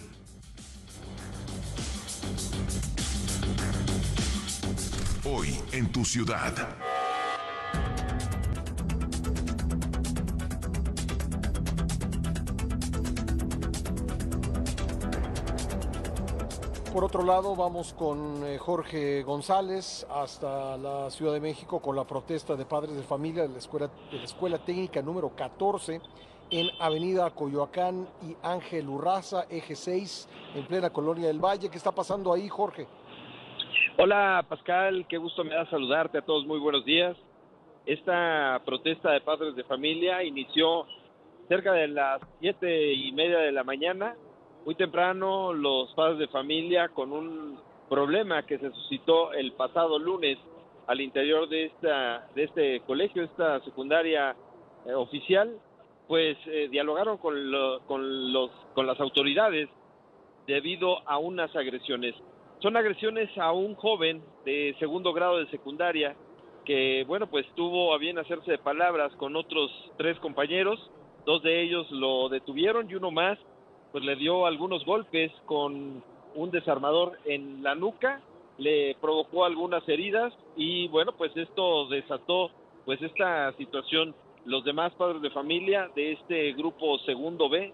Hoy en tu ciudad.
Por otro lado, vamos con eh, Jorge González hasta la Ciudad de México con la protesta de padres de familia de la Escuela, de la escuela Técnica número 14 en Avenida Coyoacán y Ángel Urraza, eje 6, en plena Colonia del Valle. ¿Qué está pasando ahí, Jorge?
Hola Pascal, qué gusto me da saludarte a todos, muy buenos días. Esta protesta de padres de familia inició cerca de las siete y media de la mañana. Muy temprano los padres de familia con un problema que se suscitó el pasado lunes al interior de esta de este colegio, esta secundaria eh, oficial, pues eh, dialogaron con, con los con las autoridades debido a unas agresiones. Son agresiones a un joven de segundo grado de secundaria que, bueno, pues tuvo a bien hacerse de palabras con otros tres compañeros. Dos de ellos lo detuvieron y uno más, pues le dio algunos golpes con un desarmador en la nuca, le provocó algunas heridas y, bueno, pues esto desató, pues esta situación. Los demás padres de familia de este grupo segundo B,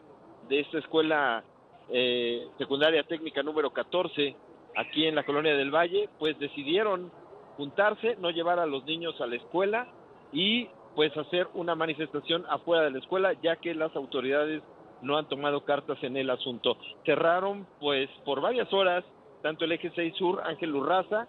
de esta escuela eh, secundaria técnica número 14 aquí en la colonia del Valle, pues decidieron juntarse, no llevar a los niños a la escuela y pues hacer una manifestación afuera de la escuela, ya que las autoridades no han tomado cartas en el asunto. Cerraron pues por varias horas tanto el eje 6 sur Ángel Urraza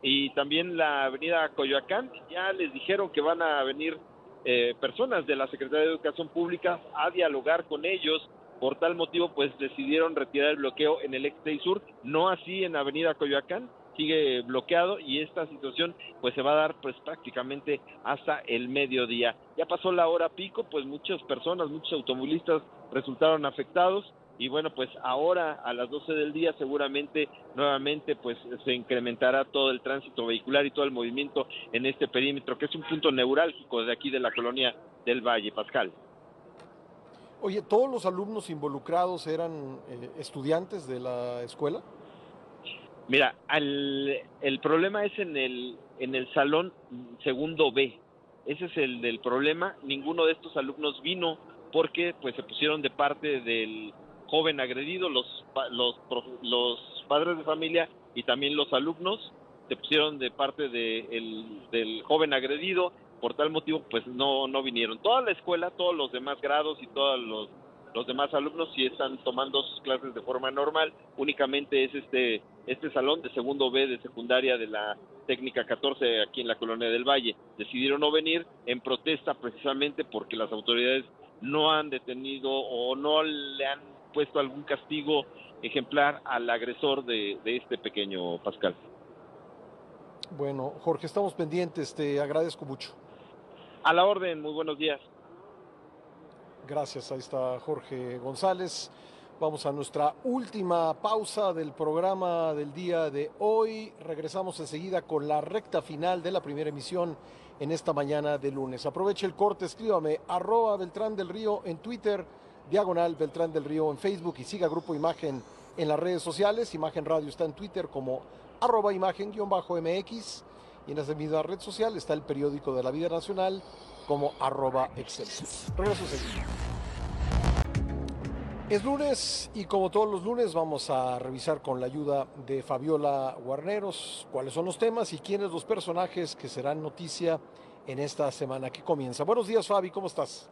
y también la avenida Coyoacán. Ya les dijeron que van a venir eh, personas de la Secretaría de Educación Pública a dialogar con ellos por tal motivo, pues decidieron retirar el bloqueo en el ex sur, no así en Avenida Coyoacán, sigue bloqueado y esta situación pues se va a dar pues prácticamente hasta el mediodía. Ya pasó la hora pico, pues muchas personas, muchos automovilistas resultaron afectados y bueno, pues ahora a las 12 del día seguramente nuevamente pues se incrementará todo el tránsito vehicular y todo el movimiento en este perímetro que es un punto neurálgico de aquí de la colonia del Valle, Pascal.
Oye, ¿todos los alumnos involucrados eran eh, estudiantes de la escuela?
Mira, el problema es en el, en el salón segundo B. Ese es el del problema. Ninguno de estos alumnos vino porque pues se pusieron de parte del joven agredido, los, los, los padres de familia y también los alumnos se pusieron de parte de del joven agredido por tal motivo pues no, no vinieron. Toda la escuela, todos los demás grados y todos los, los demás alumnos sí están tomando sus clases de forma normal, únicamente es este, este salón de segundo B de secundaria de la técnica 14 aquí en la colonia del Valle. Decidieron no venir en protesta precisamente porque las autoridades no han detenido o no le han puesto algún castigo ejemplar al agresor de, de este pequeño Pascal.
Bueno, Jorge, estamos pendientes, te agradezco mucho.
A la orden, muy buenos días.
Gracias, ahí está Jorge González. Vamos a nuestra última pausa del programa del día de hoy. Regresamos enseguida con la recta final de la primera emisión en esta mañana de lunes. Aproveche el corte, escríbame arroba Beltrán del Río en Twitter, diagonal Beltrán del Río en Facebook y siga Grupo Imagen en las redes sociales. Imagen Radio está en Twitter como arroba imagen-mx y en esa misma red social está el periódico de la vida nacional como arroba. Regreso Es lunes y como todos los lunes vamos a revisar con la ayuda de Fabiola Guarneros cuáles son los temas y quiénes los personajes que serán noticia en esta semana que comienza. Buenos días Fabi, ¿cómo estás?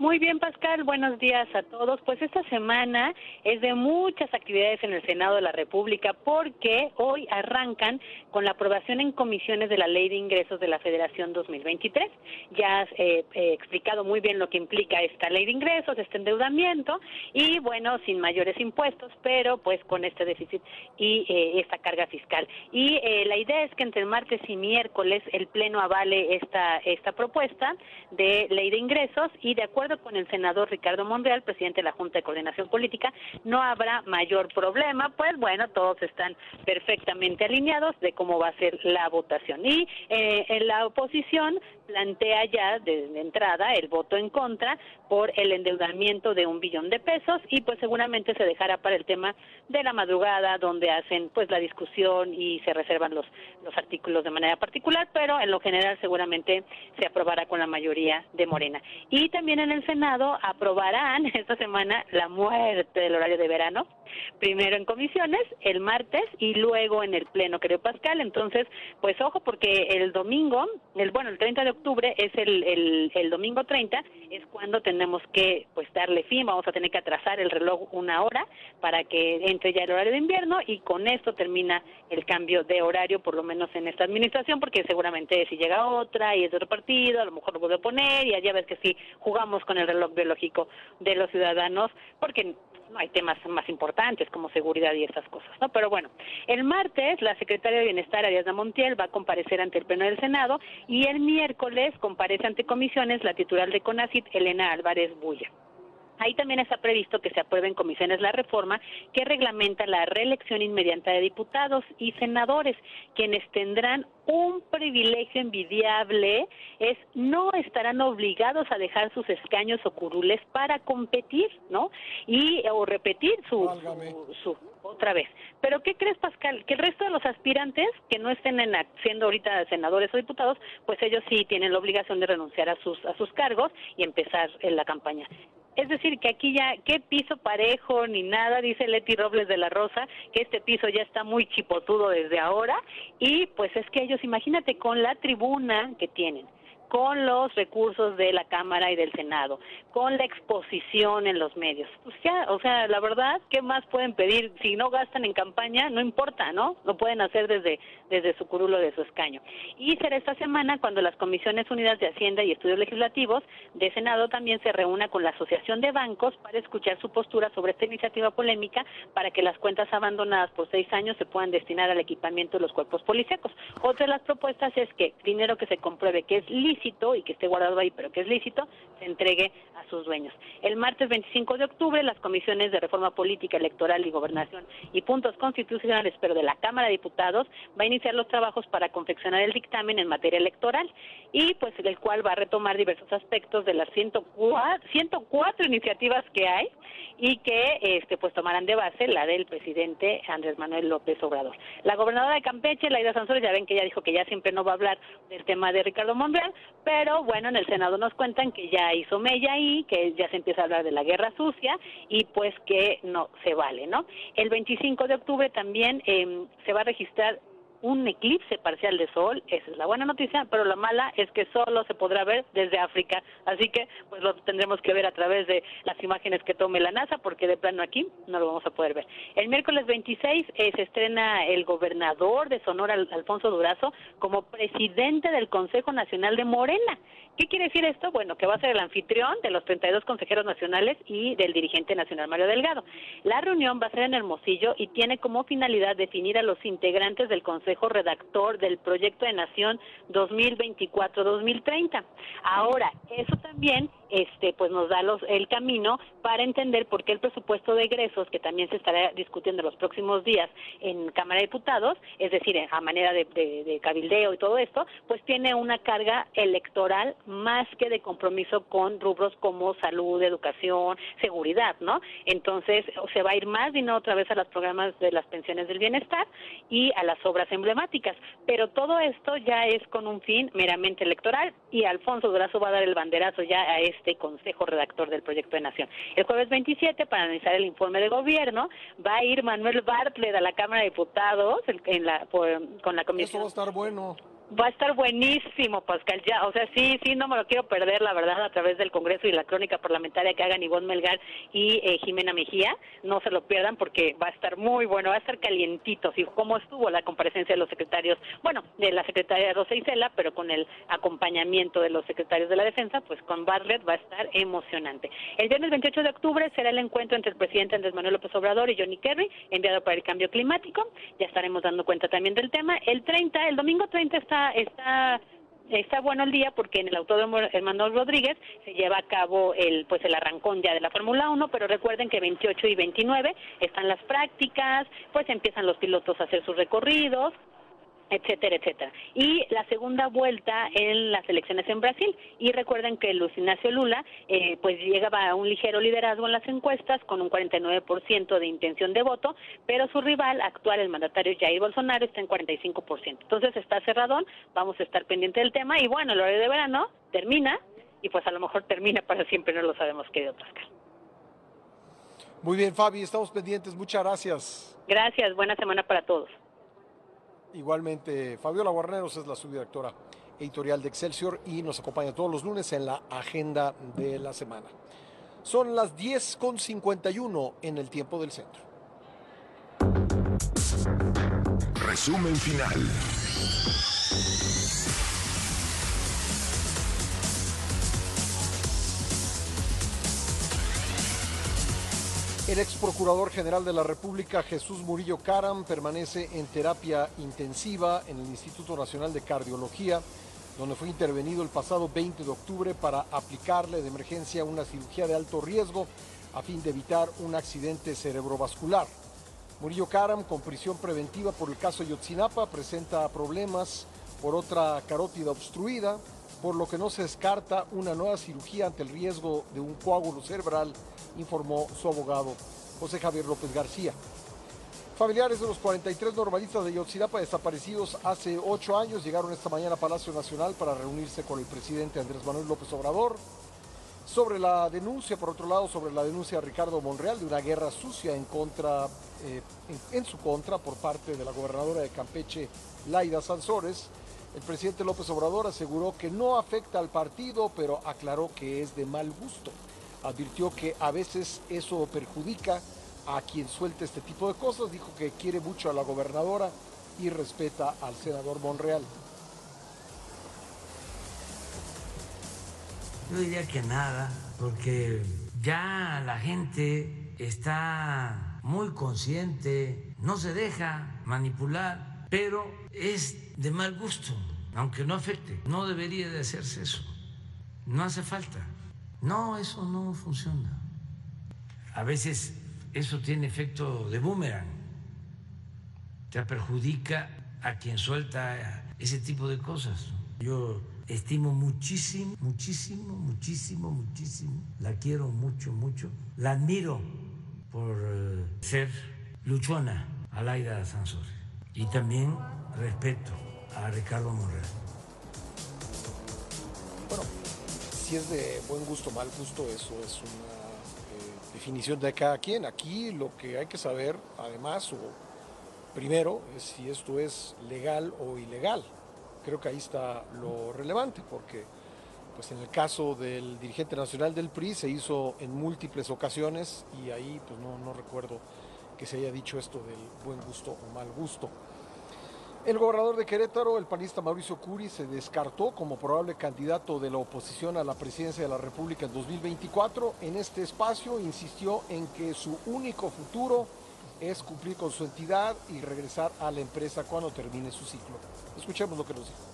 Muy bien, Pascal, buenos días a todos. Pues esta semana es de muchas actividades en el Senado de la República porque hoy arrancan con la aprobación en comisiones de la Ley de Ingresos de la Federación 2023. Ya has eh, explicado muy bien lo que implica esta Ley de Ingresos, este endeudamiento y bueno, sin mayores impuestos, pero pues con este déficit y eh, esta carga fiscal. Y eh, la idea es que entre martes y miércoles el Pleno avale esta, esta propuesta de Ley de Ingresos y de acuerdo con el senador Ricardo Monreal, presidente de la Junta de Coordinación Política, no habrá mayor problema, pues bueno, todos están perfectamente alineados de cómo va a ser la votación. Y eh, en la oposición plantea ya de, entrada el voto en contra por el endeudamiento de un billón de pesos y pues seguramente se dejará para el tema de la madrugada donde hacen pues la discusión y se reservan los los artículos de manera particular pero en lo general seguramente se aprobará con la mayoría de Morena y también en el Senado aprobarán (laughs) esta semana la muerte del horario de verano primero en comisiones el martes y luego en el pleno, creo Pascal. Entonces, pues ojo porque el domingo, el bueno, el 30 de octubre es el, el, el domingo 30, es cuando tenemos que pues darle fin, vamos a tener que atrasar el reloj una hora para que entre ya el horario de invierno y con esto termina el cambio de horario, por lo menos en esta administración, porque seguramente si llega otra y es otro partido, a lo mejor lo vuelve a poner y allá ves que sí jugamos con el reloj biológico de los ciudadanos, porque no hay temas más importantes como seguridad y esas cosas, ¿no? Pero bueno, el martes la secretaria de Bienestar, Ariadna Montiel, va a comparecer ante el Pleno del Senado y el miércoles comparece ante comisiones la titular de CONACIT, Elena Álvarez Bulla. Ahí también está previsto que se apruebe en comisiones la reforma que reglamenta la reelección inmediata de diputados y senadores, quienes tendrán un privilegio envidiable, es no estarán obligados a dejar sus escaños o curules para competir, ¿no? Y o repetir su, su, otra vez. Pero ¿qué crees, Pascal? Que el resto de los aspirantes que no estén en, siendo ahorita senadores o diputados, pues ellos sí tienen la obligación de renunciar a sus a sus cargos y empezar en la campaña. Es decir, que aquí ya, qué piso parejo ni nada, dice Leti Robles de la Rosa, que este piso ya está muy chipotudo desde ahora. Y pues es que ellos, imagínate, con la tribuna que tienen, con los recursos de la Cámara y del Senado, con la exposición en los medios. Pues ya, o sea, la verdad, ¿qué más pueden pedir? Si no gastan en campaña, no importa, ¿no? Lo pueden hacer desde, desde su curulo de su escaño. Y será esta semana cuando las Comisiones Unidas de Hacienda y Estudios Legislativos de Senado también se reúna con la Asociación de Bancos para escuchar su postura sobre esta iniciativa polémica para que las cuentas abandonadas por seis años se puedan destinar al equipamiento de los cuerpos policíacos. Otra de las propuestas es que dinero que se compruebe que es lícito y que esté guardado ahí, pero que es lícito, se entregue a sus dueños. El martes 25 de octubre, las comisiones de reforma política, electoral y gobernación y puntos constitucionales, pero de la Cámara de Diputados, va a iniciar los trabajos para confeccionar el dictamen en materia electoral y pues el cual va a retomar diversos aspectos de las 104, 104 iniciativas que hay y que este pues tomarán de base la del presidente Andrés Manuel López Obrador. La gobernadora de Campeche, Laida Sansores, ya ven que ella dijo que ya siempre no va a hablar del tema de Ricardo Monreal, pero bueno, en el Senado nos cuentan que ya hizo mella ahí, que ya se empieza a hablar de la guerra sucia y pues que no se vale, ¿no? El 25 de octubre también eh, se va a registrar un eclipse parcial de sol, esa es la buena noticia, pero la mala es que solo se podrá ver desde África, así que pues lo tendremos que ver a través de las imágenes que tome la NASA, porque de plano aquí no lo vamos a poder ver. El miércoles 26 eh, se estrena el gobernador de Sonora, Alfonso Durazo, como presidente del Consejo Nacional de Morena. ¿Qué quiere decir esto? Bueno, que va a ser el anfitrión de los 32 consejeros nacionales y del dirigente nacional Mario Delgado. La reunión va a ser en Hermosillo y tiene como finalidad definir a los integrantes del Consejo Redactor del Proyecto de Nación 2024-2030. Ahora, eso también este pues nos da los, el camino para entender por qué el presupuesto de egresos que también se estará discutiendo en los próximos días en Cámara de Diputados, es decir, a manera de, de, de cabildeo y todo esto, pues tiene una carga electoral más que de compromiso con rubros como salud, educación, seguridad, ¿no? Entonces se va a ir más dinero otra vez a los programas de las pensiones del bienestar y a las obras emblemáticas, pero todo esto ya es con un fin meramente electoral y Alfonso Durazo va a dar el banderazo ya a este Consejo Redactor del Proyecto de Nación. El jueves 27, para analizar el informe de gobierno, va a ir Manuel Bartlett a la Cámara de Diputados en la, con la Comisión.
Eso va a estar bueno.
Va a estar buenísimo, Pascal. Ya, o sea, sí, sí, no me lo quiero perder, la verdad, a través del Congreso y la crónica parlamentaria que hagan Ivonne Melgar y eh, Jimena Mejía. No se lo pierdan porque va a estar muy bueno, va a estar calientito, sí, como estuvo la comparecencia de los secretarios, bueno, de la secretaria Rosa Isela, pero con el acompañamiento de los secretarios de la Defensa, pues con Bartlett va a estar emocionante. El viernes 28 de octubre será el encuentro entre el presidente Andrés Manuel López Obrador y Johnny Kerry, enviado para el cambio climático. Ya estaremos dando cuenta también del tema. El 30, el domingo 30 está está está bueno el día porque en el autódromo Hermano Rodríguez se lleva a cabo el pues el arrancón ya de la Fórmula 1, pero recuerden que 28 y 29 están las prácticas, pues empiezan los pilotos a hacer sus recorridos, etcétera, etcétera. Y la segunda vuelta en las elecciones en Brasil. Y recuerden que Luis Ignacio Lula, eh, pues llegaba a un ligero liderazgo en las encuestas con un 49% de intención de voto, pero su rival actual, el mandatario Jair Bolsonaro, está en 45%. Entonces está cerradón, vamos a estar pendiente del tema. Y bueno, el horario de verano termina y pues a lo mejor termina para siempre, no lo sabemos, querido Pascal.
Muy bien, Fabi, estamos pendientes. Muchas gracias.
Gracias, buena semana para todos.
Igualmente, Fabiola Guarneros es la subdirectora editorial de Excelsior y nos acompaña todos los lunes en la agenda de la semana. Son las 10.51 en el tiempo del centro.
Resumen final.
El ex procurador general de la República, Jesús Murillo Caram, permanece en terapia intensiva en el Instituto Nacional de Cardiología, donde fue intervenido el pasado 20 de octubre para aplicarle de emergencia una cirugía de alto riesgo a fin de evitar un accidente cerebrovascular. Murillo Caram, con prisión preventiva por el caso Yotzinapa, presenta problemas por otra carótida obstruida, por lo que no se descarta una nueva cirugía ante el riesgo de un coágulo cerebral informó su abogado José Javier López García. Familiares de los 43 normalistas de Yotzinapa desaparecidos hace ocho años llegaron esta mañana a Palacio Nacional para reunirse con el presidente Andrés Manuel López Obrador sobre la denuncia, por otro lado, sobre la denuncia de Ricardo Monreal de una guerra sucia en, eh, su contra por parte de la gobernadora de Campeche, Laida Sansores. El presidente López Obrador aseguró que no afecta al partido, pero aclaró que es de mal gusto. Advirtió que a veces eso perjudica a quien suelta este tipo de cosas, dijo que quiere mucho a la gobernadora y respeta al senador Monreal.
Yo diría que nada, porque ya la gente está muy consciente, no se deja manipular, pero es de mal gusto, aunque no afecte. No debería de hacerse eso, no hace falta. No, eso no funciona. A veces eso tiene efecto de boomerang. Te perjudica a quien suelta ese tipo de cosas. Yo estimo muchísimo, muchísimo, muchísimo, muchísimo. La quiero mucho, mucho. La admiro por eh, ser luchona a Laida Sansores. Y también respeto a Ricardo Monreal.
Bueno, si es de buen gusto, mal gusto, eso es una eh, definición de cada quien. Aquí lo que hay que saber, además, o primero, es si esto es legal o ilegal. Creo que ahí está lo relevante, porque pues en el caso del dirigente nacional del PRI se hizo en múltiples ocasiones y ahí pues no recuerdo que se haya dicho esto del buen gusto o mal gusto. El gobernador de Querétaro, el panista Mauricio Curi, se descartó como probable candidato de la oposición a la presidencia de la República en 2024. En este espacio insistió en que su único futuro es cumplir con su entidad y regresar a la empresa cuando termine su ciclo. Escuchemos lo que nos dijo.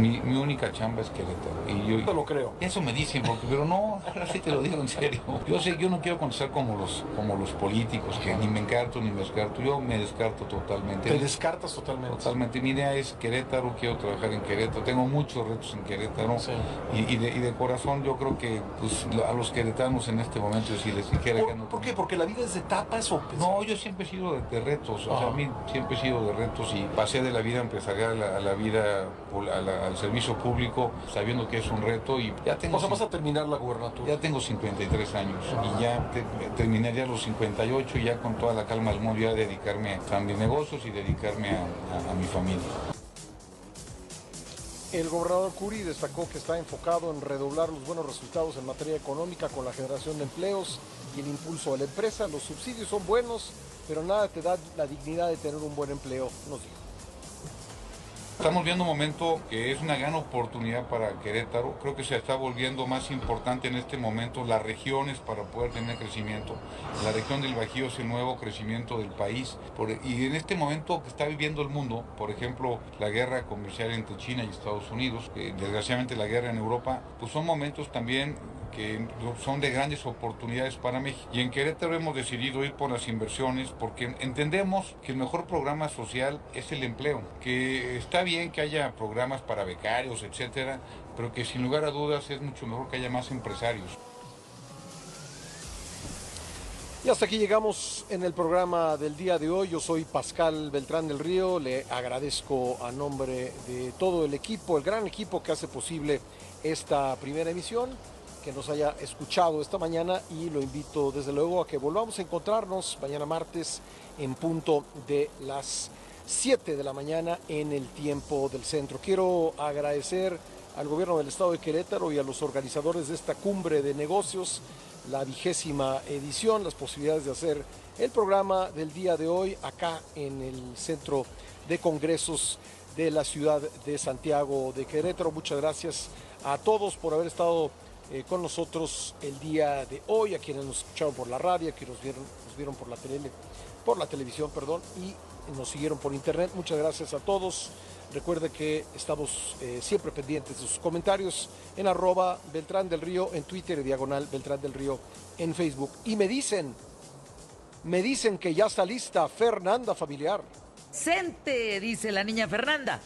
Mi, mi, única chamba es Querétaro. Y yo,
no lo creo.
Eso me dicen, porque, pero no, así te lo digo en serio. Yo sé, yo no quiero contestar como los, como los políticos, que ni me encarto ni me descarto. Yo me descarto totalmente.
¿Te descartas totalmente?
Totalmente. Mi idea es Querétaro, quiero trabajar en Querétaro. Tengo muchos retos en Querétaro. Sí. Y, y, de, y, de, corazón yo creo que pues, a los queretanos en este momento, si les dijera
¿Por,
que no...
¿Por qué? ¿Porque la vida es de etapas o...?
No, yo siempre he sido de, de retos. O sea, a mí siempre he sido de retos y pasé de la vida empresarial a la, a la vida, a la, al servicio público sabiendo que es un reto y ya tengo...
O sea, vas a terminar la gubernatura.
Ya tengo 53 años y ya te, terminaría los 58 y ya con toda la calma del mundo ya dedicarme a mis negocios y dedicarme a, a, a mi familia.
El gobernador Curi destacó que está enfocado en redoblar los buenos resultados en materia económica con la generación de empleos y el impulso a la empresa. Los subsidios son buenos, pero nada te da la dignidad de tener un buen empleo, nos dijo.
Estamos viendo un momento que es una gran oportunidad para Querétaro. Creo que se está volviendo más importante en este momento las regiones para poder tener crecimiento. La región del Bajío es el nuevo crecimiento del país. Y en este momento que está viviendo el mundo, por ejemplo, la guerra comercial entre China y Estados Unidos, eh, desgraciadamente la guerra en Europa, pues son momentos también que son de grandes oportunidades para México. Y en Querétaro hemos decidido ir por las inversiones porque entendemos que el mejor programa social es el empleo, que está bien que haya programas para becarios, etcétera, pero que sin lugar a dudas es mucho mejor que haya más empresarios.
Y hasta aquí llegamos en el programa del día de hoy. Yo soy Pascal Beltrán del Río. Le agradezco a nombre de todo el equipo, el gran equipo que hace posible esta primera emisión que nos haya escuchado esta mañana y lo invito desde luego a que volvamos a encontrarnos mañana martes en punto de las 7 de la mañana en el tiempo del centro. Quiero agradecer al gobierno del estado de Querétaro y a los organizadores de esta cumbre de negocios, la vigésima edición, las posibilidades de hacer el programa del día de hoy acá en el centro de congresos de la ciudad de Santiago de Querétaro. Muchas gracias a todos por haber estado eh, con nosotros el día de hoy, a quienes nos escucharon por la radio, a quienes nos vieron, nos vieron por, la tele, por la televisión perdón, y nos siguieron por internet. Muchas gracias a todos. Recuerde que estamos eh, siempre pendientes de sus comentarios en arroba Beltrán del Río en Twitter y diagonal Beltrán del Río en Facebook. Y me dicen, me dicen que ya está lista Fernanda Familiar.
Presente, dice la niña Fernanda.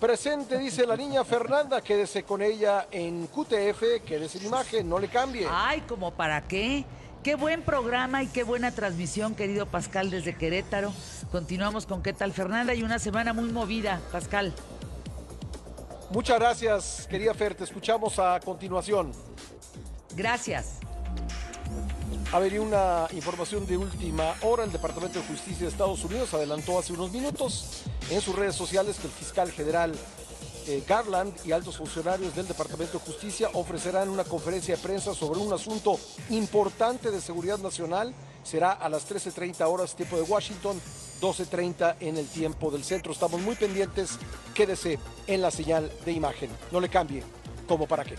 Presente, dice la niña Fernanda, quédese con ella en QTF, quédese en imagen, no le cambie.
Ay, ¿como para qué? Qué buen programa y qué buena transmisión, querido Pascal, desde Querétaro. Continuamos con qué tal Fernanda y una semana muy movida, Pascal.
Muchas gracias, querida Fer, te escuchamos a continuación.
Gracias.
A ver, y una información de última hora, el Departamento de Justicia de Estados Unidos adelantó hace unos minutos en sus redes sociales que el fiscal general eh, Garland y altos funcionarios del Departamento de Justicia ofrecerán una conferencia de prensa sobre un asunto importante de seguridad nacional. Será a las 13.30 horas tiempo de Washington, 12.30 en el tiempo del centro. Estamos muy pendientes. Quédese en la señal de imagen. No le cambie. ¿Como para qué?